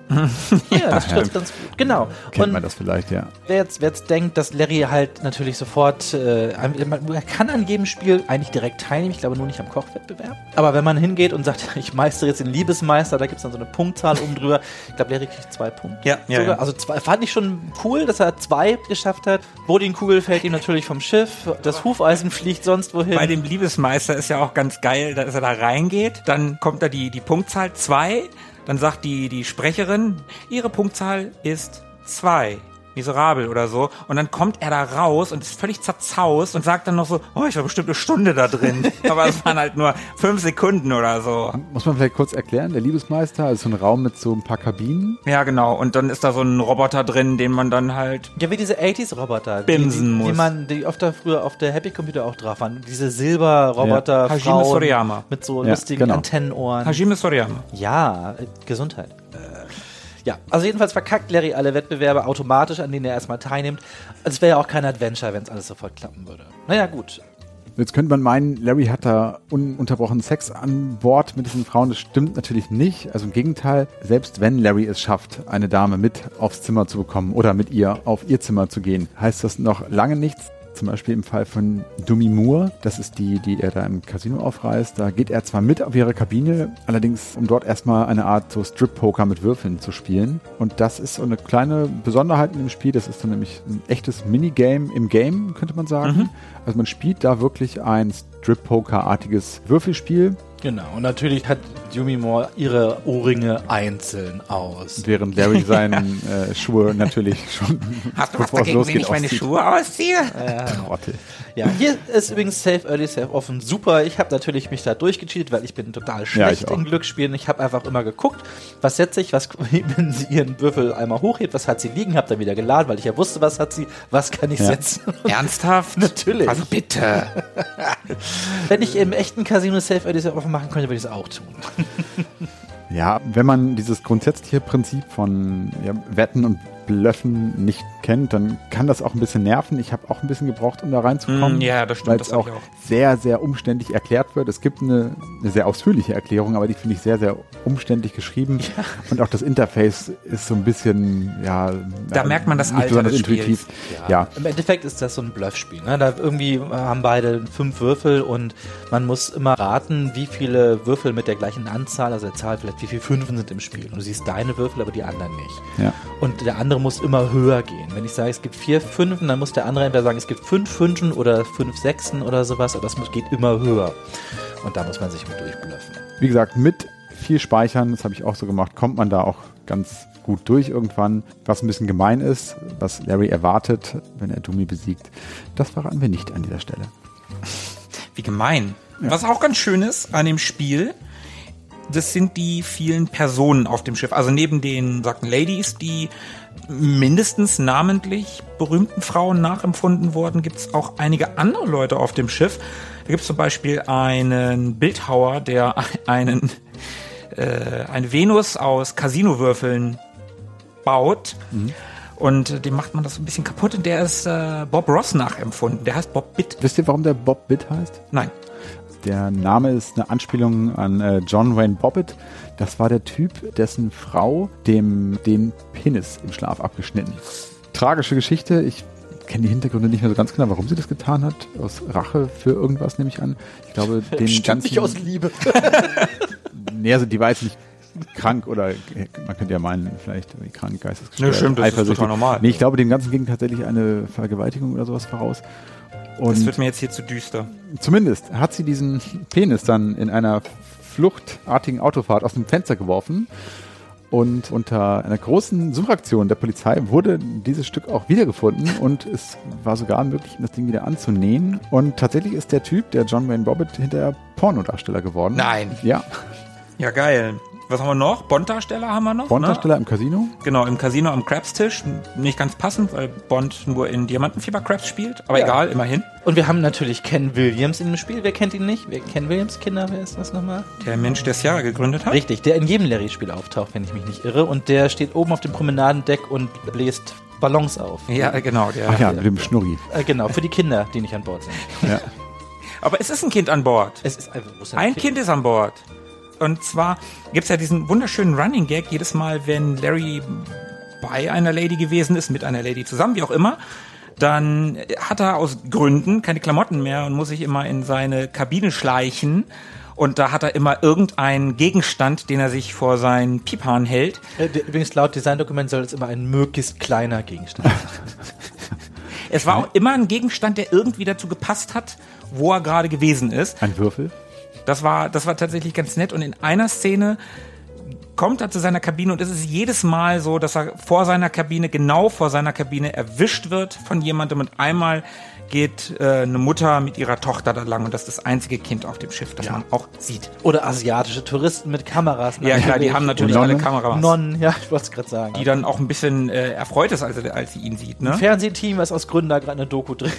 A: Ja, das trifft ganz gut. Genau.
B: Kennt
A: und
B: man das vielleicht, ja.
A: wer jetzt, wer jetzt denkt, dass Larry halt natürlich sofort, äh, man, man kann an jedem Spiel eigentlich direkt teilnehmen, ich glaube nur nicht am Kochwettbewerb. Aber wenn man hingeht und sagt, ich meistere jetzt den Liebesmeister, da gibt es dann so eine Punktzahl oben drüber. Ich glaube, Larry kriegt zwei Punkte.
D: Ja, ja, ja.
A: Also zwei, fand ich schon cool, dass er zwei geschafft hat. Bodin-Kugel fällt ihm natürlich vom Schiff, das Hufeisen fliegt sonst wohin.
D: Bei dem Liebesmeister ist ja auch ganz geil, dass er da reingeht, dann kommt da die, die Punktzahl 2, dann sagt die, die Sprecherin, ihre Punktzahl ist 2. Miserabel oder so. Und dann kommt er da raus und ist völlig zerzaust und sagt dann noch so, oh, ich war bestimmt eine Stunde da drin. Aber es waren halt nur fünf Sekunden oder so.
B: Muss man vielleicht kurz erklären, der Liebesmeister ist so ein Raum mit so ein paar Kabinen.
D: Ja, genau. Und dann ist da so ein Roboter drin, den man dann halt
A: Ja, wie diese 80s-Roboter.
D: Bimsen
A: die, die, Die
D: muss.
A: man, die oft da früher auf der Happy Computer auch drauf waren. Diese Silber-Roboter,
D: Ja. Hajime Soriyama.
A: mit so
B: Ja,
A: lustigen
B: genau.
A: Antennenohren.
D: Hajime Soriyama.
A: ja, äh, Gesundheit. Ja, also jedenfalls verkackt Larry alle Wettbewerbe automatisch, an denen er erstmal teilnimmt. Es wäre ja auch kein Adventure, wenn es alles sofort klappen würde. Naja, gut.
B: Jetzt könnte man meinen, Larry hat da ununterbrochen Sex an Bord mit diesen Frauen. Das stimmt natürlich nicht. Also im Gegenteil, selbst wenn Larry es schafft, eine Dame mit aufs Zimmer zu bekommen oder mit ihr auf ihr Zimmer zu gehen, heißt das noch lange nichts. Zum Beispiel im Fall von Dumi Moore, das ist die, die er da im Casino aufreißt. Da geht er zwar mit auf ihre Kabine, allerdings um dort erstmal eine Art so Strip-Poker mit Würfeln zu spielen. Und das ist so eine kleine Besonderheit in dem Spiel. Das ist dann nämlich ein echtes Minigame im Game, könnte man sagen. Also man spielt da wirklich ein Strip-Poker-artiges Würfelspiel,
A: Genau. Und natürlich hat Yumi Moore ihre Ohrringe einzeln aus.
B: während Larry seine äh, Schuhe natürlich schon
D: Hast du was dagegen, wenn
B: losgeht,
D: ich meine
B: auszieht.
D: Schuhe ausziehe?
B: Trottel.
A: Ja, hier ist übrigens Safe Early, Safe Offen super. Ich habe natürlich mich da durchgecheatet, weil ich bin total schlecht
B: auch.
A: in Glücksspielen. Ich habe einfach immer geguckt, was setze ich, was, wenn sie ihren Würfel einmal hochhebt, was hat sie liegen, habe dann wieder geladen, weil ich ja wusste, was hat sie, was kann ich
B: Ja.
A: setzen.
D: Ernsthaft?
A: Natürlich.
D: Also bitte.
A: Wenn ich im echten Casino Safe Early, Safe Offen machen könnte, würde ich es auch tun.
B: Ja, wenn man dieses grundsätzliche Prinzip von ja, Wetten und Blöffen nicht kennt, dann kann das auch ein bisschen nerven. Ich habe auch ein bisschen gebraucht, um da reinzukommen.
D: Mm, ja, das stimmt,
B: Weil
D: das
B: es auch,
D: auch.
B: sehr, sehr umständlich erklärt wird. Es gibt eine, eine sehr ausführliche Erklärung, aber die finde ich sehr, sehr umständlich geschrieben. Und auch das Interface ist so ein bisschen, ja.
D: Da
B: ja,
D: merkt man das
B: nicht
D: Alter
B: besonders
D: des
B: intuitiv.
D: Spiels.
B: Ja.
A: Im Endeffekt ist das so ein Bluffspiel. Ne? Da irgendwie haben beide fünf Würfel und man muss immer raten, wie viele Würfel mit der gleichen Anzahl, also der Zahl vielleicht, wie viele Fünfen sind im Spiel. Und du siehst deine Würfel, aber die anderen nicht.
B: Ja.
A: Und der andere muss immer höher gehen. Wenn ich sage, es gibt vier Fünfen, dann muss der andere entweder sagen, es gibt fünf Fünfen oder fünf Sechsen oder sowas, aber das geht immer höher. Und da muss man sich mit durchbluffen.
B: Wie gesagt, mit viel Speichern, das habe ich auch so gemacht, kommt man da auch ganz gut durch irgendwann. Was ein bisschen gemein ist, was Larry erwartet, wenn er Dumi besiegt, das verraten wir nicht an dieser Stelle.
D: Wie gemein. Was auch ganz schön ist an dem Spiel, das sind die vielen Personen auf dem Schiff. Also neben den sagten Ladies, die mindestens namentlich berühmten Frauen nachempfunden wurden, gibt es auch einige andere Leute auf dem Schiff. Da gibt es zum Beispiel einen Bildhauer, der einen äh, eine Venus aus Casinowürfeln baut. Und dem macht man das so ein bisschen kaputt und der ist äh, Bob Ross nachempfunden. Der heißt Bob Bitt.
B: Wisst ihr, warum der Bob Bitt heißt?
D: Nein.
B: Der Name ist eine Anspielung an äh, John Wayne Bobbitt. Das war der Typ, dessen Frau dem den Penis im Schlaf abgeschnitten. Tragische Geschichte. Ich kenne die Hintergründe nicht mehr so ganz genau, warum sie das getan hat. Aus Rache für irgendwas nehme ich an. Ich glaube, den ganzen.
A: Liebe.
B: Nee, also die war jetzt nicht krank oder man könnte ja meinen, vielleicht krank, geistesgestört,
D: Nee, stimmt, das ist
B: eifersüchtig.
D: total normal.
B: Nee, ich glaube, dem Ganzen ging tatsächlich eine Vergewaltigung oder sowas voraus.
D: Das
B: Und
D: wird mir jetzt hier zu düster.
B: zumindest hat sie diesen Penis dann in einer fluchtartigen Autofahrt aus dem Fenster geworfen. Und unter einer großen Suchaktion der Polizei wurde dieses Stück auch wiedergefunden und es war sogar möglich, das Ding wieder anzunähen. Und tatsächlich ist der Typ, der John Wayne Bobbitt, hinterher Pornodarsteller geworden.
D: Nein.
B: Ja,
D: Ja, geil. Was haben wir noch? Bond-Darsteller haben wir noch.
B: Bond-Darsteller im Casino.
D: Ne? Genau, im Casino am Crabstisch. Nicht ganz passend, weil Bond nur in Diamantenfieber Crabs spielt. Aber
A: Ja.
D: egal, immerhin.
A: Und wir haben natürlich Ken Williams in dem Spiel. Wer kennt ihn nicht? Wer Ken Williams Kinder? Wer ist das nochmal?
D: Der Mensch, der das Jahr gegründet hat.
A: Richtig, der in jedem Larry-Spiel auftaucht, wenn ich mich nicht irre. Und der steht oben auf dem Promenadendeck und bläst Ballons auf.
D: Ja, genau. Der,
B: Ach ja, mit dem Schnurri.
A: Äh, genau, für die Kinder, die nicht an Bord sind.
B: Ja.
D: Aber es ist ein Kind an Bord.
A: Es ist ist
D: Ein Kind ist an Bord. Und zwar gibt's ja diesen wunderschönen Running Gag jedes Mal, wenn Larry bei einer Lady gewesen ist, mit einer Lady zusammen, wie auch immer, dann hat er aus Gründen keine Klamotten mehr und muss sich immer in seine Kabine schleichen. Und da hat er immer irgendeinen Gegenstand, den er sich vor seinen Piephahn hält.
A: Äh, Übrigens, laut Designdokument soll es immer ein möglichst kleiner Gegenstand sein.
D: Es war auch immer ein Gegenstand, der irgendwie dazu gepasst hat, wo er gerade gewesen ist.
B: Ein Würfel.
D: Das war, das war tatsächlich ganz nett. Und in einer Szene kommt er zu seiner Kabine und es ist jedes Mal so, dass er vor seiner Kabine, genau vor seiner Kabine erwischt wird von jemandem und einmal geht äh, eine Mutter mit ihrer Tochter da lang und das ist das einzige Kind auf dem Schiff, das man auch sieht.
A: Oder asiatische Touristen mit Kameras.
D: Ja klar, die haben natürlich alle
B: Nonnen?
D: Kameras.
A: Nonnen, ja, ich wollte es gerade sagen.
D: Die dann auch ein bisschen äh, erfreut ist, als, als sie ihn sieht. Ne?
A: Fernsehteam ist aus Gründen da gerade eine Doku drin.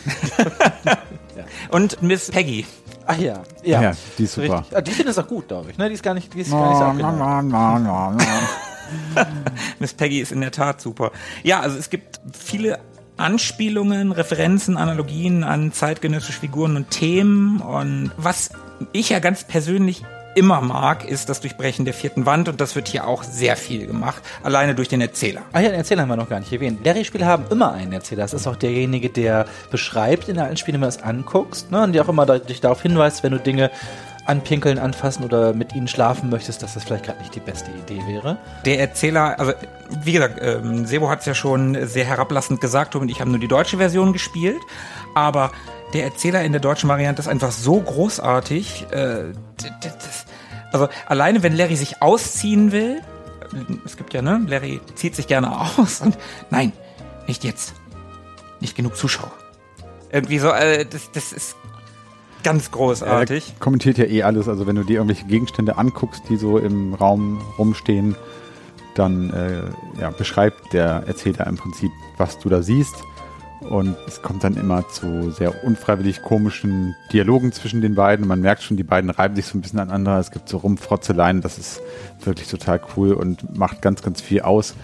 D: Und Miss Peggy.
A: Ach ja, ja.
B: Ja, die ist super.
A: Richtig. Ah, die findet es auch gut, glaube ich. Ne? Die ist gar nicht, die ist gar nicht so abgeneigt.
D: Miss Peggy ist in der Tat super. Ja, also es gibt viele Anspielungen, Referenzen, Analogien an zeitgenössische Figuren und Themen. Und was ich ja ganz persönlich immer mag, ist das Durchbrechen der vierten Wand. Und das wird hier auch sehr viel gemacht, alleine durch den Erzähler.
A: Ah ja, den Erzähler haben wir noch gar nicht erwähnt. Larry-Spiele haben immer einen Erzähler. Das ist auch derjenige, der beschreibt in allen Spielen, wenn du das anguckst, ne? und der auch immer da, dich darauf hinweist, wenn du Dinge anpinkeln, anfassen oder mit ihnen schlafen möchtest, dass das vielleicht gerade nicht die beste Idee wäre.
D: Der Erzähler, also wie gesagt, ähm, Sebo hat es ja schon sehr herablassend gesagt und ich habe nur die deutsche Version gespielt, aber der Erzähler in der deutschen Variante ist einfach so großartig. Äh, also alleine wenn Larry sich ausziehen will, es gibt ja, ne, Larry zieht sich gerne aus und nein, nicht jetzt. Nicht genug Zuschauer. Irgendwie so, äh, das, das ist ganz großartig.
B: Er kommentiert ja eh alles. Also wenn du dir irgendwelche Gegenstände anguckst, die so im Raum rumstehen, dann äh, ja, beschreibt der Erzähler im Prinzip, was du da siehst. Und es kommt dann immer zu sehr unfreiwillig komischen Dialogen zwischen den beiden. Man merkt schon, die beiden reiben sich so ein bisschen aneinander. Es gibt so Rumfrotzeleien. Das ist wirklich total cool und macht ganz, ganz viel aus.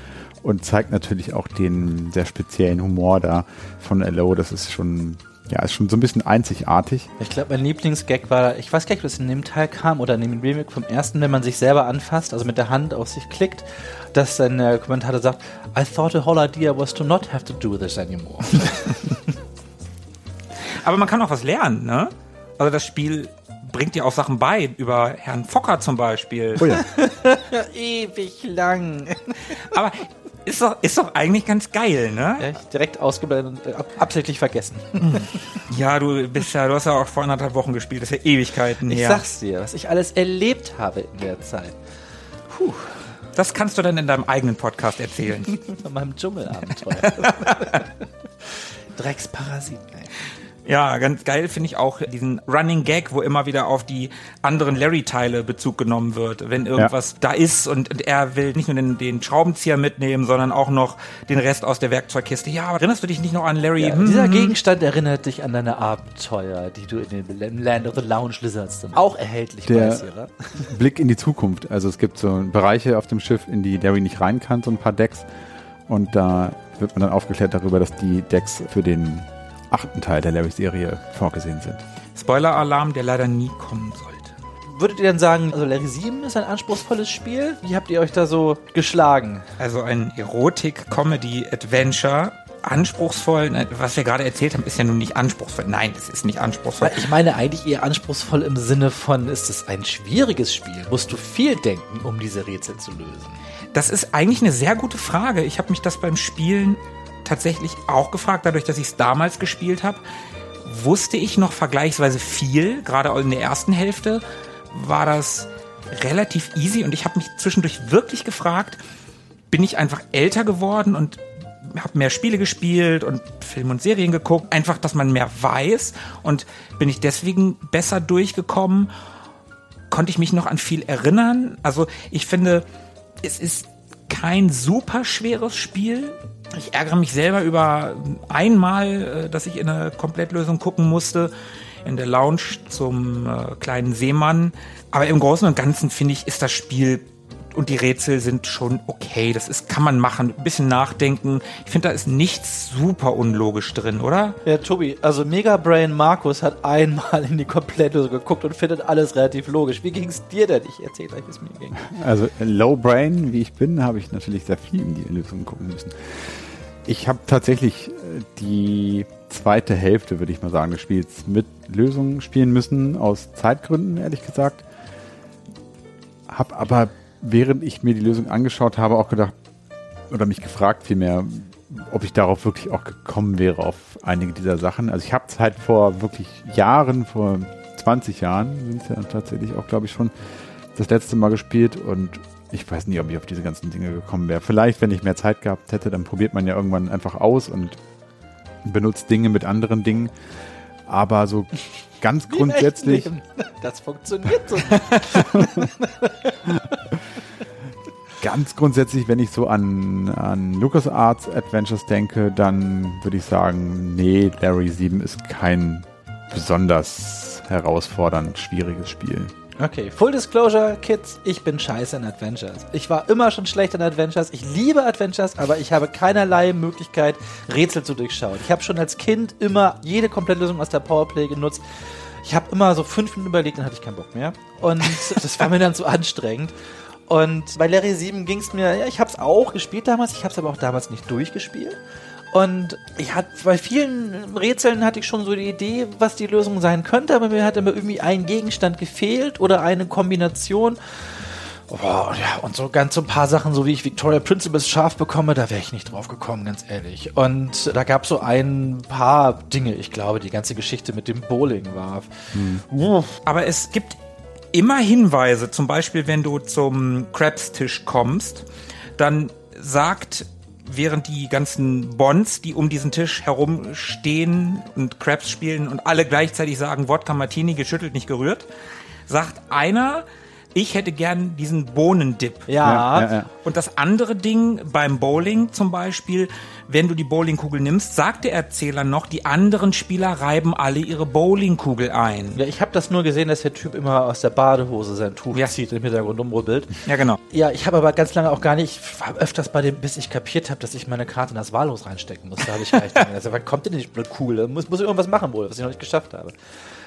B: und zeigt natürlich auch den sehr speziellen Humor da von L.O. Das ist schon, ja, ist schon so ein bisschen einzigartig.
A: Ich glaube, mein Lieblingsgag war, ich weiß gar nicht, ob das in dem Teil kam oder in dem Remake vom ersten, wenn man sich selber anfasst, also mit der Hand auf sich klickt, dass dann der Kommentator sagt, I thought the whole idea was to not have to do this anymore.
D: Aber man kann auch was lernen, ne? Also das Spiel bringt dir auch Sachen bei, über Herrn Fokker zum Beispiel.
B: Oh ja.
A: Ewig lang.
D: Aber ist doch, ist doch eigentlich ganz geil, ne?
A: Ja, ich direkt ausgeblendet und äh, ab- absichtlich vergessen.
D: Ja, du bist ja, du hast ja auch vor anderthalb Wochen gespielt, das ist ja Ewigkeiten
A: Ich
D: her.
A: sag's dir, was ich alles erlebt habe in der Zeit.
D: Das kannst du dann in deinem eigenen Podcast erzählen.
A: Von meinem Dschungelabenteuer. Drecksparasiten, ey.
D: Ja, ganz geil finde ich auch diesen Running Gag, wo immer wieder auf die anderen Larry-Teile Bezug genommen wird. Wenn irgendwas da ist und, und er will nicht nur den, den Schraubenzieher mitnehmen, sondern auch noch den Rest aus der Werkzeugkiste. Ja, erinnerst du dich nicht noch an Larry?
A: Ja,
D: Hm,
A: dieser
D: hm.
A: Gegenstand erinnert dich an deine Abenteuer, die du in den Land of the Lounge Lizards dann auch erhältlich
B: Der-
A: weißt, oder?
B: Blick in die Zukunft. Also es gibt so Bereiche auf dem Schiff, in die Larry nicht rein kann, so ein paar Decks. Und da wird man dann aufgeklärt darüber, dass die Decks für den achten Teil der Larry-Serie vorgesehen sind.
D: Spoiler-Alarm, der leider nie kommen sollte.
A: Würdet ihr dann sagen, also Larry 7 ist ein anspruchsvolles Spiel? Wie habt ihr euch da so geschlagen?
D: Also ein Erotik-Comedy-Adventure. Anspruchsvoll, ne, was wir gerade erzählt haben, ist ja nun nicht anspruchsvoll. Nein, es ist nicht anspruchsvoll.
A: Ich meine eigentlich eher anspruchsvoll im Sinne von, ist es ein schwieriges Spiel? Musst du viel denken, um diese Rätsel zu lösen?
D: Das ist eigentlich eine sehr gute Frage. Ich habe mich das beim Spielen tatsächlich auch gefragt, dadurch, dass ich es damals gespielt habe. Wusste ich noch vergleichsweise viel, gerade in der ersten Hälfte war das relativ easy und ich habe mich zwischendurch wirklich gefragt, bin ich einfach älter geworden und habe mehr Spiele gespielt und Filme und Serien geguckt, einfach, dass man mehr weiß und bin ich deswegen besser durchgekommen konnte ich mich noch an viel erinnern. Also ich finde, es ist kein super schweres Spiel. Ich ärgere mich selber über einmal, äh, dass ich in eine Komplettlösung gucken musste, in der Lounge zum äh, kleinen Seemann. Aber im Großen und Ganzen finde ich, ist das Spiel und die Rätsel sind schon okay. Das ist, kann man machen, ein bisschen nachdenken. Ich finde, da ist nichts super unlogisch drin, oder?
A: Ja, Tobi, also Mega Brain Markus hat einmal in die Komplettlösung geguckt und findet alles relativ logisch. Wie ging's dir denn? Ich erzähl gleich, wie es mir ging.
B: Also Low Brain, wie ich bin, habe ich natürlich sehr viel in die Lösungen gucken müssen. Ich habe tatsächlich äh, die zweite Hälfte, würde ich mal sagen, des Spiels mit Lösungen spielen müssen, aus Zeitgründen, ehrlich gesagt. Hab aber, während ich mir die Lösung angeschaut habe, auch gedacht, oder mich gefragt vielmehr, ob ich darauf wirklich auch gekommen wäre, auf einige dieser Sachen. Also ich habe es halt vor wirklich Jahren, vor 20 Jahren, sind es ja tatsächlich auch, glaube ich, schon, das letzte Mal gespielt und ich weiß nicht, ob ich auf diese ganzen Dinge gekommen wäre. Vielleicht, wenn ich mehr Zeit gehabt hätte, dann probiert man ja irgendwann einfach aus und benutzt Dinge mit anderen Dingen. Aber so ganz grundsätzlich,
A: echten Leben. Das funktioniert so.
B: ganz grundsätzlich, wenn ich so an, an LucasArts Adventures denke, dann würde ich sagen, nee, Larry 7 ist kein besonders herausfordernd schwieriges Spiel.
A: Okay, Full Disclosure, Kids, ich bin scheiße in Adventures. Ich war immer schon schlecht in Adventures. Ich liebe Adventures, aber ich habe keinerlei Möglichkeit, Rätsel zu durchschauen. Ich habe schon als Kind immer jede Komplettlösung aus der Powerplay genutzt. Ich habe immer so fünf Minuten überlegt, dann hatte ich keinen Bock mehr. Und das war mir dann zu anstrengend. Und bei Larry 7 ging es mir, ja, ich habe es auch gespielt damals, ich habe es aber auch damals nicht durchgespielt. Und ich hatte bei vielen Rätseln hatte ich schon so die Idee, was die Lösung sein könnte, aber mir hat immer irgendwie ein Gegenstand gefehlt oder eine Kombination. Boah, ja, und so ganz so ein paar Sachen, so wie ich Victoria Principles scharf bekomme, da wäre ich nicht drauf gekommen, ganz ehrlich. Und da gab es so ein paar Dinge, ich glaube, die ganze Geschichte mit dem Bowling war. Uff.
D: Aber es gibt immer Hinweise, zum Beispiel, wenn du zum Crabs-Tisch kommst, dann sagt, während die ganzen Bonds, die um diesen Tisch herum stehen und Crabs spielen und alle gleichzeitig sagen, Wodka Martini geschüttelt, nicht gerührt, sagt einer, ich hätte gern diesen Bohnendip.
A: Ja,
B: ja, ja.
D: Und das andere Ding beim Bowling zum Beispiel, wenn du die Bowlingkugel nimmst, sagt der Erzähler noch, die anderen Spieler reiben alle ihre Bowlingkugel ein.
A: Ja, ich habe das nur gesehen, dass der Typ immer aus der Badehose sein Tuch
D: Ja.
A: zieht im Hintergrund umrubbelt.
D: Ja, genau.
A: Ja, ich habe aber ganz lange auch gar nicht, ich war öfters bei dem, bis ich kapiert habe, dass ich meine Karte in das Wahllos reinstecken muss. Da habe ich recht. also, wann kommt denn die Kugel? Muss, muss ich irgendwas machen wohl, was ich noch nicht geschafft habe.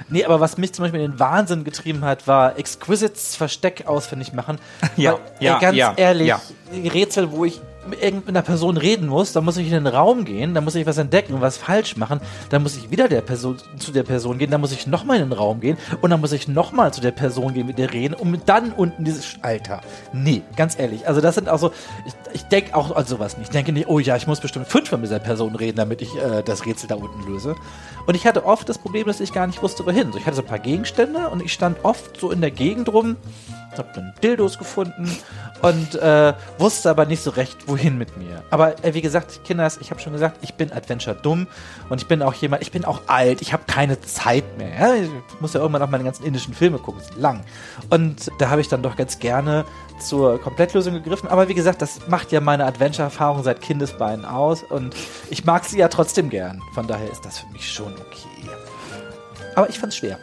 A: Nee, aber was mich zum Beispiel in den Wahnsinn getrieben hat, war Exquisites Versteck ausfindig machen.
D: Ja,
A: Weil,
D: ja,
A: ey, ganz
D: ja,
A: ehrlich,
D: ja.
A: Rätsel, wo ich mit irgendeiner Person reden muss, dann muss ich in den Raum gehen, dann muss ich was entdecken und was falsch machen, dann muss ich wieder der Person, zu der Person gehen, dann muss ich nochmal in den Raum gehen und dann muss ich nochmal zu der Person gehen, mit der reden, um dann unten dieses, Alter, nee, ganz ehrlich, also das sind auch so, ich, ich denke auch an sowas nicht, ich denke nicht, oh ja, ich muss bestimmt fünfmal mit dieser Person reden, damit ich äh, das Rätsel da unten löse. Und ich hatte oft das Problem, dass ich gar nicht wusste, wohin. So, ich hatte so ein paar Gegenstände und ich stand oft so in der Gegend rum, hab dann Dildos gefunden und äh, wusste aber nicht so recht, wohin mit mir. Aber äh, wie gesagt, Kinders, ich habe schon gesagt, ich bin Adventure dumm und ich bin auch jemand, ich bin auch alt, ich habe keine Zeit mehr. Ja? Ich muss ja irgendwann auch meine ganzen indischen Filme gucken, ist lang. Und da habe ich dann doch ganz gerne zur Komplettlösung gegriffen. Aber wie gesagt, das macht ja meine Adventure-Erfahrung seit Kindesbeinen aus und ich mag sie ja trotzdem gern. Von daher ist das für mich schon okay. Aber ich fand's schwer.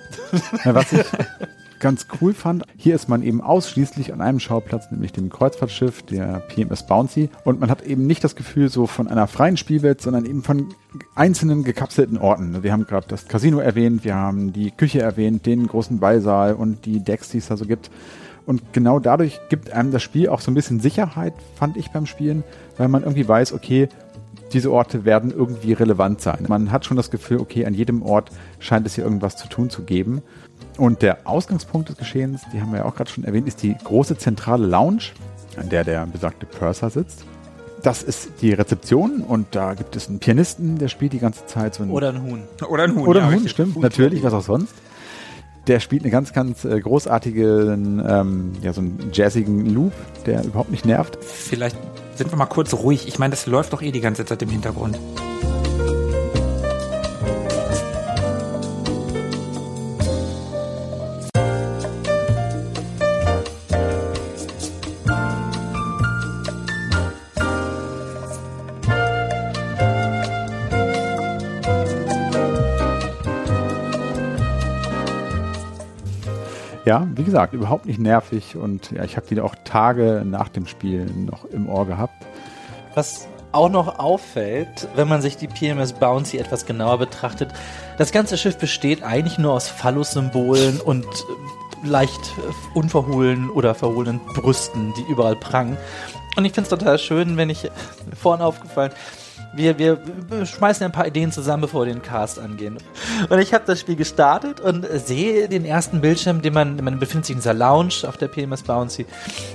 B: Ja, was ich ganz cool fand, hier ist man eben ausschließlich an einem Schauplatz, nämlich dem Kreuzfahrtschiff, der PMS Bouncy. Und man hat eben nicht das Gefühl so von einer freien Spielwelt, sondern eben von einzelnen gekapselten Orten. Wir haben gerade das Casino erwähnt, wir haben die Küche erwähnt, den großen Ballsaal und die Decks, die es da so gibt. Und genau dadurch gibt einem das Spiel auch so ein bisschen Sicherheit, fand ich beim Spielen, weil man irgendwie weiß, okay, diese Orte werden irgendwie relevant sein. Man hat schon das Gefühl, okay, an jedem Ort scheint es hier irgendwas zu tun zu geben. Und der Ausgangspunkt des Geschehens, die haben wir ja auch gerade schon erwähnt, ist die große zentrale Lounge, an der der besagte Purser sitzt. Das ist die Rezeption und da gibt es einen Pianisten, der spielt die ganze Zeit so ein
A: Oder ein Huhn.
D: Oder ein Huhn.
B: oder
D: ja,
B: ein
D: richtig.
B: stimmt, natürlich, was auch sonst. Der spielt eine ganz, ganz äh, großartigen, ähm, ja, so einen jazzigen Loop, der überhaupt nicht nervt.
D: Vielleicht sind wir mal kurz ruhig. Ich meine, das läuft doch eh die ganze Zeit im Hintergrund.
B: Ja, wie gesagt, überhaupt nicht nervig und ja, ich habe die auch Tage nach dem Spiel noch im Ohr gehabt.
A: Was auch noch auffällt, wenn man sich die PMS Bouncy etwas genauer betrachtet, das ganze Schiff besteht eigentlich nur aus Phallus-Symbolen und äh, leicht äh, unverhohlenen oder verhohlenen Brüsten, die überall prangen. Und ich finde es total schön, wenn ich vorhin aufgefallen, wir, wir schmeißen ein paar Ideen zusammen, bevor wir den Cast angehen. Und ich habe das Spiel gestartet und sehe den ersten Bildschirm, den man, man befindet sich in dieser Lounge auf der PMS Bouncy.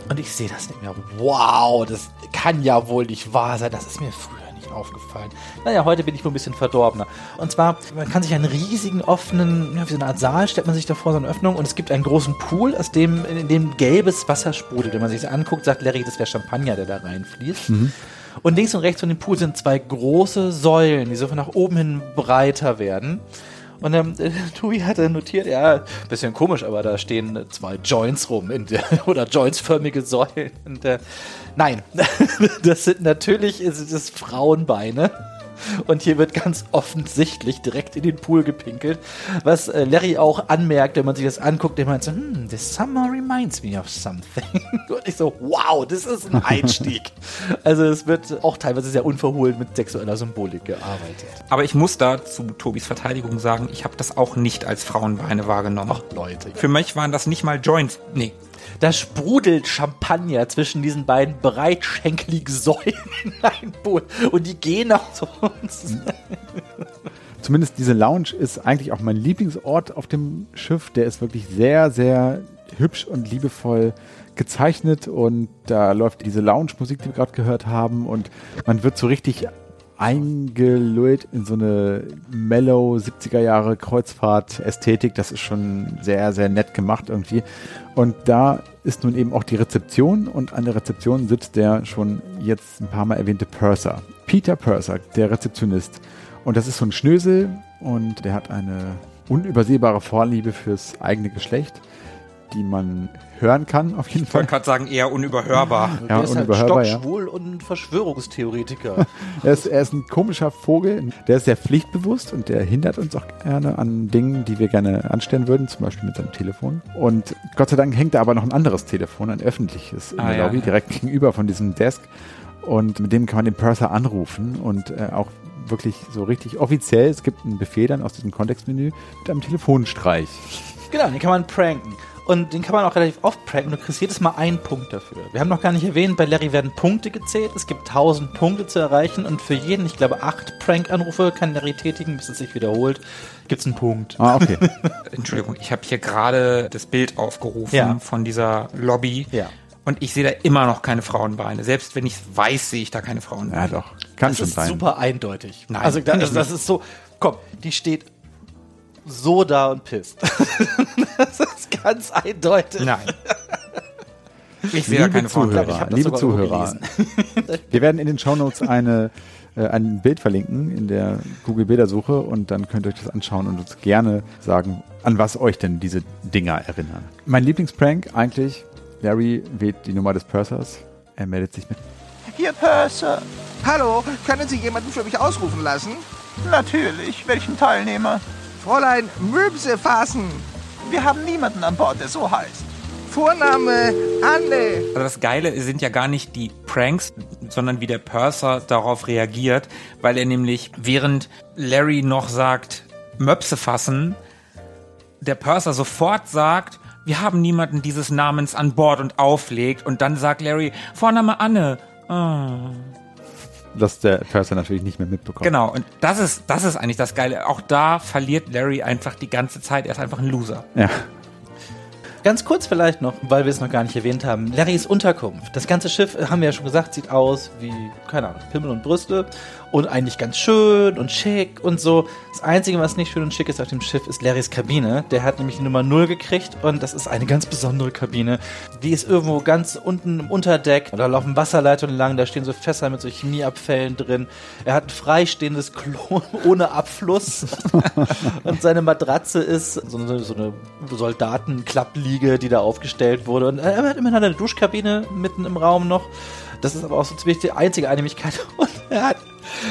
A: Und ich sehe das nicht mehr. Wow, das kann ja wohl nicht wahr sein. Das ist mir früher nicht aufgefallen. Naja, heute bin ich wohl ein bisschen verdorbener. Und zwar, man kann sich einen riesigen offenen, ja, wie so eine Art Saal, stellt man sich davor, so eine Öffnung und es gibt einen großen Pool, aus dem, in dem gelbes Wasser sprudelt. Wenn man sich das anguckt, sagt Larry, das wäre Champagner, der da reinfließt. Und links und rechts von dem Pool sind zwei große Säulen, die so von nach oben hin breiter werden. Und ähm, äh, Tobi hatte notiert, ja, bisschen komisch, aber da stehen zwei Joints rum in der, oder jointsförmige Säulen. Und, äh, nein, das sind natürlich das Frauenbeine. Und hier wird ganz offensichtlich direkt in den Pool gepinkelt, was äh, Larry auch anmerkt, wenn man sich das anguckt, der meint so, hm, this summer reminds me of something. Und ich so, wow, das ist ein Einstieg. also es wird auch teilweise sehr unverhohlen mit sexueller Symbolik gearbeitet.
D: Aber ich muss da zu Tobis Verteidigung sagen, ich habe das auch nicht als Frauenbeine wahrgenommen.
A: Ach Leute,
D: Für mich waren das nicht mal Joints. Nee.
A: Da sprudelt Champagner zwischen diesen beiden breitschenkeligen Säulen in ein Pool. Und die gehen auch zu uns.
B: Zumindest diese Lounge ist eigentlich auch mein Lieblingsort auf dem Schiff. Der ist wirklich sehr, sehr hübsch und liebevoll gezeichnet und da läuft diese Lounge-Musik, die wir gerade gehört haben und man wird so richtig eingelullt in so eine mellow 70er Jahre Kreuzfahrt-Ästhetik. Das ist schon sehr, sehr nett gemacht irgendwie. Und da ist nun eben auch die Rezeption und an der Rezeption sitzt der schon jetzt ein paar Mal erwähnte Purser. Peter Purser, der Rezeptionist. Und das ist so ein Schnösel und der hat eine unübersehbare Vorliebe fürs eigene Geschlecht. die man hören kann, auf jeden
D: Ich
B: Fall.
D: wollte gerade sagen, eher unüberhörbar.
B: Ja,
A: der ist halt
B: unüberhörbar, ja.
A: stockschwul und Verschwörungstheoretiker.
B: Er ist, er ist ein komischer Vogel, der ist sehr pflichtbewusst und der hindert uns auch gerne an Dingen, die wir gerne anstellen würden, zum Beispiel mit seinem Telefon. Und Gott sei Dank hängt da aber noch ein anderes Telefon, ein öffentliches in
D: Ah,
B: der
D: ja,
B: Lobby,
D: ja.
B: direkt gegenüber von diesem Desk. Und mit dem kann man den Purser anrufen und äh, auch wirklich so richtig offiziell, es gibt einen Befehl dann aus diesem Kontextmenü mit einem Telefonstreich.
A: genau, den kann man pranken. Und den kann man auch relativ oft pranken. Du kriegst jedes Mal einen Punkt dafür. Wir haben noch gar nicht erwähnt, bei Larry werden Punkte gezählt. Es gibt 1000 Punkte zu erreichen und für jeden, ich glaube, acht Prank-Anrufe kann Larry tätigen, bis es sich wiederholt, gibt es einen Punkt.
B: Ah, okay.
D: Entschuldigung, ich habe hier gerade das Bild aufgerufen
A: Ja.
D: von dieser Lobby.
A: Ja.
D: Und ich sehe da immer noch keine Frauenbeine. Selbst wenn ich es weiß, sehe ich da keine Frauenbeine.
B: ja, doch. Kann
A: Das
B: schon
A: ist
B: sein.
A: super eindeutig.
D: Nein,
A: also da,
D: find ich
A: das ist so, komm, die steht so da und pisst. das ist ganz eindeutig.
D: Nein. Ich sehe
B: Liebe
D: keine.
B: Zuhörer,
A: das
B: liebe Zuhörer, wir werden in den Shownotes eine, äh, ein Bild verlinken in der Google Bildersuche und dann könnt ihr euch das anschauen und uns gerne sagen, an was euch denn diese Dinger erinnern. Mein Lieblingsprank eigentlich, Larry wählt die Nummer des Pursers, er meldet sich mit.
E: Hier, Purser.
F: Hallo, können Sie jemanden für mich ausrufen lassen?
E: Natürlich. Welchen Teilnehmer?
F: Fräulein Möbse fassen.
E: Wir haben niemanden an Bord, der so heißt.
F: Vorname Anne.
D: Also das Geile sind ja gar nicht die Pranks, sondern wie der Purser darauf reagiert, weil er nämlich während Larry noch sagt, Möpse fassen, der Purser sofort sagt, wir haben niemanden dieses Namens an Bord und auflegt und dann sagt Larry, Vorname Anne. Ah.
B: Dass der Purser natürlich nicht mehr mitbekommt.
D: Genau, und das ist, das ist eigentlich das Geile. Auch da verliert Larry einfach die ganze Zeit. Er ist einfach ein Loser.
B: Ja.
A: Ganz kurz vielleicht noch, weil wir es noch gar nicht erwähnt haben. Larrys Unterkunft. Das ganze Schiff, haben wir ja schon gesagt, sieht aus wie, keine Ahnung, Pimmel und Brüste. Und eigentlich ganz schön und schick und so. Das Einzige, was nicht schön und schick ist auf dem Schiff, ist Larrys Kabine. Der hat nämlich die Nummer 0 gekriegt und das ist eine ganz besondere Kabine. Die ist irgendwo ganz unten im Unterdeck. Da laufen Wasserleitungen lang, da stehen so Fässer mit so Chemieabfällen drin. Er hat ein freistehendes Klo ohne Abfluss. und seine Matratze ist so eine, so eine Soldatenklappliege, die da aufgestellt wurde. Und er hat immerhin eine Duschkabine mitten im Raum noch. Das ist aber auch so ziemlich die einzige Einigkeit. Und er hat,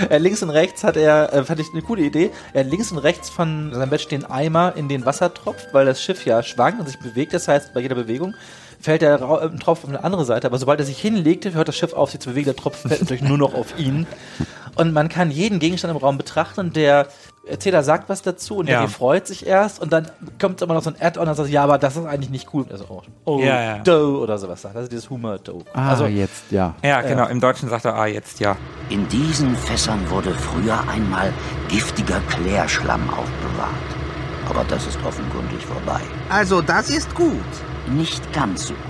A: er links und rechts hat er, äh, fand ich eine coole Idee, er hat links und rechts von seinem Bett stehen Eimer, in den Wasser tropft, weil das Schiff ja schwankt und sich bewegt. Das heißt, bei jeder Bewegung fällt der äh, Tropfen auf eine andere Seite. Aber sobald er sich hinlegte, hört das Schiff auf, sich zu bewegen. Der Tropfen fällt natürlich nur noch auf ihn. Und man kann jeden Gegenstand im Raum betrachten der Erzähler sagt was dazu und
D: Ja.
A: der freut sich erst und dann kommt immer noch so ein Add-on und sagt, ja, aber das ist eigentlich nicht cool. Also, oh, oh
D: Ja, ja.
A: Doe oder sowas sagt. Also dieses Humor-Doe.
B: Ah,
A: also,
B: jetzt, ja.
D: Ja, genau. Im Deutschen sagt er, ah, jetzt ja.
G: In diesen Fässern wurde früher einmal giftiger Klärschlamm aufbewahrt. Aber das ist offenkundig vorbei.
F: Also, das ist gut.
G: Nicht ganz so gut.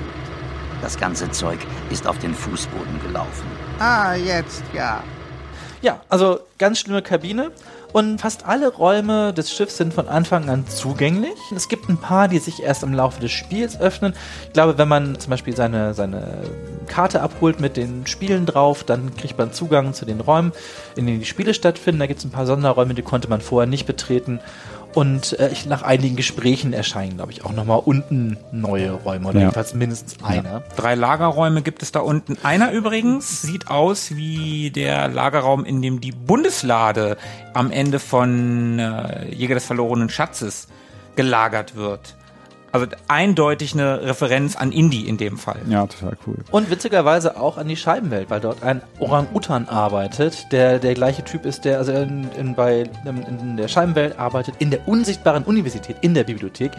G: Das ganze Zeug ist auf den Fußboden gelaufen.
F: Ah, jetzt, ja.
A: Ja, also ganz schlimme Kabine. Und fast alle Räume des Schiffs sind von Anfang an zugänglich. Es gibt ein paar, die sich erst im Laufe des Spiels öffnen. Ich glaube, wenn man zum Beispiel seine, seine Karte abholt mit den Spielen drauf, dann kriegt man Zugang zu den Räumen, in denen die Spiele stattfinden. Da gibt es ein paar Sonderräume, die konnte man vorher nicht betreten. Und äh, ich, nach einigen Gesprächen erscheinen, glaube ich, auch nochmal unten neue Räume oder
B: Ja.
A: jedenfalls mindestens einer.
D: Drei Lagerräume gibt es da unten. Einer übrigens sieht aus wie der Lagerraum, in dem die Bundeslade am Ende von äh, Jäger des verlorenen Schatzes gelagert wird. Also eindeutig eine Referenz an Indie in dem Fall.
B: Ja, total cool.
A: Und witzigerweise auch an die Scheibenwelt, weil dort ein Orang-Utan arbeitet, der der gleiche Typ ist, der also in, in, bei, in, in der Scheibenwelt arbeitet, in der unsichtbaren Universität, in der Bibliothek.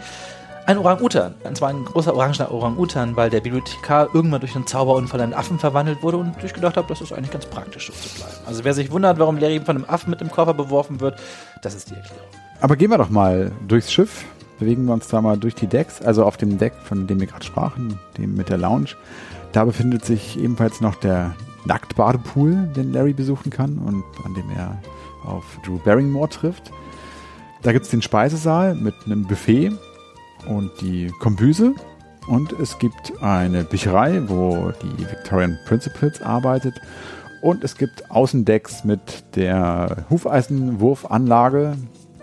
A: Ein Orang-Utan. Und zwar ein großer orangener Orang-Utan, weil der Bibliothekar irgendwann durch einen Zauberunfall in einen Affen verwandelt wurde und ich gedacht habe, das ist eigentlich ganz praktisch, so zu bleiben. Also wer sich wundert, warum Larry von einem Affen mit dem Koffer beworfen wird, das ist die Erklärung.
B: Aber gehen wir doch mal durchs Schiff, bewegen wir uns da mal durch die Decks, also auf dem Deck, von dem wir gerade sprachen, dem mit der Lounge. Da befindet sich ebenfalls noch der Nacktbadepool, den Larry besuchen kann und an dem er auf Drew Barrymore trifft. Da gibt es den Speisesaal mit einem Buffet und die Kombüse. Und es gibt eine Bücherei, wo die Victorian Principles arbeitet. Und es gibt Außendecks mit der Hufeisenwurfanlage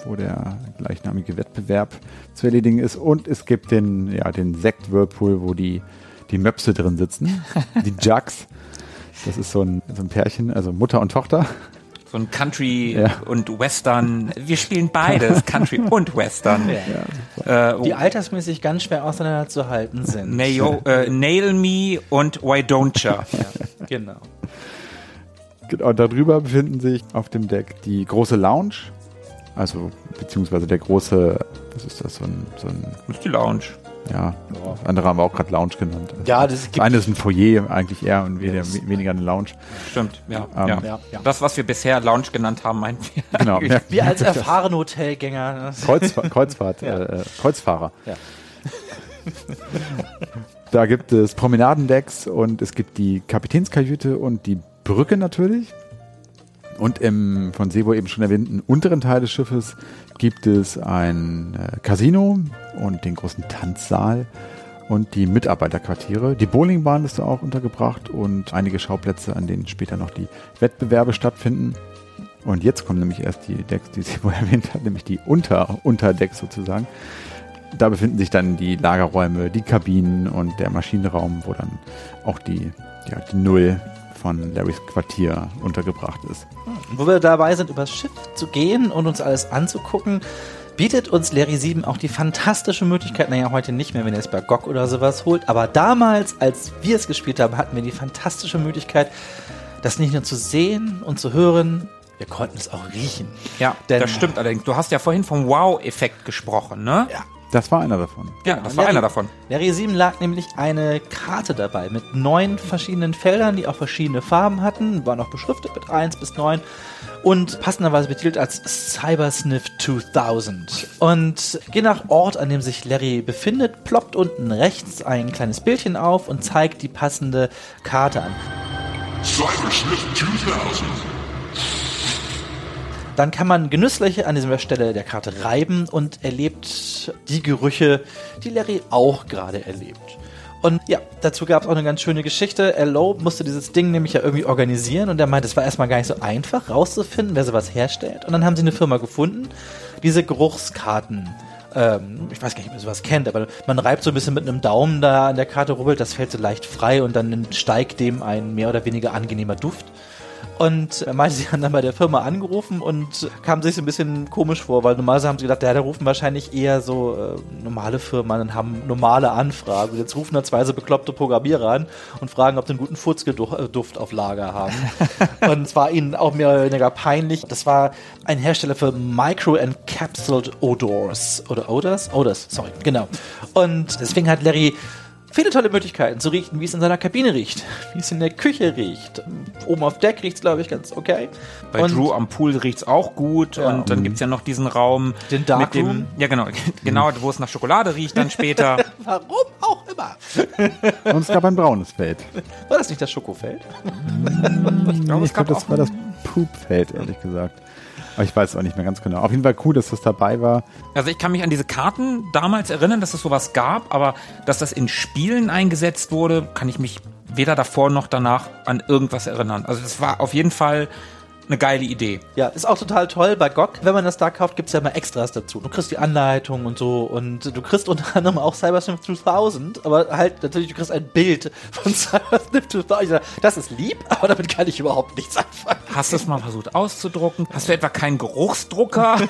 B: wo der gleichnamige Wettbewerb zu erledigen ist. Und es gibt den, ja, den Sekt-Whirlpool, wo die, die Möpse drin sitzen, die Jugs. Das ist so ein, so ein Pärchen, also Mutter und Tochter.
D: So ein Country
B: Ja.
D: und Western. Wir spielen beides, Country und Western. äh,
A: Die altersmäßig ganz schwer auseinanderzuhalten sind.
D: Nail, äh, Nail Me und Why Don't Ya?
A: Genau.
B: Genau, darüber befinden sich auf dem Deck die große Lounge, also beziehungsweise der große, was ist das, so ein, so ein
D: Das ist die Lounge.
B: ja, andere haben wir auch gerade Lounge genannt.
A: Ja, das gibt-
B: eine ist ein Foyer eigentlich eher und weniger, weniger eine Lounge.
D: Stimmt, ja.
B: Ähm,
D: ja.
A: ja, ja.
D: Das, was wir bisher Lounge genannt haben, meinen wir.
B: Genau, ja,
A: Wir als erfahrene Hotelgänger.
B: Kreuzfahr Kreuzfahrt,
A: Ja.
B: äh, äh, Kreuzfahrer.
A: Ja.
B: Da gibt es Promenadendecks und es gibt die Kapitänskajüte und die Brücke natürlich. Und im von Sebo eben schon erwähnten unteren Teil des Schiffes gibt es ein äh, Casino und den großen Tanzsaal und die Mitarbeiterquartiere. Die Bowlingbahn ist da auch untergebracht und einige Schauplätze, an denen später noch die Wettbewerbe stattfinden. Und jetzt kommen nämlich erst die Decks, die Sebo erwähnt hat, nämlich die Unter Unterdecks sozusagen. Da befinden sich dann die Lagerräume, die Kabinen und der Maschinenraum, wo dann auch die, ja, die Null von Larrys Quartier untergebracht ist.
A: Wo wir dabei sind, übers Schiff zu gehen und uns alles anzugucken, bietet uns Larry 7 auch die fantastische Möglichkeit, naja, heute nicht mehr, wenn ihr es bei GOG oder sowas holt, aber damals, als wir es gespielt haben, hatten wir die fantastische Möglichkeit, das nicht nur zu sehen und zu hören, wir konnten es auch riechen.
D: Ja,
A: Denn-
D: das stimmt allerdings. Du hast ja vorhin vom Wow-Effekt gesprochen, ne?
A: Ja.
B: Das war einer davon.
D: Ja, das war
A: Larry-
D: einer davon.
A: Larry 7 lag nämlich eine Karte dabei mit neun verschiedenen Feldern, die auch verschiedene Farben hatten, war noch beschriftet mit 1 bis 9 und passenderweise betitelt als Cybersniff 2000. Und je nach Ort, an dem sich Larry befindet, ploppt unten rechts ein kleines Bildchen auf und zeigt die passende Karte an.
H: Cybersniff 2000.
A: Dann kann man genüsslich an dieser Stelle der Karte reiben und erlebt die Gerüche, die Larry auch gerade erlebt. Und ja, dazu gab es auch eine ganz schöne Geschichte. L.O. musste dieses Ding nämlich ja irgendwie organisieren und er meinte, es war erstmal gar nicht so einfach rauszufinden, wer sowas herstellt. Und dann haben sie eine Firma gefunden, diese Geruchskarten. Ähm, ich weiß gar nicht, ob ihr sowas kennt, aber man reibt so ein bisschen mit einem Daumen da an der Karte rubbelt, das fällt so leicht frei und dann steigt dem ein mehr oder weniger angenehmer Duft. Und meinte, sie haben dann bei der Firma angerufen und kamen sich so ein bisschen komisch vor, weil normalerweise haben sie gedacht, ja, da rufen wahrscheinlich eher so äh, normale Firmen und haben normale Anfragen. Und jetzt rufen da zwei so bekloppte Programmierer an und fragen, ob sie einen guten Furzgeduft auf Lager haben. und es war ihnen auch mehr oder weniger peinlich. Das war ein Hersteller für Micro-Encapsuled Odors. Oder Odors? Odors, sorry, genau. Und deswegen hat Larry viele tolle Möglichkeiten zu riechen, wie es in seiner Kabine riecht, wie es in der Küche riecht. Oben auf Deck riecht es, glaube ich, ganz okay.
D: Bei
A: Und-
D: Drew am Pool riecht's auch gut
A: Ja.
D: und dann gibt's ja noch diesen Raum
A: Den Dark
D: mit dem,
A: Room?
D: ja genau, genau, wo es nach Schokolade riecht dann später.
A: Warum auch immer.
B: Und es gab ein braunes Feld.
A: War das nicht das Schokofeld?
D: Ich glaube,
B: ich
D: es
B: glaube, das
D: auch
B: war das Poopfeld, ehrlich gesagt. Ich weiß auch nicht mehr ganz genau. Auf jeden Fall cool, dass das dabei war.
D: Also ich kann mich an diese Karten damals erinnern, dass es sowas gab, aber dass das in Spielen eingesetzt wurde, kann ich mich weder davor noch danach an irgendwas erinnern. Also das war auf jeden Fall eine geile Idee.
A: Ja, ist auch total toll bei GOG. Wenn man das da kauft, gibt's ja immer Extras dazu. Du kriegst die Anleitung und so und du kriegst unter anderem auch Cybersniff 2000, aber halt natürlich, du kriegst ein Bild von Cybersniff 2000. Das ist lieb, aber damit kann ich überhaupt nichts anfangen.
D: Hast du es mal versucht auszudrucken? Hast du etwa keinen Geruchsdrucker?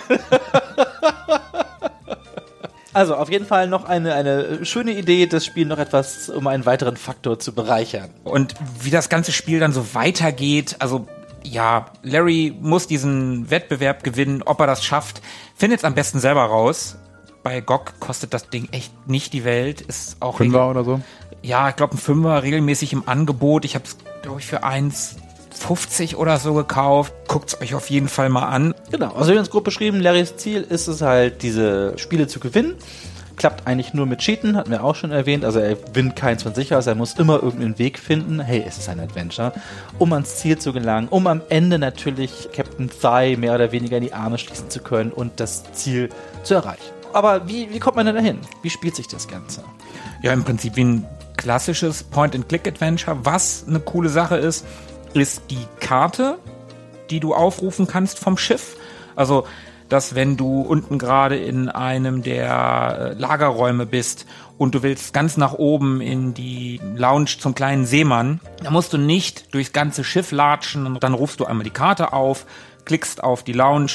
A: Also auf jeden Fall noch eine, eine schöne Idee, das Spiel noch etwas um einen weiteren Faktor zu bereichern.
D: Und wie das ganze Spiel dann so weitergeht, also ja, Larry muss diesen Wettbewerb gewinnen, ob er das schafft, findet es am besten selber raus. Bei GOG kostet das Ding echt nicht die Welt, ist auch
B: Fünfer oder so.
D: ja, ich glaube ein Fünfer regelmäßig im Angebot. Ich habe es glaube ich für 1,50 oder so gekauft. Guckt's euch auf jeden Fall mal an.
A: Genau, also wie uns grob beschrieben, Larrys Ziel ist es halt, diese Spiele zu gewinnen. Klappt eigentlich nur mit Cheaten, hatten wir auch schon erwähnt. Also er gewinnt keins von sich aus, er muss immer irgendeinen Weg finden. Hey, es ist ein Adventure. Um ans Ziel zu gelangen, um am Ende natürlich Captain Thigh mehr oder weniger in die Arme schließen zu können und das Ziel zu erreichen. Aber wie, wie kommt man denn dahin? Wie spielt sich das Ganze?
D: Ja, im Prinzip wie ein klassisches Point-and-Click-Adventure. Was eine coole Sache ist, ist die Karte, die du aufrufen kannst vom Schiff. Also dass wenn du unten gerade in einem der äh, Lagerräume bist und du willst ganz nach oben in die Lounge zum kleinen Seemann, dann musst du nicht durchs ganze Schiff latschen und dann rufst du einmal die Karte auf, klickst auf die Lounge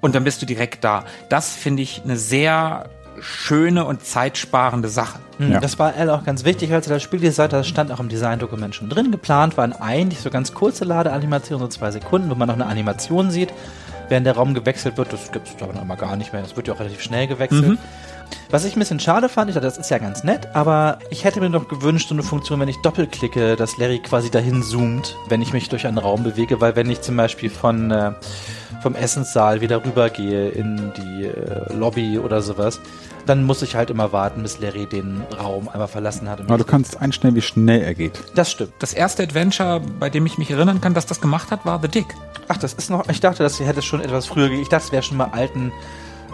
D: und dann bist du direkt da. Das finde ich eine sehr schöne und zeitsparende Sache.
A: Hm,
B: Ja.
A: Das war Al auch ganz wichtig, als er das Spiel designt hat. Das stand auch im Designdokument schon drin. Geplant waren eigentlich so ganz kurze Ladeanimationen, so zwei Sekunden, wo man noch eine Animation sieht, während der Raum gewechselt wird. Das gibt es aber noch mal gar nicht mehr. Das wird ja auch relativ schnell gewechselt. Was ich ein bisschen schade fand, ich dachte, das ist ja ganz nett, aber ich hätte mir noch gewünscht, so eine Funktion, wenn ich doppelklicke, dass Larry quasi dahin zoomt, wenn ich mich durch einen Raum bewege, weil wenn ich zum Beispiel von äh, vom Essenssaal wieder rübergehe in die äh, Lobby oder sowas, dann muss ich halt immer warten, bis Larry den Raum einmal verlassen hat.
B: Aber du kannst einstellen, wie schnell er geht.
A: das stimmt.
D: Das erste Adventure, bei dem ich mich erinnern kann, dass das gemacht hat, war The Dick.
A: Ach, das ist noch. Ich dachte, das hätte schon etwas früher. Ich dachte, es wäre schon mal alten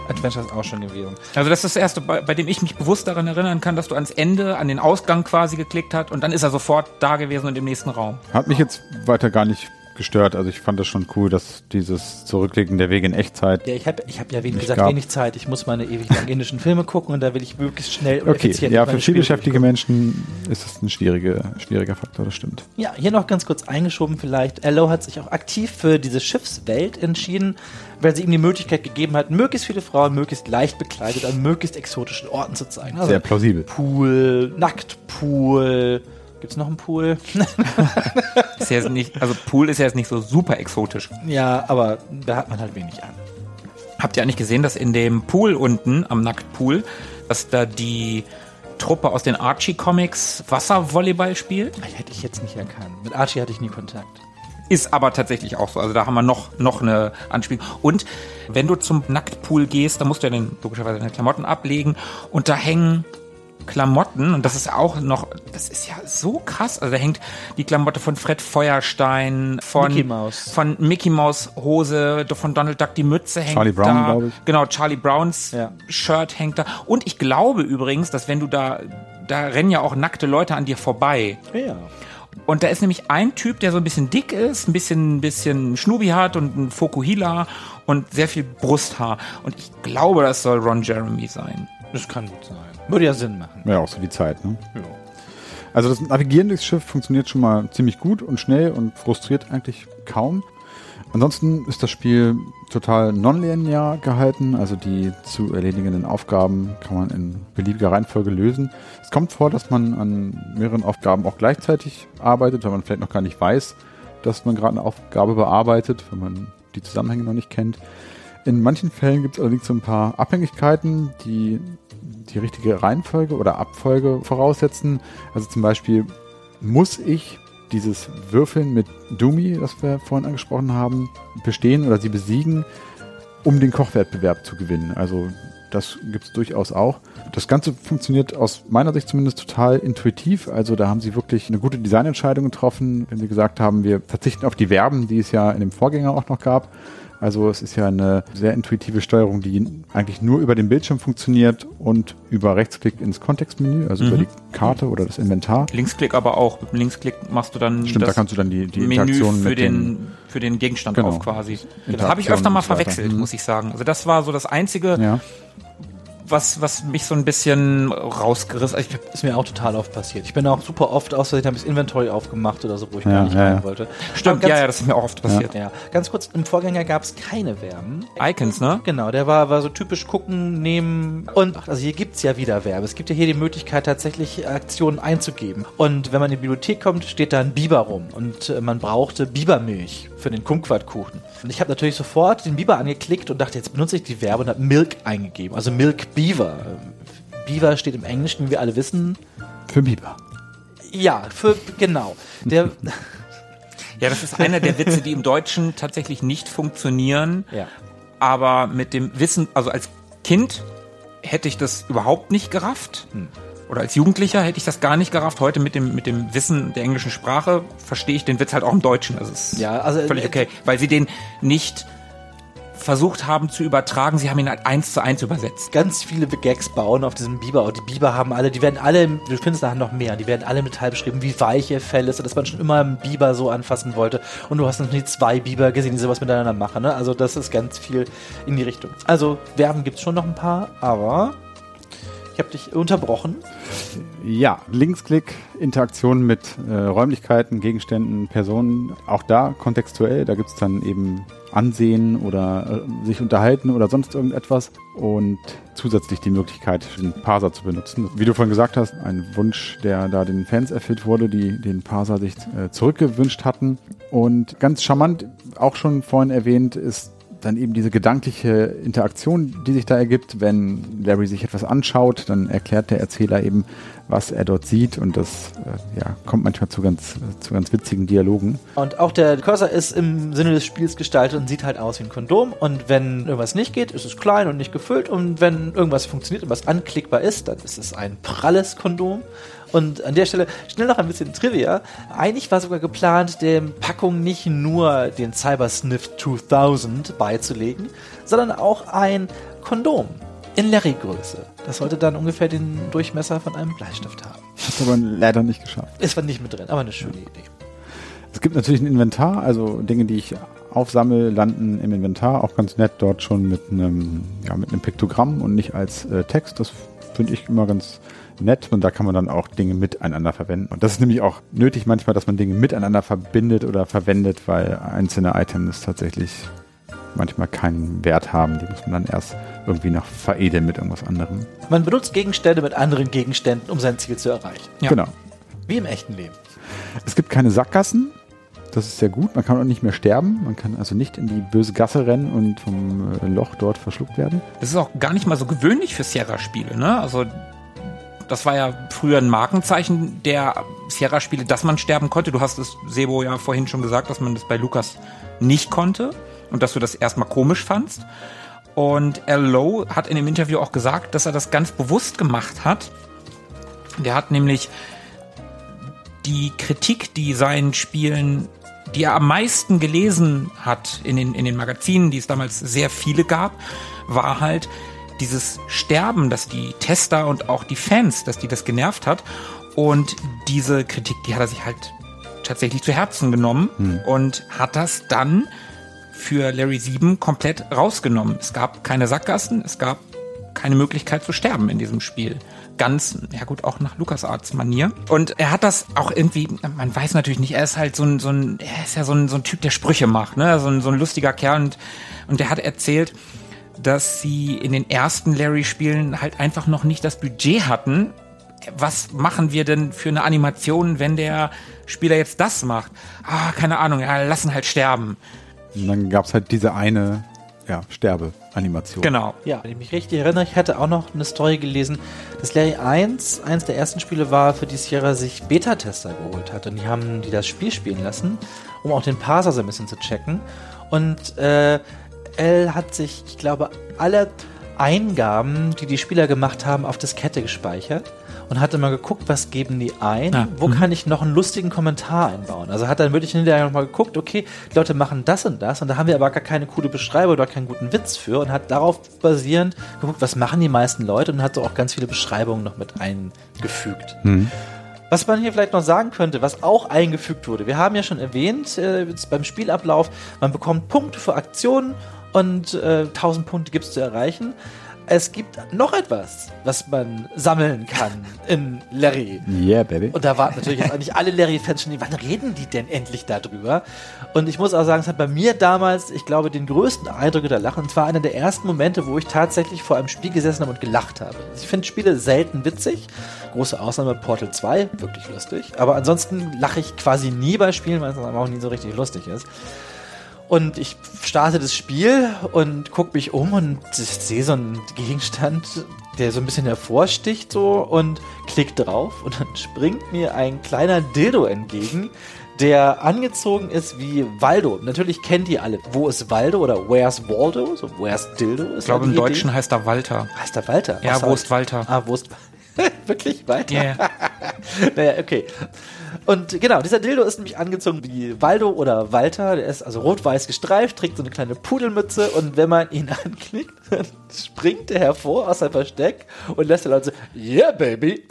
A: Adventures auch schon gewesen.
D: Also das ist das erste, bei, bei dem ich mich bewusst daran erinnern kann, dass du ans Ende, an den Ausgang quasi geklickt hast und dann ist er sofort da gewesen und im nächsten Raum.
B: Hat mich jetzt weiter gar nicht gestört. Also ich fand das schon cool, dass dieses Zurücklegen der Wege in Echtzeit.
A: Ja, ich habe, ich hab ja wie gesagt
B: gab.
A: wenig Zeit. Ich muss meine ewig langen indischen Filme gucken und da will ich möglichst schnell und
B: Okay,
A: effizient
B: ja, für vielbeschäftigte. Menschen ist es ein schwierige, schwieriger Faktor, das stimmt.
A: Ja, hier noch ganz kurz eingeschoben vielleicht. Allo hat sich auch aktiv für diese Schiffswelt entschieden, weil sie ihm die Möglichkeit gegeben hat, möglichst viele Frauen möglichst leicht bekleidet an möglichst exotischen Orten zu zeigen. Also
B: Sehr plausibel.
A: Pool, Nacktpool. Gibt's noch einen Pool?
D: Ist ja jetzt nicht, also Pool ist ja jetzt nicht so super exotisch.
A: ja, aber da hat man halt wenig an.
D: Habt ihr eigentlich gesehen, dass in dem Pool unten, am Nacktpool, dass da die Truppe aus den Archie-Comics Wasservolleyball spielt?
A: Hätte ich jetzt nicht erkannt. Mit Archie hatte ich nie Kontakt.
D: Ist aber tatsächlich auch so. Also da haben wir noch, noch eine Anspielung. Und wenn du zum Nacktpool gehst, dann musst du ja den, logischerweise deine Klamotten ablegen und da hängen Klamotten und das ist auch noch, das ist ja so krass. Also da hängt die Klamotte von Fred Feuerstein, von
A: Mickey Mouse.
D: von Mickey Mouse Hose, von Donald Duck die Mütze hängt
B: Charlie Brown,
D: da.
B: glaub ich.
D: Genau, Charlie Browns
A: Ja.
D: Shirt hängt da. Und ich glaube übrigens, dass wenn du da, da rennen ja auch nackte Leute an dir vorbei.
A: Ja.
D: Und da ist nämlich ein Typ, der so ein bisschen dick ist, ein bisschen, ein bisschen Schnubi hat und ein Fokuhila und sehr viel Brusthaar. Und ich glaube, das soll Ron Jeremy sein.
A: Das kann gut sein. Würde ja Sinn machen.
B: Ja, auch so die Zeit, ne? Also das Navigieren durchs Schiff funktioniert schon mal ziemlich gut und schnell und frustriert eigentlich kaum. Ansonsten ist das Spiel total nonlinear gehalten, also die zu erledigenden Aufgaben kann man in beliebiger Reihenfolge lösen. Es kommt vor, dass man an mehreren Aufgaben auch gleichzeitig arbeitet, weil man vielleicht noch gar nicht weiß, dass man gerade eine Aufgabe bearbeitet, wenn man die Zusammenhänge noch nicht kennt. In manchen Fällen gibt es allerdings so ein paar Abhängigkeiten, die die richtige Reihenfolge oder Abfolge voraussetzen. Also zum Beispiel muss ich dieses Würfeln mit Dumi, das wir vorhin angesprochen haben, bestehen oder sie besiegen, um den Kochwettbewerb zu gewinnen. Also das gibt es durchaus auch. Das Ganze funktioniert aus meiner Sicht zumindest total intuitiv. Also da haben sie wirklich eine gute Designentscheidung getroffen, wenn sie gesagt haben, wir verzichten auf die Verben, die es ja in dem Vorgänger auch noch gab. Also es ist ja eine sehr intuitive Steuerung, die eigentlich nur über den Bildschirm funktioniert und über Rechtsklick ins Kontextmenü, also über die Karte oder das Inventar.
D: Linksklick aber auch. Mit dem Linksklick machst du dann
B: Stimmt, da kannst du dann die, die
D: Menü
B: Interaktion
D: für
B: mit
D: den, für den Gegenstand
B: Genau.
D: auf quasi. Das
B: Interaktion
D: habe ich öfter mal verwechselt,
B: Mhm.
D: muss ich sagen. Also das war so das Einzige,
B: ja.
D: Was, was mich so ein bisschen rausgerissen hat.
A: Ist mir auch total oft passiert. Ich bin auch super oft aus Versehen habe ich das Inventory aufgemacht oder so, wo ich
B: Ja,
A: gar nicht
B: ja,
A: rein
B: ja.
A: wollte.
D: stimmt,
A: ganz,
D: ja, ja, das ist mir auch oft passiert.
A: ja. Ganz kurz, im Vorgänger gab es keine Verben.
D: Icons, ne?
A: Genau, der war, war so typisch gucken, nehmen und ach, also hier gibt's ja wieder Verbe. Es gibt ja hier die Möglichkeit, tatsächlich Aktionen einzugeben. Und wenn man in die Bibliothek kommt, steht da ein Biber rum und äh, man brauchte Bibermilch für den Kumquatkuchen. Und ich habe natürlich sofort den Biber angeklickt und dachte, jetzt benutze ich die Verbe und habe Milk eingegeben, also Milk Beaver. Beaver steht im Englischen, wie wir alle wissen.
B: Für Biber.
A: Ja, für genau. Der
D: Ja, das ist einer der Witze, die im Deutschen tatsächlich nicht funktionieren.
A: ja.
D: aber mit dem Wissen, also als Kind hätte ich das überhaupt nicht gerafft.
A: Hm.
D: Oder als Jugendlicher hätte ich das gar nicht gerafft. Heute mit dem, mit dem Wissen der englischen Sprache verstehe ich den Witz halt auch im Deutschen. Das ist
A: Ja, also,
D: völlig
A: äh,
D: okay, weil sie den nicht versucht haben zu übertragen. Sie haben ihn halt eins zu eins übersetzt.
A: Ganz viele Gags bauen auf diesem Biber. Und die Biber haben alle, die werden alle, du findest nachher noch mehr, die werden alle mit Metall beschrieben, wie weich ihr Fell ist, und dass man schon immer einen Biber so anfassen wollte. Und du hast noch nie zwei Biber gesehen, die sowas miteinander machen. Ne? Also das ist ganz viel in die Richtung. Also Werben gibt's schon noch ein paar, aber ich habe dich unterbrochen.
B: Ja, Linksklick, Interaktion mit äh, Räumlichkeiten, Gegenständen, Personen, auch da kontextuell, da gibt's dann eben Ansehen oder äh, sich unterhalten oder sonst irgendetwas und zusätzlich die Möglichkeit, den Parser zu benutzen. Wie du vorhin gesagt hast, ein Wunsch, der da den Fans erfüllt wurde, die den Parser sich äh, zurückgewünscht hatten. Und ganz charmant, auch schon vorhin erwähnt, ist dann eben diese gedankliche Interaktion, die sich da ergibt, wenn Larry sich etwas anschaut, dann erklärt der Erzähler eben, was er dort sieht und das äh, ja, kommt manchmal zu ganz, zu ganz witzigen Dialogen.
A: Und auch der Cursor ist im Sinne des Spiels gestaltet und sieht halt aus wie ein Kondom. Und wenn irgendwas nicht geht, ist es klein und nicht gefüllt. Und wenn irgendwas funktioniert und was anklickbar ist, dann ist es ein pralles Kondom. Und an der Stelle schnell noch ein bisschen Trivia. Eigentlich war sogar geplant, der Packung nicht nur den Cybersniff 2000 beizulegen, sondern auch ein Kondom in Larry-Größe. Das sollte dann ungefähr den Durchmesser von einem Bleistift haben.
B: Hat aber leider nicht geschafft.
A: Es war nicht mit drin, aber eine schöne Idee.
B: Es gibt natürlich ein Inventar, also Dinge, die ich aufsammle, landen im Inventar. Auch ganz nett dort schon mit einem, ja, mit einem Piktogramm und nicht als äh, Text. Das finde ich immer ganz nett und da kann man dann auch Dinge miteinander verwenden. Und das ist nämlich auch nötig manchmal, dass man Dinge miteinander verbindet oder verwendet, weil einzelne Items tatsächlich manchmal keinen Wert haben. Die muss man dann erst irgendwie noch veredeln mit irgendwas anderem.
A: Man benutzt Gegenstände mit anderen Gegenständen, um sein Ziel zu erreichen.
D: Ja.
B: Genau.
A: Wie im echten Leben.
B: Es gibt keine Sackgassen. Das ist sehr gut. Man kann auch nicht mehr sterben. Man kann also nicht in die böse Gasse rennen und vom äh, Loch dort verschluckt werden.
D: Das ist auch gar nicht mal so gewöhnlich für Sierra-Spiele, ne? Also das war ja früher ein Markenzeichen der Sierra-Spiele, dass man sterben konnte. Du hast es, Sebo, ja vorhin schon gesagt, dass man das bei Lukas nicht konnte und dass du das erstmal komisch fandst. Und L. Lowe hat in dem Interview auch gesagt, dass er das ganz bewusst gemacht hat. Der hat nämlich die Kritik, die seinen Spielen, die er am meisten gelesen hat in den, in den Magazinen, die es damals sehr viele gab, war halt dieses Sterben, dass die Tester und auch die Fans, dass die das genervt hat. Und diese Kritik, die hat er sich halt tatsächlich zu Herzen genommen und hat das dann für Larry 7 komplett rausgenommen. Es gab keine Sackgassen, es gab keine Möglichkeit zu sterben in diesem Spiel. Ganz, ja gut, auch nach LucasArts Manier. Und er hat das auch irgendwie, man weiß natürlich nicht, er ist halt so ein, so ein er ist ja so ein, so ein Typ, der Sprüche macht, ne? So ein, so ein lustiger Kerl und, und der hat erzählt, dass sie in den ersten Larry-Spielen halt einfach noch nicht das Budget hatten. Was machen wir denn für eine Animation, wenn der Spieler jetzt das macht? Ah, keine Ahnung, ja, lassen halt sterben.
B: Und dann gab es halt diese eine ja, Sterbe-Animation.
D: Genau.
A: Ja, wenn ich mich richtig erinnere, ich hatte auch noch eine Story gelesen, dass Larry 1 eins der ersten Spiele war, für die Sierra sich Beta-Tester geholt hat. Und die haben die das Spiel spielen lassen, um auch den Parser so ein bisschen zu checken. Und äh, L hat sich, ich glaube, alle Eingaben, die die Spieler gemacht haben, auf Diskette gespeichert und hat immer geguckt, was geben die ein,
D: Ah,
A: wo kann ich noch einen lustigen Kommentar einbauen. Also hat dann wirklich hinterher nochmal geguckt, okay, die Leute machen das und das und da haben wir aber gar keine coole Beschreibung oder keinen guten Witz für und hat darauf basierend geguckt, was machen die meisten Leute und hat so auch ganz viele Beschreibungen noch mit eingefügt. Was man hier vielleicht noch sagen könnte, was auch eingefügt wurde. Wir haben ja schon erwähnt, äh, beim Spielablauf, man bekommt Punkte für Aktionen und äh, 1000 Punkte gibt es zu erreichen. Es gibt noch etwas, was man sammeln kann in Larry.
B: Yeah, baby.
A: Und da warten natürlich jetzt eigentlich alle Larry-Fans schon, wann reden die denn endlich darüber? Und ich muss auch sagen, es hat bei mir damals, ich glaube, den größten Eindruck der Lachen. Und zwar einer der ersten Momente, wo ich tatsächlich vor einem Spiel gesessen habe und gelacht habe. Ich finde Spiele selten witzig. Große Ausnahme Portal 2, wirklich lustig. Aber ansonsten lache ich quasi nie bei Spielen, weil es dann auch nie so richtig lustig ist. Und ich starte das Spiel und gucke mich um und sehe so einen Gegenstand, der so ein bisschen hervorsticht so und klick drauf und dann springt mir ein kleiner Dildo entgegen, der angezogen ist wie Waldo. Natürlich kennt ihr alle, wo ist Waldo oder Where's Waldo? So Where's Dildo ist
D: Ich glaube, im
A: Idee.
D: Deutschen heißt er Walter.
A: heißt der Walter.
D: Ja,
A: Außer-
D: wo ist Walter?
A: Ah, wo ist Wirklich weiter?
D: Ja, ja.
A: naja, okay. Und genau, dieser Dildo ist nämlich angezogen wie Waldo oder Walter. Der ist also rot-weiß gestreift, trägt so eine kleine Pudelmütze und wenn man ihn anklickt, dann springt er hervor aus seinem Versteck und lässt die Leute so, yeah, baby.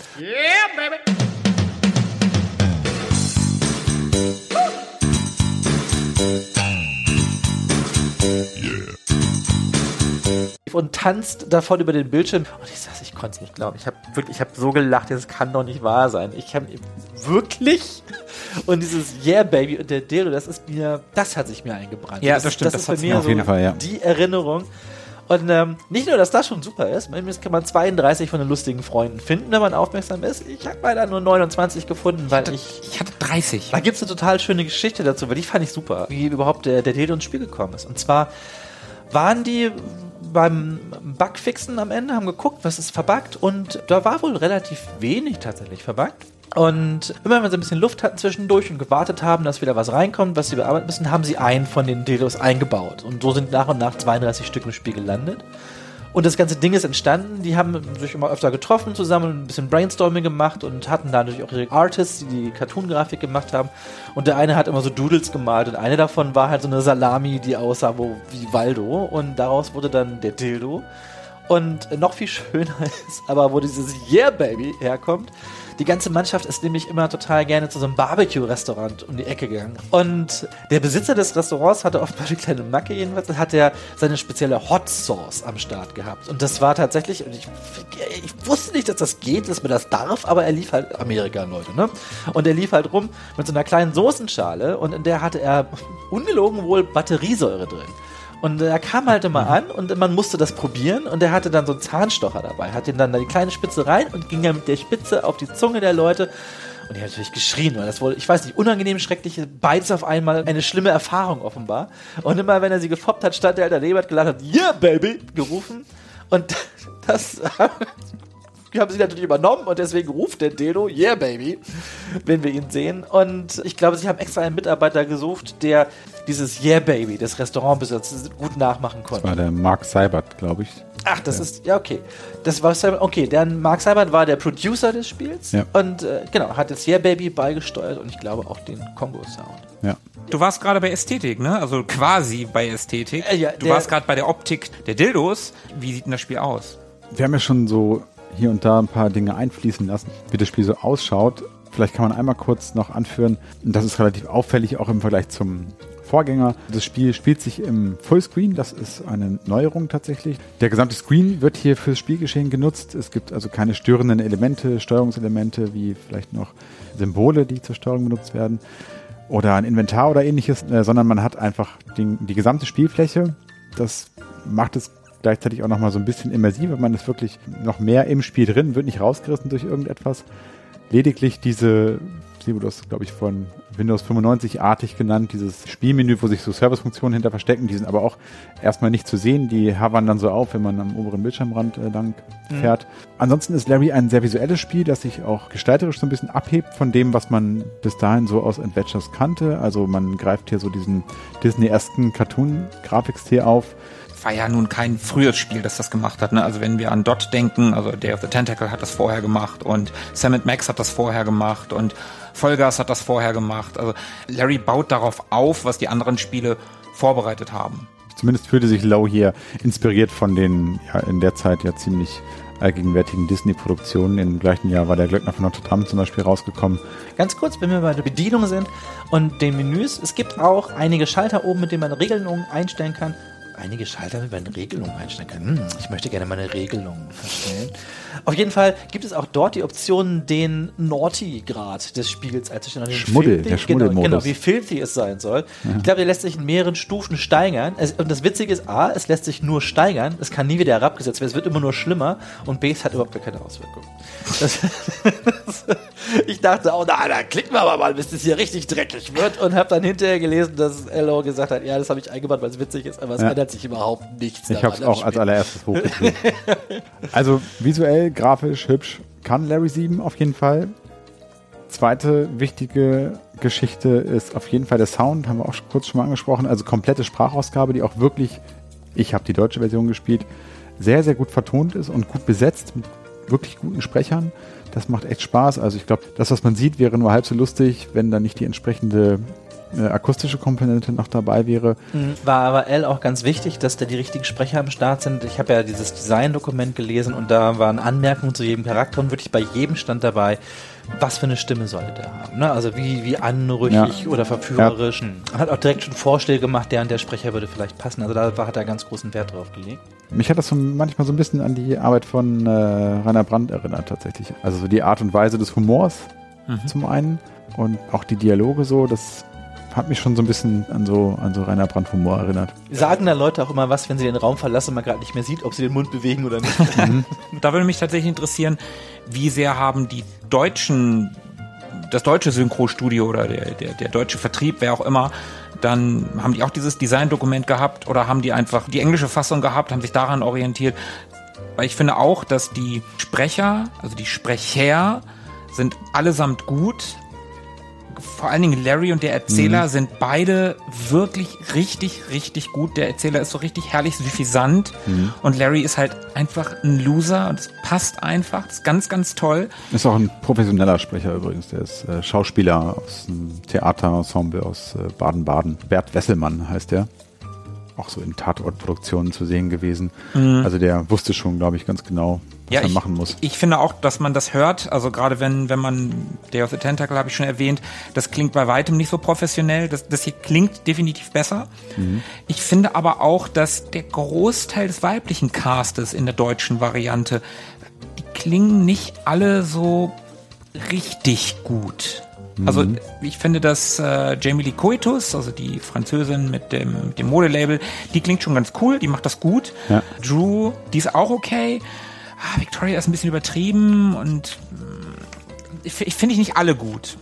A: Und tanzt davon über den Bildschirm. Und ich saß, ich konnte es nicht glauben. Ich habe wirklich, ich habe so gelacht, das kann doch nicht wahr sein. Ich habe wirklich und dieses Yeah Baby und der Dildo, das ist mir, das hat sich mir eingebrannt.
D: Ja, das stimmt,
A: Das,
D: das
A: ist bei
D: hat's
A: mir
B: auf
A: so
B: jeden Fall, ja.
A: die Erinnerung. Und ähm, nicht nur, dass das schon super ist, jetzt kann man 32 von den lustigen Freunden finden, wenn man aufmerksam ist. Ich habe leider nur 29 gefunden, weil ich
D: Ich hatte 30.
A: da gibt es eine total schöne Geschichte dazu, weil die fand ich super, wie überhaupt der, der Dildo ins Spiel gekommen ist. Und zwar waren die beim Bugfixen am Ende, haben geguckt, was ist verbuggt und da war wohl relativ wenig tatsächlich verbuggt. Und immer wenn sie ein bisschen Luft hatten zwischendurch und gewartet haben, dass wieder was reinkommt, was sie bearbeiten müssen, haben sie einen von den Dildos eingebaut. Und so sind nach und nach 32 Stück im Spiel gelandet. Und das ganze Ding ist entstanden. Die haben sich immer öfter getroffen zusammen ein bisschen Brainstorming gemacht und hatten dadurch auch ihre Artists, die die Cartoon-Grafik gemacht haben. Und der eine hat immer so Doodles gemalt und eine davon war halt so eine Salami, die aussah wo, wie Waldo. Und daraus wurde dann der Dildo. Und noch viel schöner ist aber, wo dieses Yeah Baby herkommt. Die ganze Mannschaft ist nämlich immer total gerne zu so einem Barbecue-Restaurant um die Ecke gegangen. Und der Besitzer des Restaurants hatte oft mal eine kleine Macke jedenfalls, hat er seine spezielle Hot Sauce am Start gehabt. Und das war tatsächlich, ich, ich wusste nicht, dass das geht, dass man das darf, aber er lief halt Amerika, Leute, ne? Und er lief halt rum mit so einer kleinen Soßenschale und in der hatte er ungelogen wohl Batteriesäure drin. Und er kam halt immer an und man musste das probieren und er hatte dann so einen Zahnstocher dabei, hat ihn dann da die kleine Spitze rein und ging dann mit der Spitze auf die Zunge der Leute. Und die haben natürlich geschrien, weil das wohl, ich weiß nicht, unangenehm, schreckliche, beides auf einmal, eine schlimme Erfahrung offenbar. Und immer, wenn er sie gefoppt hat, stand er halt daneben, hat gelacht, hat, yeah, baby, gerufen. Und das haben sie natürlich übernommen und deswegen ruft der Dildo, yeah, baby, wenn wir ihn sehen. Und ich glaube, sie haben extra einen Mitarbeiter gesucht, der dieses Yeah Baby des Restaurantbesitzers gut nachmachen konnte.
B: War der Mark Seibert, glaube ich.
A: Ach, das ist, ja, okay. Das war, okay, der Mark Seibert war der Producer des Spiels
B: Ja.
A: und äh, genau, hat das Yeah Baby beigesteuert und ich glaube auch den Kongo-Sound.
B: Ja.
D: Du warst gerade bei Ästhetik, ne? Also quasi bei Ästhetik.
A: Äh, ja,
D: du warst gerade bei der Optik der Dildos. Wie sieht denn das Spiel aus?
B: Wir haben ja schon so hier und da ein paar Dinge einfließen lassen, wie das Spiel so ausschaut. Vielleicht kann man einmal kurz noch anführen, und das ist relativ auffällig, auch im Vergleich zum Vorgänger. Das Spiel spielt sich im Fullscreen, das ist eine Neuerung tatsächlich. Der gesamte Screen wird hier fürs Spielgeschehen genutzt. Es gibt also keine störenden Elemente, Steuerungselemente, wie vielleicht noch Symbole, die zur Steuerung benutzt werden oder ein Inventar oder ähnliches, äh, sondern man hat einfach den, die gesamte Spielfläche. Das macht es gleichzeitig auch nochmal so ein bisschen immersiver. Man ist wirklich noch mehr im Spiel drin, wird nicht rausgerissen durch irgendetwas. Lediglich diese, sie wurde das, glaube ich, von Windows 95-artig genannt, dieses Spielmenü, wo sich so Servicefunktionen hinter verstecken, die sind aber auch erstmal nicht zu sehen. Die havern dann so auf, wenn man am oberen Bildschirmrand äh, lang fährt. Ansonsten ist Larry ein sehr visuelles Spiel, das sich auch gestalterisch so ein bisschen abhebt von dem, was man bis dahin so aus Adventures kannte. Also man greift hier so diesen Disney-esken Cartoon-Grafikstil auf.
D: War ja nun kein frühes Spiel, das das gemacht hat. Ne? Also wenn wir an Dot denken, also Day of the Tentacle hat das vorher gemacht und Sam Max hat das vorher gemacht und Vollgas hat das vorher gemacht. Also Larry baut darauf auf, was die anderen Spiele vorbereitet haben.
B: Zumindest fühlte sich Low hier inspiriert von den ja, in der Zeit ja ziemlich allgegenwärtigen Disney-Produktionen. Im gleichen Jahr war der Glöckner von Notre Dame zum Beispiel rausgekommen.
A: Ganz kurz, wenn wir bei der Bedienung sind und den Menüs, es gibt auch einige Schalter oben, mit denen man Regelungen einstellen kann. Einige Schalter, mit man Regelungen einstellen kann. Hm, ich möchte gerne meine Regelungen verstellen. Auf jeden Fall gibt es auch dort die Option, den Naughty-Grad des Spiels einzustellen. Also
B: Schmuddel,
A: filthy-
B: der
A: genau,
B: Schmuddelmodus.
A: genau, wie filthy es sein soll. Ich glaube, der lässt sich in mehreren Stufen steigern. Es, und das Witzige ist, A, es lässt sich nur steigern, es kann nie wieder herabgesetzt werden, es wird immer nur schlimmer und B, es hat überhaupt gar keine Auswirkungen. Das, ich dachte, oh na, da klicken wir aber mal, bis das hier richtig dreckig wird und habe dann hinterher gelesen, dass Elo gesagt hat, ja, das habe ich eingebaut, weil es witzig ist, aber es
B: Ja.
A: ändert sich überhaupt nichts.
B: Ich habe es auch als allererstes hochgezogen. also visuell, grafisch, hübsch kann Larry 7 auf jeden Fall. Zweite wichtige Geschichte ist auf jeden Fall der Sound, haben wir auch kurz schon mal angesprochen. Also komplette Sprachausgabe, die auch wirklich, ich habe die deutsche Version gespielt, sehr, sehr gut vertont ist und gut besetzt mit wirklich guten Sprechern. Das macht echt Spaß. Also ich glaube, das, was man sieht, wäre nur halb so lustig, wenn da nicht die entsprechende äh, akustische Komponente noch dabei wäre.
A: War aber L auch ganz wichtig, dass da die richtigen Sprecher am Start sind. Ich habe ja dieses Design-Dokument gelesen und da waren Anmerkungen zu jedem Charakter und wirklich bei jedem stand dabei, was für eine Stimme sollte der haben. Ne? Also wie, wie anrüchig
B: Ja.
A: oder verführerisch. Man Hat auch direkt schon Vorschläge gemacht, der und der Sprecher würde vielleicht passen. Also da war- hat er ganz großen Wert drauf gelegt.
B: Mich hat das so manchmal so ein bisschen an die Arbeit von äh, Rainer Brandt erinnert tatsächlich. Also so die Art und Weise des Humors zum einen und auch die Dialoge so, das hat mich schon so ein bisschen an so, an so Rainer Brandt Humor erinnert.
A: Sagen da Leute auch immer was, wenn sie den Raum verlassen und man gerade nicht mehr sieht, ob sie den Mund bewegen oder nicht?
D: Da würde mich tatsächlich interessieren, wie sehr haben die deutschen, das deutsche Synchrostudio oder der, der, der deutsche Vertrieb, wer auch immer, dann haben die auch dieses Designdokument gehabt oder haben die einfach die englische Fassung gehabt, haben sich daran orientiert. Weil ich finde auch, dass die Sprecher, also die Sprecher, sind allesamt gut. Vor allen Dingen Larry und der Erzähler sind beide wirklich richtig, richtig gut. Der Erzähler ist so richtig herrlich suffisant und Larry ist halt einfach ein Loser und es passt einfach. Das ist ganz, ganz toll.
B: Ist auch ein professioneller Sprecher übrigens. Der ist äh, Schauspieler aus einem Theaterensemble aus äh, Baden-Baden. Bert Wesselmann heißt der. Auch so in Tatortproduktionen zu sehen gewesen. Also der wusste schon, glaube ich, ganz genau, was er
D: ich,
B: machen muss.
D: Ich finde auch, dass man das hört. Also gerade wenn, wenn man Day of the Tentacle habe ich schon erwähnt, das klingt bei weitem nicht so professionell. Das, das hier klingt definitiv besser. Ich finde aber auch, dass der Großteil des weiblichen Castes in der deutschen Variante, die klingen nicht alle so richtig gut. Also ich finde, dass äh, Jamie Lee Coitus, also die Französin mit dem, mit dem Modelabel, die klingt schon ganz cool, die macht das gut.
B: Ja.
D: Drew, die ist auch okay. Ah, Victoria ist ein bisschen übertrieben und mm, ich, ich finde ich nicht alle gut.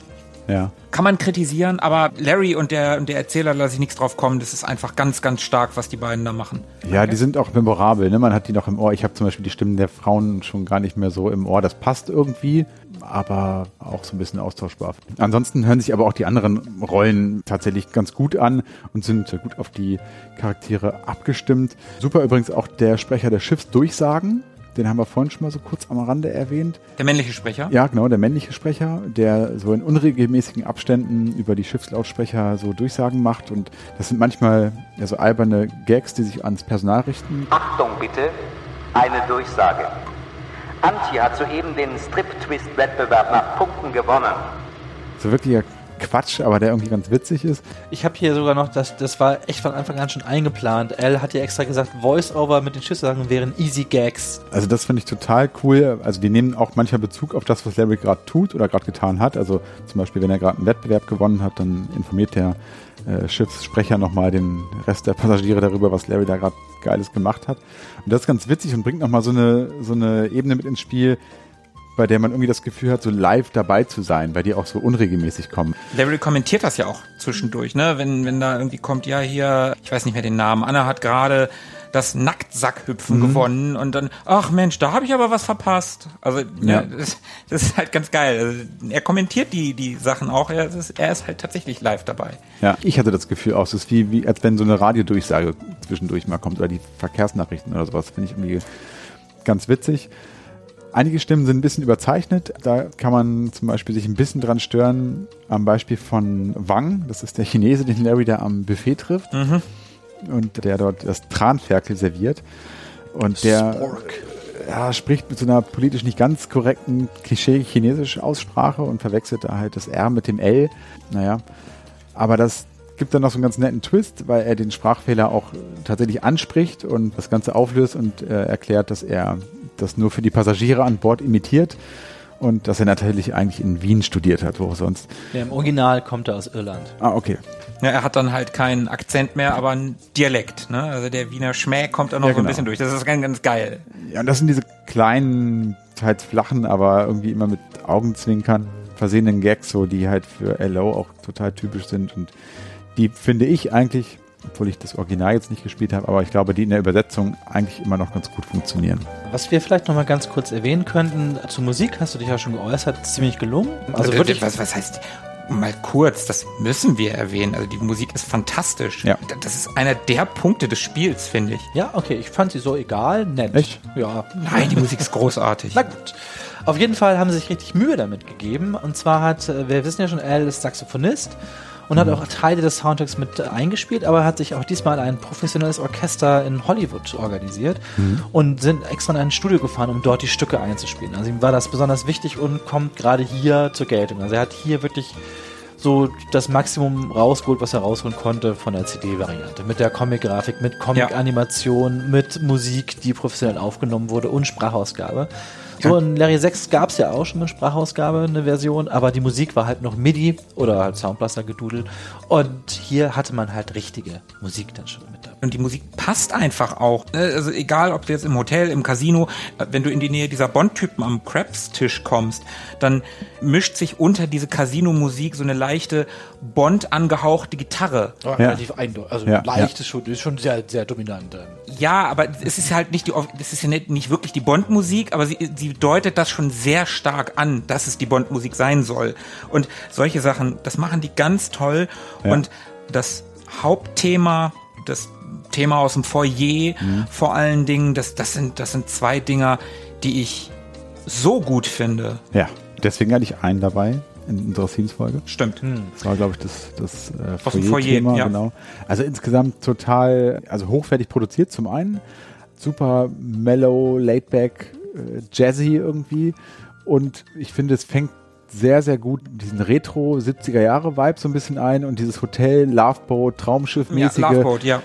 B: Ja.
D: Kann man kritisieren, aber Larry und der, und der Erzähler lasse ich nichts drauf kommen. Das ist einfach ganz, ganz stark, was die beiden da machen.
B: Ja, die sind auch memorabel. Ne? Man hat die noch im Ohr. Ich habe zum Beispiel die Stimmen der Frauen schon gar nicht mehr so im Ohr. Das passt irgendwie, aber auch so ein bisschen austauschbar. Ansonsten hören sich aber auch die anderen Rollen tatsächlich ganz gut an und sind gut auf die Charaktere abgestimmt. Super übrigens auch der Sprecher der Schiffsdurchsagen. Den haben wir vorhin schon mal so kurz am Rande erwähnt.
D: Der männliche Sprecher.
B: Ja, genau, der männliche Sprecher, der so in unregelmäßigen Abständen über die Schiffslautsprecher so Durchsagen macht. Und das sind manchmal ja, so alberne Gags, die sich ans Personal richten.
I: Achtung bitte, eine Durchsage. Antje hat soeben den Strip-Twist-Wettbewerb nach Punkten gewonnen.
B: So wirklicher Quatsch, aber der irgendwie ganz witzig ist.
A: Ich habe hier sogar noch, das, das war echt von Anfang an schon eingeplant. L hat ja extra gesagt, Voice-Over mit den Schiffssagen wären Easy Gags.
B: Also das finde ich total cool. Also die nehmen auch manchmal Bezug auf das, was Larry gerade tut oder gerade getan hat. Also zum Beispiel, wenn er gerade einen Wettbewerb gewonnen hat, dann informiert der äh, Schiffssprecher nochmal den Rest der Passagiere darüber, was Larry da gerade Geiles gemacht hat. Und das ist ganz witzig und bringt nochmal so eine, so eine Ebene mit ins Spiel, bei der man irgendwie das Gefühl hat, so live dabei zu sein, weil die auch so unregelmäßig kommen.
D: Larry kommentiert das ja auch zwischendurch, ne? Wenn, wenn da irgendwie kommt, ja, hier, ich weiß nicht mehr den Namen, Anna hat gerade das Nacktsackhüpfen gewonnen und dann, ach Mensch, da habe ich aber was verpasst. Also,
B: Ja.
D: ja. das, das ist halt ganz geil. Also, er kommentiert die, die Sachen auch, er ist, er ist halt tatsächlich live dabei.
B: Ja, ich hatte das Gefühl auch, es ist wie, wie als wenn so eine Radiodurchsage zwischendurch mal kommt oder die Verkehrsnachrichten oder sowas, finde ich irgendwie ganz witzig. Einige Stimmen sind ein bisschen überzeichnet. Da kann man zum Beispiel sich ein bisschen dran stören. Am Beispiel von Wang, das ist der Chinese, den Larry da am Buffet trifft. Und der dort das Tranferkel serviert. Und der ja, spricht mit so einer politisch nicht ganz korrekten Klischee-chinesischen Aussprache und verwechselt da halt das R mit dem L. Naja, aber das gibt dann noch so einen ganz netten Twist, weil er den Sprachfehler auch tatsächlich anspricht und das Ganze auflöst und äh, erklärt, dass er das nur für die Passagiere an Bord imitiert und dass er natürlich eigentlich in Wien studiert hat, wo auch sonst.
A: Ja, Im Original kommt er aus Irland.
B: Ah, okay.
D: Ja, er hat dann halt keinen Akzent mehr, aber einen Dialekt. Ne? Also der Wiener Schmäh kommt da noch
B: Ja,
D: so ein
B: genau.
D: bisschen durch. Das ist ganz, ganz geil.
B: Ja, und das sind diese kleinen, teils flachen, aber irgendwie immer mit Augenzwinkern versehenen Gags, so die halt für LO auch total typisch sind und die finde ich eigentlich, obwohl ich das Original jetzt nicht gespielt habe, aber ich glaube, die in der Übersetzung eigentlich immer noch ganz gut funktionieren.
A: Was wir vielleicht noch mal ganz kurz erwähnen könnten, zur Musik hast du dich ja schon geäußert, ziemlich gelungen. Also wirklich,
D: was, was heißt mal kurz, das müssen wir erwähnen. Also die Musik ist fantastisch.
B: Ja.
D: Das ist einer der Punkte des Spiels, finde ich.
A: Ja, okay, ich fand sie so egal, nett.
B: Echt?
A: Ja.
D: Nein, die Musik ist großartig.
A: Na gut. Auf jeden Fall haben sie sich richtig Mühe damit gegeben. Und zwar hat, äh, wir wissen ja schon, Al ist Saxophonist und hat auch Teile des Soundtracks mit äh, eingespielt, aber hat sich auch diesmal ein professionelles Orchester in Hollywood organisiert und sind extra in ein Studio gefahren, um dort die Stücke einzuspielen. Also ihm war das besonders wichtig und kommt gerade hier zur Geltung. Also er hat hier wirklich so das Maximum rausgeholt, was er rausholen konnte von der CD-Variante. Mit der Comic-Grafik, mit Comic-Animation, mit Musik, die professionell aufgenommen wurde und Sprachausgabe. So in Larry 6 gab es ja auch schon eine Sprachausgabe, eine Version, aber die Musik war halt noch MIDI oder halt Soundblaster gedudelt. Und hier hatte man halt richtige Musik dann schon mit.
D: Und die Musik passt einfach auch. ne? Also egal, ob du jetzt im Hotel, im Casino, äh, wenn du in die Nähe dieser Bond-Typen am Krebs-Tisch kommst, dann mischt sich unter diese Casino-Musik so eine leichte Bond angehauchte Gitarre.
A: Ja. Relativ eindeutig. Also
B: Ja,
A: leicht ist schon, ist schon sehr, sehr dominant. ähm.
D: Ja, aber es ist halt nicht die, das ist ja nicht, nicht wirklich die Bond-Musik, aber sie, sie deutet das schon sehr stark an, dass es die Bond-Musik sein soll. Und solche Sachen, das machen die ganz toll.
B: Ja.
D: Und das Hauptthema, das Thema aus dem Foyer, vor allen Dingen, das, das sind, das sind zwei Dinger, die ich so gut finde.
B: Ja, deswegen hatte ich einen dabei in unserer Themes-Folge.
D: Stimmt.
B: Das war, glaube ich, das, das äh,
D: Aus dem
B: Foyer-Thema,
D: Foyer, ja.
B: genau. Also insgesamt total, also hochwertig produziert zum einen, super mellow, laid-back, äh, jazzy irgendwie und ich finde, es fängt sehr, sehr gut diesen Retro 70er Jahre Vibe so ein bisschen ein und dieses Hotel, Loveboat,
D: Ja,
B: Traumschiff-mäßige,
D: Loveboat, ja.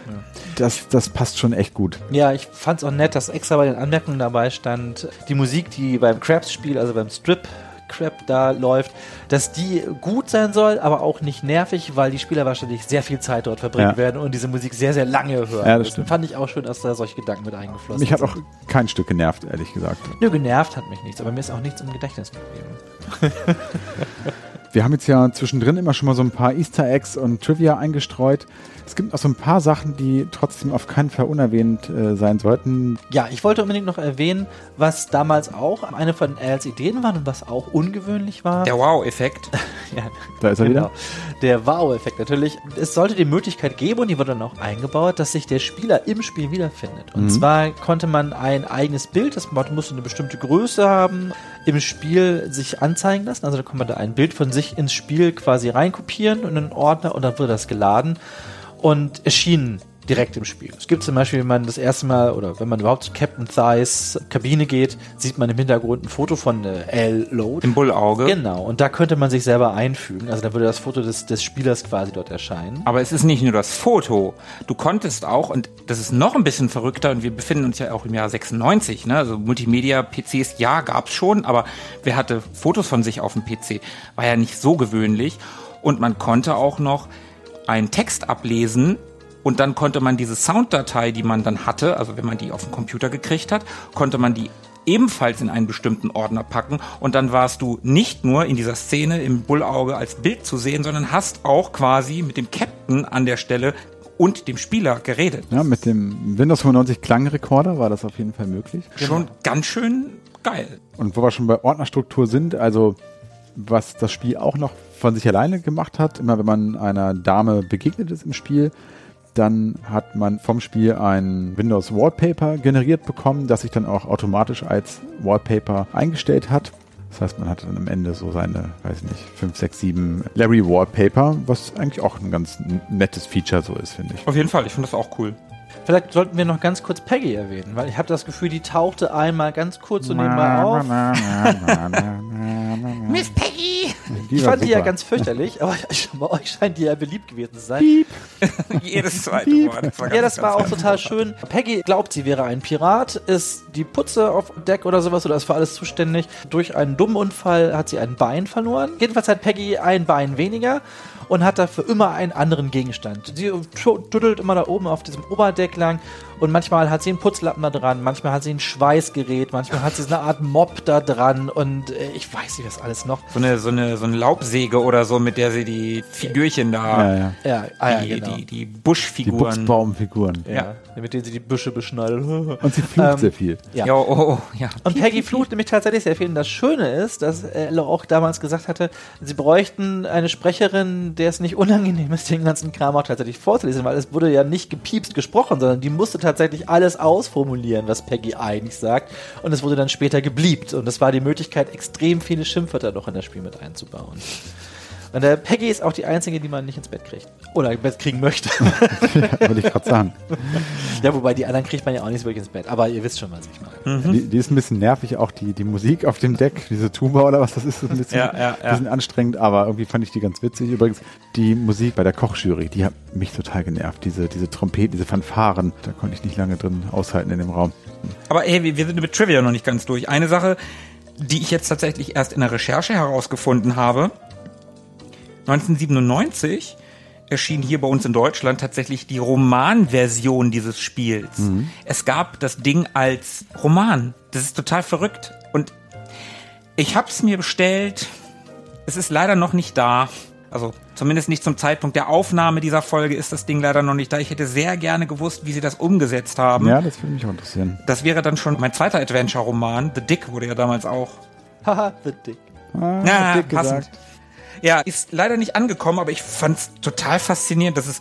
B: das, das passt schon echt gut.
A: Ja, ich fand es auch nett, dass extra bei den Anmerkungen dabei stand, die Musik, die beim Krabs-Spiel, also beim Strip Crab da läuft, dass die gut sein soll, aber auch nicht nervig, weil die Spieler wahrscheinlich sehr viel Zeit dort verbringen
B: Ja.
A: werden und diese Musik sehr, sehr lange hören.
B: Ja, das stimmt.
A: fand ich auch schön, dass da solche Gedanken mit eingeflossen
B: Mich hat
A: sind.
B: auch kein Stück genervt, ehrlich gesagt.
A: Nö, genervt hat mich nichts, aber mir ist auch nichts im Gedächtnis geblieben.
B: Wir haben jetzt ja zwischendrin immer schon mal so ein paar Easter Eggs und Trivia eingestreut. Es gibt auch so ein paar Sachen, die trotzdem auf keinen Fall unerwähnt äh, sein sollten.
A: Ja, ich wollte unbedingt noch erwähnen, was damals auch eine von Als Ideen war und was auch ungewöhnlich war.
D: Der Wow-Effekt.
A: ja,
B: Da ist er
A: genau.
B: wieder.
A: Der Wow-Effekt natürlich. Es sollte die Möglichkeit geben, und die wurde dann auch eingebaut, dass sich der Spieler im Spiel wiederfindet. Und zwar konnte man ein eigenes Bild, das musste eine bestimmte Größe haben, im Spiel sich anzeigen lassen. Also da konnte man da ein Bild von sich ins Spiel quasi reinkopieren in einen Ordner und dann wurde das geladen und erschien direkt im Spiel. Es gibt zum Beispiel, wenn man das erste Mal oder wenn man überhaupt zu Captain Thighs Kabine geht, sieht man im Hintergrund ein Foto von äh, L. Load.
D: Im Bullauge.
A: Genau, und da könnte man sich selber einfügen. Also da würde das Foto des, des Spielers quasi dort erscheinen.
D: Aber es ist nicht nur das Foto. Du konntest auch, und das ist noch ein bisschen verrückter, und wir befinden uns ja auch im Jahr 96, ne? Also Multimedia-PCs, ja, gab's schon, aber wer hatte Fotos von sich auf dem PC? War ja nicht so gewöhnlich. Und man konnte auch noch einen Text ablesen und dann konnte man diese Sounddatei, die man dann hatte, also wenn man die auf dem Computer gekriegt hat, konnte man die ebenfalls in einen bestimmten Ordner packen und dann warst du nicht nur in dieser Szene im Bullauge als Bild zu sehen, sondern hast auch quasi mit dem Captain an der Stelle und dem Spieler geredet.
B: Ja, mit dem Windows 95 Klangrekorder war das auf jeden Fall möglich.
D: Schon ganz schön geil.
B: Und wo wir schon bei Ordnerstruktur sind, also was das Spiel auch noch von sich alleine gemacht hat, immer wenn man einer Dame begegnet ist im Spiel, dann hat man vom Spiel ein Windows Wallpaper generiert bekommen, das sich dann auch automatisch als Wallpaper eingestellt hat. Das heißt, man hat dann am Ende so seine, weiß nicht, 5, 6, 7 Larry Wallpaper, was eigentlich auch ein ganz nettes Feature so ist, finde ich.
D: Auf jeden Fall, ich finde das auch cool.
A: Vielleicht sollten wir noch ganz kurz Peggy erwähnen, weil ich habe das Gefühl, die tauchte einmal ganz kurz so nebenbei auf.
D: Miss Peggy!
B: Die
A: Ich fand die ja
B: super.
A: ganz fürchterlich, aber bei euch scheint die ja beliebt gewesen zu sein.
D: Jedes zweite Wort. Das
A: Ja,
D: ganz,
A: das war auch total schön. Peggy glaubt, sie wäre ein Pirat, ist die Putze auf Deck oder sowas oder ist für alles zuständig. Durch einen dummen Unfall hat sie ein Bein verloren. Jedenfalls hat Peggy ein Bein weniger und hat dafür immer einen anderen Gegenstand. Sie tuddelt immer da oben auf diesem Oberdeck lang und manchmal hat sie einen Putzlappen da dran, manchmal hat sie ein Schweißgerät, manchmal hat sie so eine Art Mob da dran und äh, ich weiß nicht, was alles noch.
D: So eine, so eine, so eine Laubsäge oder so, mit der sie die Figürchen da,
B: Ja, ja.
A: Ja, ah, ja
D: die,
A: genau.
D: die, die
B: Die
D: Buschfiguren.
B: Buchsbaumfiguren.
A: ja, mit denen sie die Büsche beschneidet.
B: Und sie flucht
A: Ähm,
B: sehr viel.
A: Ja.
D: Ja, oh, oh, ja.
A: Und Peggy flucht nämlich tatsächlich sehr viel. Und das Schöne ist, dass Ella auch damals gesagt hatte, sie bräuchten eine Sprecherin, der es nicht unangenehm ist, den ganzen Kram auch tatsächlich vorzulesen, weil es wurde ja nicht gepiepst gesprochen, sondern die musste tatsächlich alles ausformulieren, was Peggy eigentlich sagt. Und es wurde dann später gebliebt. Und das war die Möglichkeit, extrem viele Schimpfwörter noch in das Spiel mit einzubauen. Und der Peggy ist auch die einzige, die man nicht ins Bett kriegt. Oder ins Bett kriegen möchte.
B: Wollte ich gerade sagen.
A: ja, wobei die anderen kriegt man ja auch nicht so wirklich ins Bett. Aber ihr wisst schon, was ich meine.
B: Die, die ist ein bisschen nervig, auch die, die Musik auf dem Deck, diese Tuba oder was das ist, ist ein bisschen,
D: Ja, ja, ja.
B: bisschen anstrengend, aber irgendwie fand ich die ganz witzig. Übrigens, die Musik bei der Kochjury, die hat mich total genervt. Diese, diese Trompeten, diese Fanfaren, da konnte ich nicht lange drin aushalten in dem Raum.
D: Aber ey, wir wir sind mit Trivia noch nicht ganz durch. Eine Sache, die ich jetzt tatsächlich erst in der Recherche herausgefunden habe. 1997 erschien hier bei uns in Deutschland tatsächlich die Romanversion dieses Spiels. Es gab das Ding als Roman. Das ist total verrückt. Und ich hab's mir bestellt. Es ist leider noch nicht da. Also zumindest nicht zum Zeitpunkt der Aufnahme dieser Folge ist das Ding leider noch nicht da. Ich hätte sehr gerne gewusst, wie sie das umgesetzt haben.
B: Ja, das würde mich auch interessieren.
D: Das wäre dann schon mein zweiter Adventure-Roman. The Dick wurde ja damals auch.
A: Haha, the dick.
B: Ah,
D: Ja,
B: dick
D: passend. Ja, ist leider nicht angekommen, aber ich fand's total faszinierend, dass es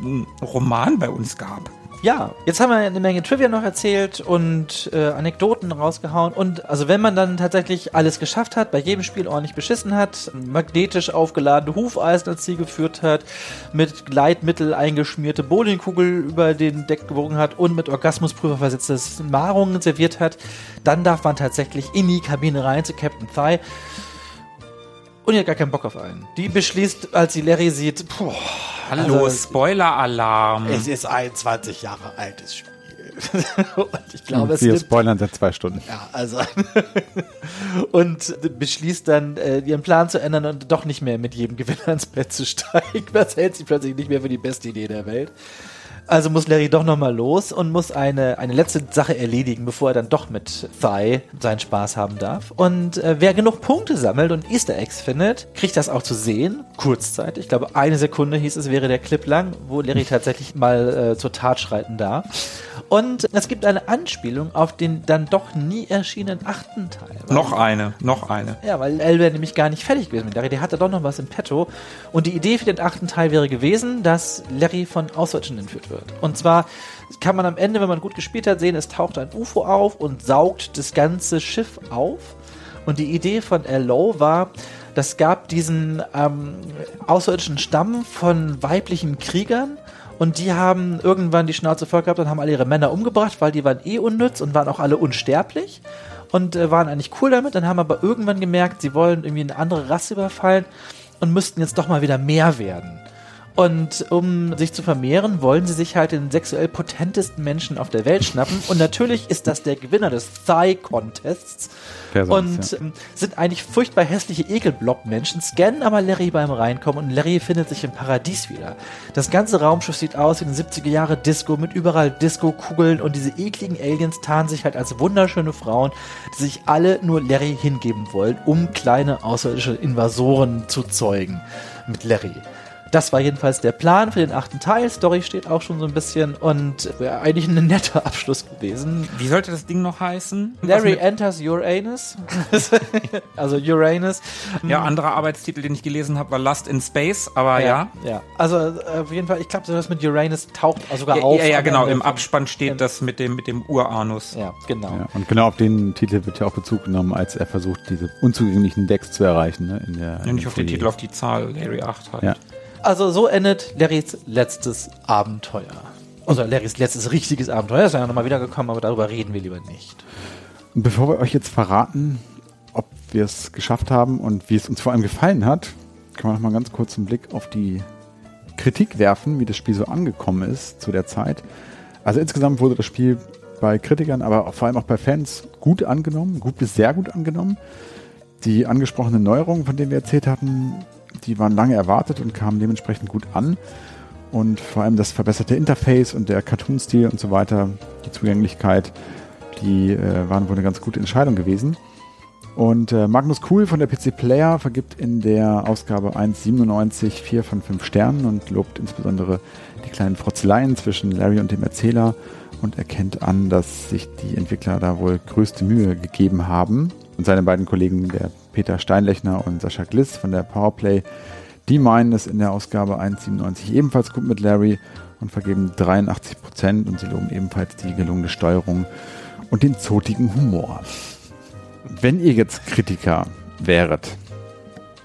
D: einen Roman bei uns gab.
A: Ja, jetzt haben wir eine Menge Trivia noch erzählt und äh, Anekdoten rausgehauen. Und also wenn man dann tatsächlich alles geschafft hat, bei jedem Spiel ordentlich beschissen hat, magnetisch aufgeladene Hufeisen als Ziel geführt hat, mit Gleitmittel eingeschmierte Bowlingkugel über den Deck gebogen hat und mit Orgasmusprüfer versetztes Nahrung serviert hat, dann darf man tatsächlich in die Kabine rein zu Captain Thigh. Und ihr hat gar keinen Bock auf einen. Die beschließt, als sie Larry sieht, boah,
D: Hallo,
A: Also-
D: Spoiler-Alarm.
A: es ist ein 20 Jahre altes Spiel. und ich glaube, es
B: Wir spoilern seit zwei Stunden.
A: ja, also und beschließt dann, äh, ihren Plan zu ändern und doch nicht mehr mit jedem Gewinner ins Bett zu steigen. Das hält sie plötzlich nicht mehr für die beste Idee der Welt. Also muss Larry doch nochmal los und muss eine, eine letzte Sache erledigen, bevor er dann doch mit Thigh seinen Spaß haben darf. Und äh, wer genug Punkte sammelt und Easter Eggs findet, kriegt das auch zu sehen. Kurzzeitig. Ich glaube, eine Sekunde hieß es, wäre der Clip lang, wo Larry tatsächlich mal äh, zur Tat schreiten darf. Und es gibt eine Anspielung auf den dann doch nie erschienenen achten Teil.
D: noch eine, noch eine.
A: Ja, weil L wäre nämlich gar nicht fertig gewesen mit Larry. Der hatte doch noch was im Petto. Und die Idee für den achten Teil wäre gewesen, dass Larry von Außerirdischen entführt wird. Und zwar kann man am Ende, wenn man gut gespielt hat, sehen, es taucht ein UFO auf und saugt das ganze Schiff auf. Und die Idee von L.O. war, das gab diesen ähm, außerirdischen Stamm von weiblichen Kriegern und die haben irgendwann die Schnauze voll gehabt und haben alle ihre Männer umgebracht, weil die waren eh unnütz und waren auch alle unsterblich und äh, waren eigentlich cool damit. Dann haben aber irgendwann gemerkt, sie wollen irgendwie eine andere Rasse überfallen und müssten jetzt doch mal wieder mehr werden. Und um sich zu vermehren, wollen sie sich halt den sexuell potentesten Menschen auf der Welt schnappen. Und natürlich ist das der Gewinner des Thigh-Contests. Und
B: ja.
A: ähm, sind eigentlich furchtbar hässliche Ekelblock-Menschen, scannen aber Larry beim Reinkommen und Larry findet sich im Paradies wieder. Das ganze Raumschiff sieht aus wie eine 70er Jahre Disco mit überall Disco-Kugeln und diese ekligen Aliens tarnen sich halt als wunderschöne Frauen, die sich alle nur Larry hingeben wollen, um kleine außerirdische Invasoren zu zeugen. Mit Larry. Das war jedenfalls der Plan für den achten Teil. Story steht auch schon so ein bisschen und wäre eigentlich ein netter Abschluss gewesen.
D: Wie sollte das Ding noch heißen?
A: Larry enters Uranus. also Uranus.
D: Ja, anderer Arbeitstitel, den ich gelesen habe, war Lust in Space, aber ja.
A: Ja. Also äh, auf jeden Fall, ich glaube, das mit Uranus taucht sogar
D: Ja,
A: auf.
D: ja, ja, genau. Im Abspann steht das mit dem, mit dem Uranus.
A: Ja, genau.
B: Ja, und genau auf den Titel wird ja auch Bezug genommen, als er versucht, diese unzugänglichen Decks zu erreichen. Ne, in der,
D: Ja, nicht auf den. Titel, auf die Zahl Larry 8 halt.
B: Ja.
A: Also so endet Larrys letztes Abenteuer. Also Larrys letztes richtiges Abenteuer. Er ist ja nochmal wiedergekommen, aber darüber reden wir lieber nicht.
B: Bevor wir euch jetzt verraten, ob wir es geschafft haben und wie es uns vor allem gefallen hat, kann man noch mal ganz kurz einen Blick auf die Kritik werfen, wie das Spiel so angekommen ist zu der Zeit. Also insgesamt wurde das Spiel bei Kritikern, aber vor allem auch bei Fans gut angenommen, gut bis sehr gut angenommen. Die angesprochenen Neuerungen, von denen wir erzählt hatten, Die waren lange erwartet und kamen dementsprechend gut an. Und vor allem das verbesserte Interface und der Cartoon-Stil und so weiter, die Zugänglichkeit, die äh, waren wohl eine ganz gute Entscheidung gewesen. Und äh, Magnus Kuhl von der PC Player vergibt in der Ausgabe 1.97 4 von 5 Sternen und lobt insbesondere die kleinen Frotzeleien zwischen Larry und dem Erzähler und erkennt an, dass sich die Entwickler da wohl größte Mühe gegeben haben. Und seine beiden Kollegen, der Peter Steinlechner und Sascha Gliss von der Powerplay, die meinen es in der Ausgabe 1.97 ebenfalls gut mit Larry und vergeben 83 Prozent und sie loben ebenfalls die gelungene Steuerung und den zotigen Humor. Wenn ihr jetzt Kritiker wäret,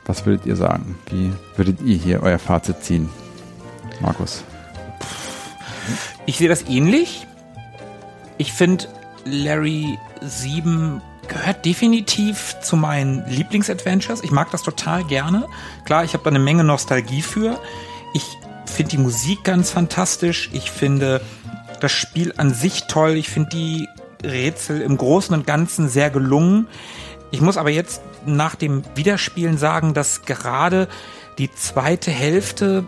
B: was würdet ihr sagen? Wie würdet ihr hier euer Fazit ziehen? Markus.
D: Ich sehe das ähnlich. Ich finde, Larry 7 gehört definitiv zu meinen Lieblingsadventures. Ich mag das total gerne. Klar, ich habe da eine Menge Nostalgie für. Ich finde die Musik ganz fantastisch. Ich finde das Spiel an sich toll. Ich finde die Rätsel im Großen und Ganzen sehr gelungen. Ich muss aber jetzt nach dem Wiederspielen sagen, dass gerade die zweite Hälfte,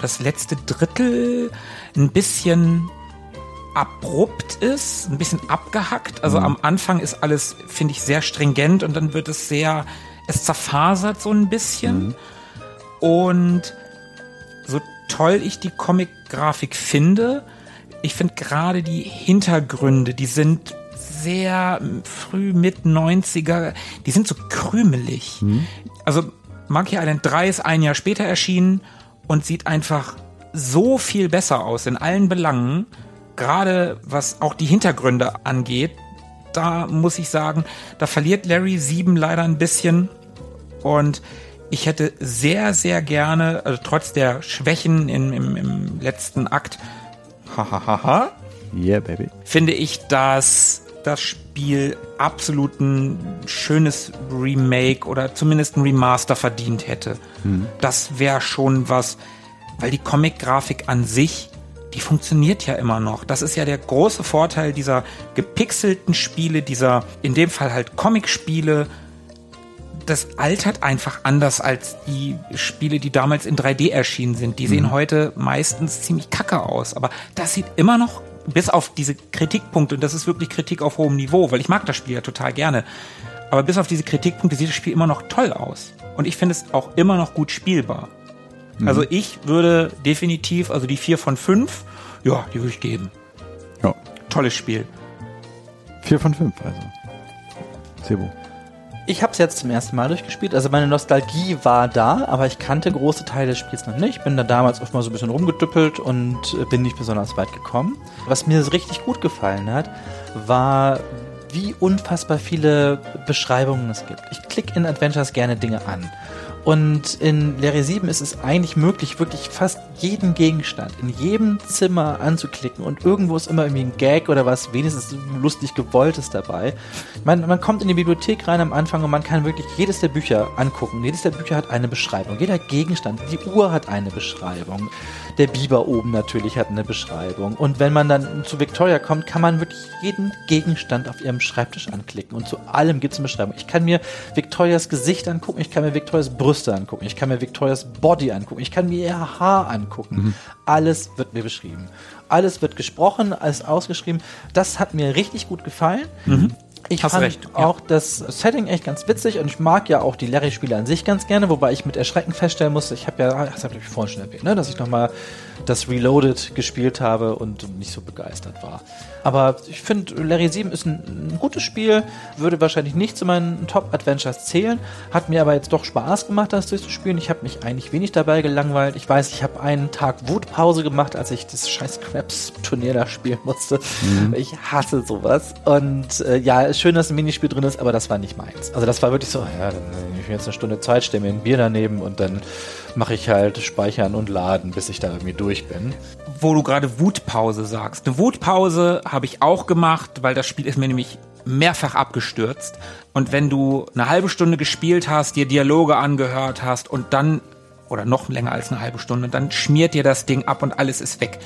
D: das letzte Drittel ein bisschen abrupt ist, ein bisschen abgehackt. Also mhm. am Anfang ist alles, finde ich, sehr stringent und dann wird es sehr, es zerfasert so ein bisschen. Mhm. Und so toll ich die Comic-Grafik finde, ich finde gerade die Hintergründe, die sind sehr früh mit 90er, die sind so krümelig. Mhm. Also Monkey Island 3 ist ein Jahr später erschienen und sieht einfach so viel besser aus in allen Belangen, gerade was auch die Hintergründe angeht. Da muss ich sagen, da verliert Larry 7 leider ein bisschen und ich hätte sehr, sehr gerne, also trotz der Schwächen im, im, im letzten Akt, hahaha.
B: Yeah, baby.
D: Finde ich, dass das Spiel absolut ein schönes Remake oder zumindest ein Remaster verdient hätte. Mhm. Das wäre schon was, weil die Comic-Grafik an sich, die funktioniert ja immer noch. Das ist ja der große Vorteil dieser gepixelten Spiele, dieser, in dem Fall halt Comic-Spiele, das altert einfach anders als die Spiele, die damals in 3D erschienen sind. Die sehen mhm. heute meistens ziemlich kacke aus. Aber das sieht immer noch, bis auf diese Kritikpunkte, und das ist wirklich Kritik auf hohem Niveau, weil ich mag das Spiel ja total gerne. Aber bis auf diese Kritikpunkte sieht das Spiel immer noch toll aus. Und ich finde es auch immer noch gut spielbar. Mhm. Also ich würde definitiv, also die 4 von 5, ja, die würde ich geben.
B: Ja.
D: Tolles Spiel.
B: 4 von 5, also. Sebo.
A: Ich habe es jetzt zum ersten Mal durchgespielt. Also meine Nostalgie war da, aber ich kannte große Teile des Spiels noch nicht. Bin da damals oft mal so ein bisschen rumgedüppelt und bin nicht besonders weit gekommen. Was mir richtig gut gefallen hat, war, wie unfassbar viele Beschreibungen es gibt. Ich klicke in Adventures gerne Dinge an. Und in Leere 7 ist es eigentlich möglich, wirklich fast jeden Gegenstand in jedem Zimmer anzuklicken und irgendwo ist immer irgendwie ein Gag oder was wenigstens lustig gewolltes dabei. Man, man kommt in die Bibliothek rein am Anfang und man kann wirklich jedes der Bücher angucken. Jedes der Bücher hat eine Beschreibung. Jeder Gegenstand, die Uhr hat eine Beschreibung. Der Biber oben natürlich hat eine Beschreibung. Und wenn man dann zu Victoria kommt, kann man wirklich jeden Gegenstand auf ihrem Schreibtisch anklicken. Und zu allem gibt es eine Beschreibung. Ich kann mir Victorias Gesicht angucken, ich kann mir Victorias Brüste angucken, ich kann mir Victorias Body angucken, ich kann mir ihr Haar angucken. Mhm. Alles wird mir beschrieben. Alles wird gesprochen, alles ausgeschrieben. Das hat mir richtig gut gefallen. Mhm. Ich Hast fand recht, auch ja. das Setting echt ganz witzig und ich mag ja auch die Larry-Spiele an sich ganz gerne, wobei ich mit Erschrecken feststellen musste, ich habe ja, das habe ich vorhin schon erwähnt, ne, dass ich nochmal das Reloaded gespielt habe und nicht so begeistert war. Aber ich finde, Larry 7 ist ein, ein, gutes Spiel, würde wahrscheinlich nicht zu meinen Top-Adventures zählen, hat mir aber jetzt doch Spaß gemacht, das durchzuspielen. Ich habe mich eigentlich wenig dabei gelangweilt. Ich weiß, ich habe einen Tag Wutpause gemacht, als ich das scheiß Krebs-Turnier da spielen musste. Mhm. Ich hasse sowas. Und äh, ja, ist schön, dass ein Minispiel drin ist, aber das war nicht meins. Also das war wirklich so, ja, dann nehme ich mir jetzt eine Stunde Zeit, stelle mir ein Bier daneben und dann mache ich halt Speichern und Laden, bis ich da irgendwie durch bin.
D: Wo du gerade Wutpause sagst. Eine Wutpause habe ich auch gemacht, weil das Spiel ist mir nämlich mehrfach abgestürzt. Und wenn du eine halbe Stunde gespielt hast, dir Dialoge angehört hast und dann, oder noch länger als eine halbe Stunde, dann schmiert dir das Ding ab und alles ist weg.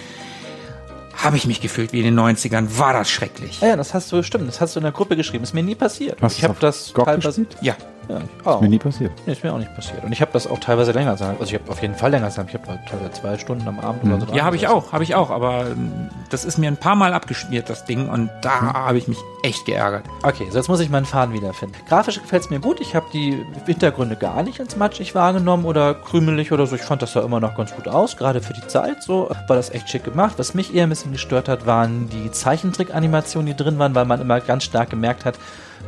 D: Habe ich mich gefühlt wie in den 90ern. War das schrecklich.
A: Ja, das hast du, stimmt, das hast du in der Gruppe geschrieben. Ist mir nie passiert.
B: Hast
A: ich habe das
B: GOG gespielt?
D: Ja.
A: Ja, ich
B: Ist
A: auch.
B: mir nie passiert.
A: Nee, ist mir auch nicht passiert. Und ich habe das auch teilweise länger sein. Also ich habe auf jeden Fall länger sein. Ich habe teilweise zwei Stunden am Abend oder so. dran
D: Ja, habe ich auch, habe ich auch, aber ähm, das ist mir ein paar Mal abgeschmiert, das Ding, und da habe ich mich echt geärgert.
A: Okay, so jetzt muss ich meinen Faden wiederfinden. Grafisch gefällt es mir gut. Ich habe die Hintergründe gar nicht als matschig wahrgenommen oder krümelig oder so. Ich fand das sah immer noch ganz gut aus, gerade für die Zeit. So war das echt schick gemacht. Was mich eher ein bisschen gestört hat, waren die Zeichentrick-Animationen, die drin waren, weil man immer ganz stark gemerkt hat,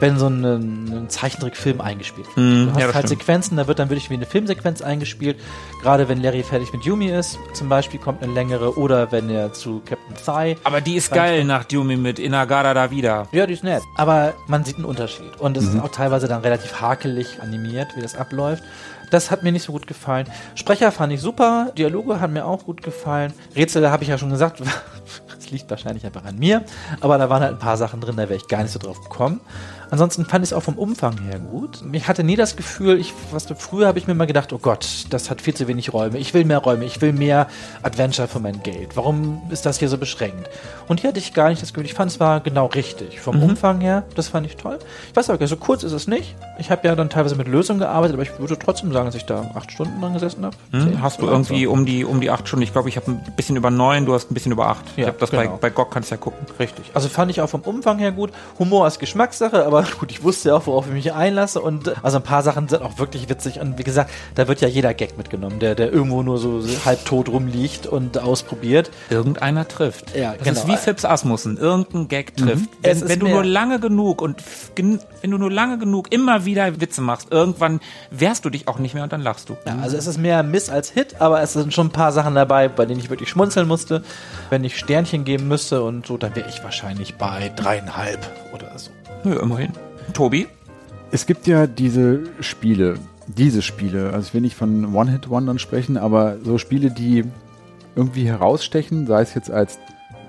A: wenn so ein, ein Zeichentrickfilm eingespielt wird.
D: Mm,
A: du hast
D: ja,
A: halt
D: stimmt.
A: Sequenzen, da wird dann wirklich wie eine Filmsequenz eingespielt. Gerade wenn Larry fertig mit Yumi ist, zum Beispiel kommt eine längere, oder wenn er zu Captain Thigh
D: Aber die ist geil nach Dumi mit Inagara da wieder.
A: ja, die ist nett. Aber man sieht einen Unterschied. Und es ist auch teilweise dann relativ hakelig animiert, wie das abläuft. Das hat mir nicht so gut gefallen. Sprecher fand ich super. Dialoge haben mir auch gut gefallen. Rätsel habe ich ja schon gesagt. Liegt wahrscheinlich einfach an mir. Aber da waren halt ein paar Sachen drin, da wäre ich gar nicht so drauf gekommen. Ansonsten fand ich es auch vom Umfang her gut. Ich hatte nie das Gefühl, ich, was früher habe ich mir immer gedacht, oh Gott, das hat viel zu wenig Räume. Ich will mehr Räume, ich will mehr Adventure für mein Geld. Warum ist das hier so beschränkt? Und hier hatte ich gar nicht das Gefühl, ich fand es war genau richtig. Vom Umfang her, das fand ich toll. Ich weiß aber, so kurz ist es nicht. Ich habe ja dann teilweise mit Lösungen gearbeitet, aber ich würde trotzdem sagen, dass ich da acht Stunden dran gesessen habe.
D: Hm? Hast du irgendwie um die, um die acht Stunden? Ich glaube, ich habe ein bisschen über neun, du hast ein bisschen über acht. ich
A: Ja,
D: habe das
A: genau.
D: Bei, bei GOG, kannst ja gucken.
A: Richtig. Also fand ich auch vom Umfang her gut. Humor ist Geschmackssache, aber gut, ich wusste ja auch, worauf ich mich einlasse. Und äh, also ein paar Sachen sind auch wirklich witzig. Und wie gesagt, da wird ja jeder Gag mitgenommen, der, der irgendwo nur so halbtot rumliegt und ausprobiert.
D: Irgendeiner trifft.
A: Ja,
D: das
A: genau.
D: ist wie Phipps Asmussen. Irgendein Gag trifft.
A: Es
D: Wenn, wenn du nur lange genug und wenn du nur lange genug immer wieder Witze machst, irgendwann wehrst du dich auch nicht mehr und dann lachst du.
A: Ja, also es ist mehr Miss als Hit, aber es sind schon ein paar Sachen dabei, bei denen ich wirklich schmunzeln musste. Wenn ich Sternchen geben müsste und so, dann wäre ich wahrscheinlich bei dreieinhalb oder so.
D: Ja, immerhin. Tobi?
B: Es gibt ja diese Spiele, diese Spiele, also ich will nicht von One-Hit-Wondern sprechen, aber so Spiele, die irgendwie herausstechen, sei es jetzt als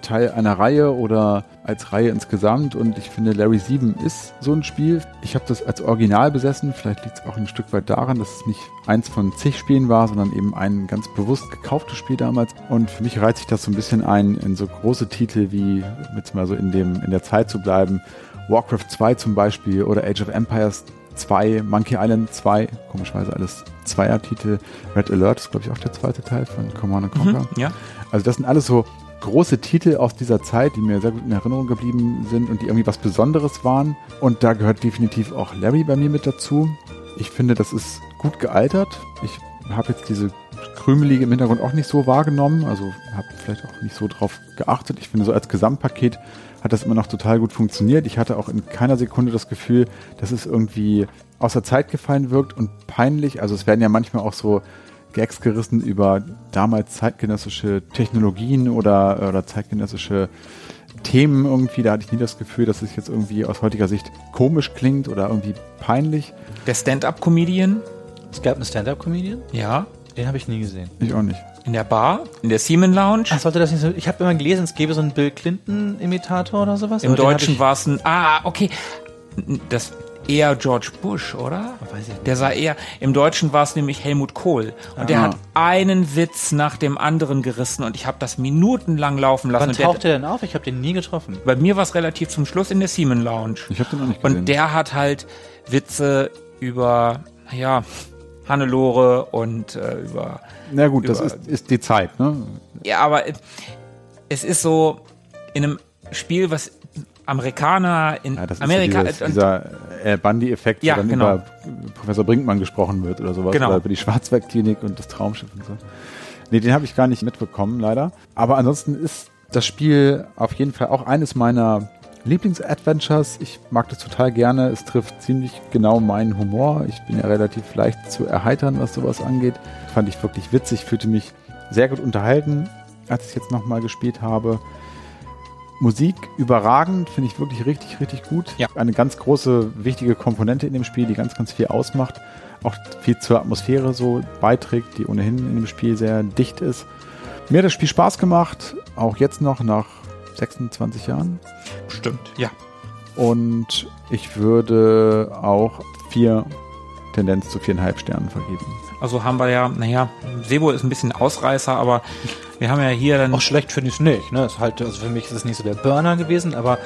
B: Teil einer Reihe oder als Reihe insgesamt. Und ich finde, Larry 7 ist so ein Spiel. Ich habe das als Original besessen. Vielleicht liegt es auch ein Stück weit daran, dass es nicht eins von zig Spielen war, sondern eben ein ganz bewusst gekauftes Spiel damals. Und für mich reizt sich das so ein bisschen ein, in so große Titel wie, jetzt mal so in, dem, in der Zeit zu bleiben, Warcraft 2 zum Beispiel oder Age of Empires 2, Monkey Island 2, komischerweise alles Zweier-Titel. Red Alert ist, glaube ich, auch der zweite Teil von Command Conquer.
D: Ja.
B: Also das sind alles so große Titel aus dieser Zeit, die mir sehr gut in Erinnerung geblieben sind und die irgendwie was Besonderes waren. Und da gehört definitiv auch Larry bei mir mit dazu. Ich finde, das ist gut gealtert. Ich habe jetzt diese Krümelige im Hintergrund auch nicht so wahrgenommen, also habe vielleicht auch nicht so drauf geachtet. Ich finde, so als Gesamtpaket hat das immer noch total gut funktioniert. Ich hatte auch in keiner Sekunde das Gefühl, dass es irgendwie außer Zeit gefallen wirkt und peinlich. Also es werden ja manchmal auch so Gags gerissen über damals zeitgenössische Technologien oder, oder zeitgenössische Themen irgendwie. Da hatte ich nie das Gefühl, dass es jetzt irgendwie aus heutiger Sicht komisch klingt oder irgendwie peinlich.
D: Der Stand-Up-Comedian?
A: Es gab einen Stand-Up-Comedian,
D: Ja.
A: den habe ich nie gesehen.
B: Ich auch nicht.
D: In der Bar? In der Seaman Lounge?
A: Ach, sollte das nicht so. Ich habe immer gelesen, es gäbe so einen Bill Clinton-Imitator oder sowas.
D: Im Deutschen war es ein. Ah, okay. Das eher George Bush, oder?
A: Weiß ich nicht.
D: Der sah eher. Im Deutschen war es nämlich Helmut Kohl. Und der
B: Ah.
D: hat einen Witz nach dem anderen gerissen und ich habe das minutenlang laufen lassen.
A: Wann
D: und der,
A: taucht der denn auf? Ich habe den nie getroffen.
D: bei mir war es relativ zum Schluss in der Seaman Lounge.
B: Ich habe den auch nicht gesehen.
D: Und der hat halt Witze über, ja, Hannelore und äh, über.
B: Na gut, das
D: über-
B: ist, ist die Zeit, ne?
D: Ja, aber es ist so in einem Spiel, was Amerikaner in
B: Ja, das
D: Amerika.
B: ist ja dieses, dieser äh, Bundy-Effekt,
D: Ja,
B: wo dann
D: genau.
B: über Professor Brinkmann gesprochen wird oder sowas.
D: Genau.
B: Oder über die Schwarzwaldklinik und das Traumschiff und so. Nee, den habe ich gar nicht mitbekommen, leider. Aber ansonsten ist das Spiel auf jeden Fall auch eines meiner Lieblings-Adventures. Ich mag das total gerne. Es trifft ziemlich genau meinen Humor. Ich bin ja relativ leicht zu erheitern, was sowas angeht. Fand ich wirklich witzig, fühlte mich sehr gut unterhalten, als ich es jetzt nochmal gespielt habe. Musik überragend, finde ich wirklich richtig, richtig gut.
D: Ja.
B: Eine ganz große, wichtige Komponente in dem Spiel, die ganz, ganz viel ausmacht. Auch viel zur Atmosphäre so beiträgt, die ohnehin in dem Spiel sehr dicht ist. Mir hat das Spiel Spaß gemacht, auch jetzt noch nach 26 Jahren.
D: Stimmt, ja.
B: Und ich würde auch vier Tendenz zu viereinhalb Sternen vergeben.
D: Also haben wir ja, naja, Sebo ist ein bisschen Ausreißer, aber wir haben ja hier dann.
A: Auch schlecht finde ich es nicht. Ne? Ist halt, also für mich ist es nicht so der Burner gewesen, aber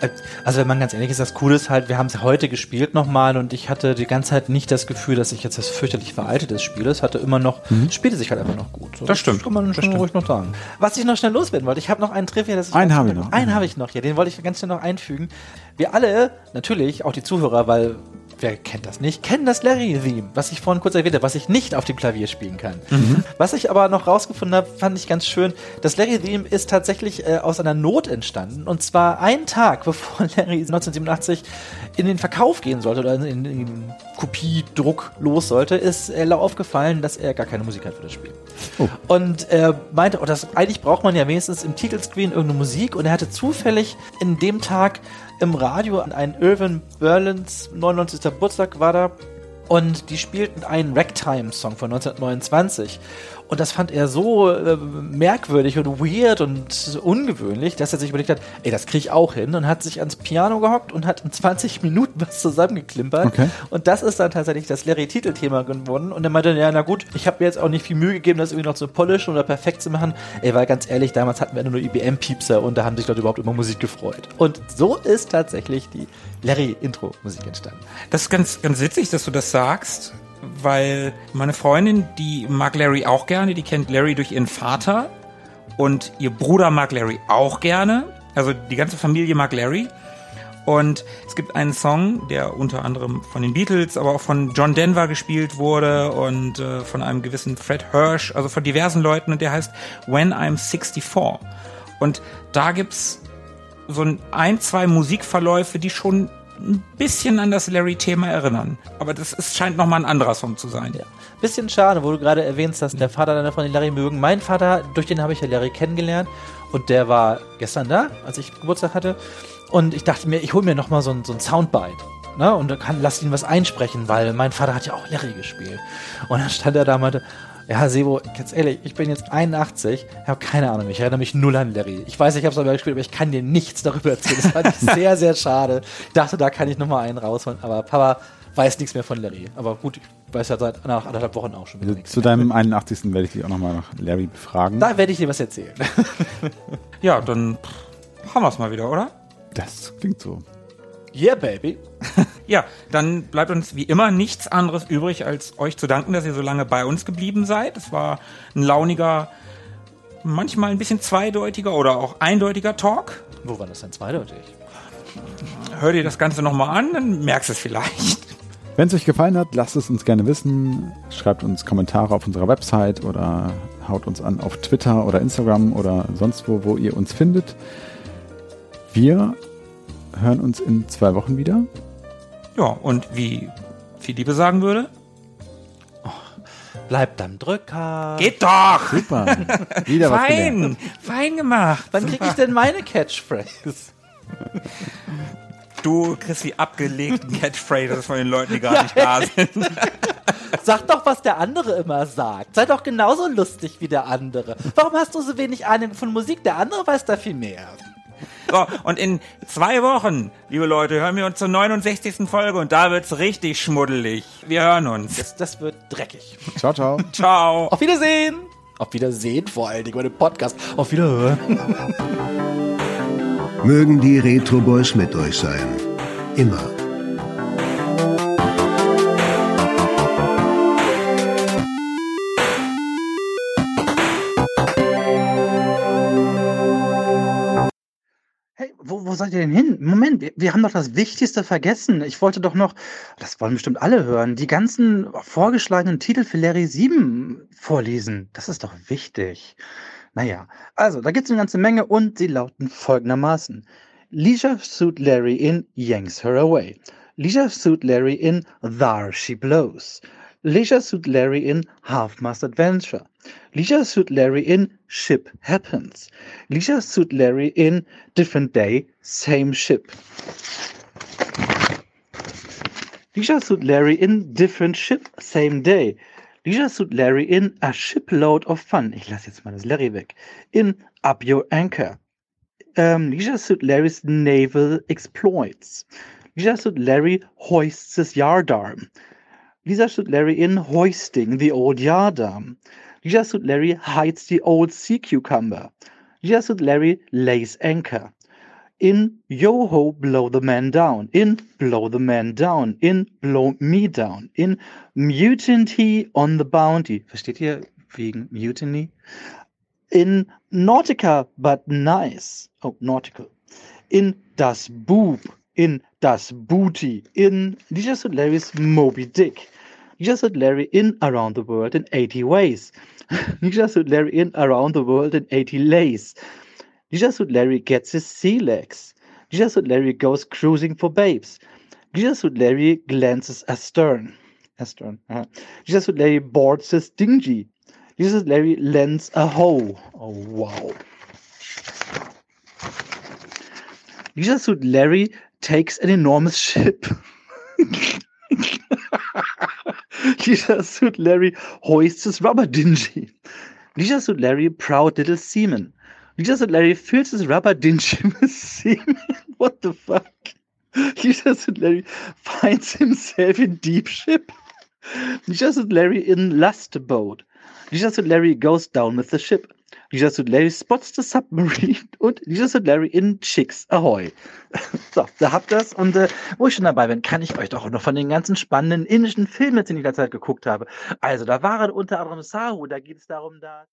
A: äh, also wenn man ganz ehrlich ist, das Coole ist halt, wir haben es heute gespielt nochmal und ich hatte die ganze Zeit nicht das Gefühl, dass ich jetzt das fürchterlich veraltetes Spiel ist. Hatte immer noch,
B: Mhm.
A: spielte sich halt einfach noch gut. So,
D: Das stimmt.
A: Kann man
D: Das
A: schon ruhig noch sagen. Was ich noch schnell loswerden wollte, ich habe noch einen Trivia, das ist
B: Einen habe ich noch.
A: Einen habe ich noch, ja, den wollte ich ganz schnell noch einfügen. Wir alle, natürlich, auch die Zuhörer, weil wer kennt das nicht, kennen das Larry-Theme, was ich vorhin kurz erwähnt habe, was ich nicht auf dem Klavier spielen kann. Was ich aber noch rausgefunden habe, fand ich ganz schön. Das Larry-Theme ist tatsächlich äh, aus einer Not entstanden. Und zwar einen Tag, bevor Larry 1987 in den Verkauf gehen sollte oder in, den Kopiedruck los sollte, ist Ella aufgefallen, dass er gar keine Musik hat für das Spiel. Und er meinte, oh, das, eigentlich braucht man ja wenigstens im Titelscreen irgendeine Musik. Und er hatte zufällig in dem Tag im Radio einen Irvin Berlins 99. Geburtstag war da. Und die spielten einen Ragtime-Song von 1929. Und das fand er so äh, merkwürdig und weird und ungewöhnlich, dass er sich überlegt hat, ey, das kriege ich auch hin. Und hat sich ans Piano gehockt und hat in 20 Minuten was zusammengeklimpert.
B: Okay.
A: Und das ist dann tatsächlich das Larry-Titelthema geworden. Und er meinte, ja, na gut, ich habe mir jetzt auch nicht viel Mühe gegeben, das irgendwie noch zu polischen oder perfekt zu machen. Ey, weil ganz ehrlich, damals hatten wir nur IBM-Piepser und da haben sich Leute überhaupt über Musik gefreut. Und so ist tatsächlich die Larry-Intro-Musik entstanden.
D: Das ist ganz, ganz witzig, dass du das sagst, weil meine Freundin, die mag Larry auch gerne, die kennt Larry durch ihren Vater und ihr Bruder mag Larry auch gerne. Also die ganze Familie mag Larry. Und es gibt einen Song, der unter anderem von den Beatles, aber auch von John Denver gespielt wurde und äh, von einem gewissen Fred Hirsch, also von diversen Leuten, und der heißt When I'm 64. Und da gibt's so ein, ein, zwei Musikverläufe, die schon ein bisschen an das Larry-Thema erinnern. Aber das ist, scheint nochmal ein anderer Song zu sein.
A: Ja. Bisschen schade, wo du gerade erwähnst, dass der Vater deiner Freundin Larry mögen. Mein Vater, durch den habe ich ja Larry kennengelernt und der war gestern da, als ich Geburtstag hatte. Und ich dachte mir, ich hole mir nochmal so so ein Soundbite. Ne? Und dann kann, lass ihn was einsprechen, weil mein Vater hat ja auch Larry gespielt. Und dann stand er da und meinte, ja, Sebo, ganz ehrlich, ich bin jetzt 81, ich habe keine Ahnung, ich erinnere mich null an Larry. Ich weiß, ich habe es aber gespielt, aber ich kann dir nichts darüber erzählen. Das fand ich sehr, sehr schade. Ich dachte, da kann ich nochmal einen rausholen, aber Papa weiß nichts mehr von Larry. Aber gut, ich weiß ja seit nach anderthalb Wochen auch schon wieder
B: Also
A: nichts.
B: zu deinem 81. werde ich dich auch nochmal nach Larry befragen.
A: Da werde ich dir was erzählen.
D: Ja, dann pff, haben wir es mal wieder, oder?
B: Das klingt so.
A: Yeah, baby.
D: Ja, dann bleibt uns wie immer nichts anderes übrig, als euch zu danken, dass ihr so lange bei uns geblieben seid. Es war ein launiger, manchmal ein bisschen zweideutiger oder auch eindeutiger Talk.
A: Wo war das denn zweideutig?
D: Hör dir das Ganze nochmal an, dann merkst du es vielleicht.
B: Wenn es euch gefallen hat, lasst es uns gerne wissen. Schreibt uns Kommentare auf unserer Website oder haut uns an auf Twitter oder Instagram oder sonst wo, wo ihr uns findet. Wir hören uns in zwei Wochen wieder.
D: Ja, und wie viel Liebe sagen würde,
A: Bleibt am Drücker.
D: geht doch!
B: Super. Wieder was.
D: Fein, fein gemacht.
A: Wann kriege ich denn meine Catchphrase?
D: Du kriegst die abgelegten Catchphrases von den Leuten, die gar nicht da sind.
A: Sag doch, was der andere immer sagt. Sei doch genauso lustig wie der andere. Warum hast du so wenig Ahnung von Musik? Der andere weiß da viel mehr.
D: So, und in zwei Wochen, liebe Leute, hören wir uns zur 69. Folge und da wird's richtig schmuddelig. Wir hören uns.
A: Das, das wird dreckig.
B: Ciao, ciao.
D: Ciao.
A: Auf Wiedersehen. Auf Wiedersehen vor allen Dingen bei dem Podcast. Auf Wiederhören.
C: Mögen die Retro Boys mit euch sein. Immer.
A: Wo, wo seid ihr denn hin? Moment, wir, haben doch das Wichtigste vergessen. Ich wollte doch noch, das wollen bestimmt alle hören, die ganzen vorgeschlagenen Titel für Larry 7 vorlesen. Das ist doch wichtig. Naja, also, da gibt es eine ganze Menge und sie lauten folgendermaßen. Leisure Suit Larry in Yanks Her Away. Leisure Suit Larry in There She Blows. Leisure Suit Larry in Half Mast Adventure. Leisure Suit Larry in Ship Happens. Leisure Suit Larry in Different Day, Same Ship. Leisure Suit Larry in Different Ship, Same Day. Leisure Suit Larry in A Shipload of Fun. Ich lasse jetzt mal das Larry weg. In Up Your Anchor. Ähm, Leisure Suit Larry's Naval Exploits. Leisure Suit Larry hoists his yardarm. Lisa Shoot Larry in Hoisting the Old Yardam. Shoot Larry hides the old sea cucumber. Shoot Larry lays anchor. In Yoho, Blow the Man Down. In Blow the Man Down. In Blow Me Down. In Mutiny on the Bounty. Versteht ihr wegen Mutiny? In Nautica but nice. Oh, nautical. In Das Boob. In Das Booty. In Shoot Larry's Moby Dick. Shoot Larry in Around the World in 80 Ways. Shoot Larry in Around the World in 80 Lays. Suit Larry gets his sea legs. Suit Larry goes cruising for babes. Suit Larry glances astern. Astern. Uh-huh. Suit Larry boards his dingy. Suit Larry lends a hoe. Oh, wow. Suit Larry takes an enormous ship. Lisa Suit Larry hoists his rubber dingy. Lisa Suit Larry, proud little seaman. Lisa Suit Larry fills his rubber dinghy with semen. What the fuck? Lisa Suit Larry finds himself in deep ship. Lisa Suit Larry in lust boat. Lisa Suit Larry goes down with the ship. Lisa Suit Larry spots the submarine und Lisa Suit Larry in Chicks Ahoy. So, da habt ihr's. Und äh, wo ich schon dabei bin, kann ich euch doch auch noch von den ganzen spannenden indischen Filmen, die ich in der Zeit geguckt habe. Also, da waren unter anderem Sahu, da geht es darum, da.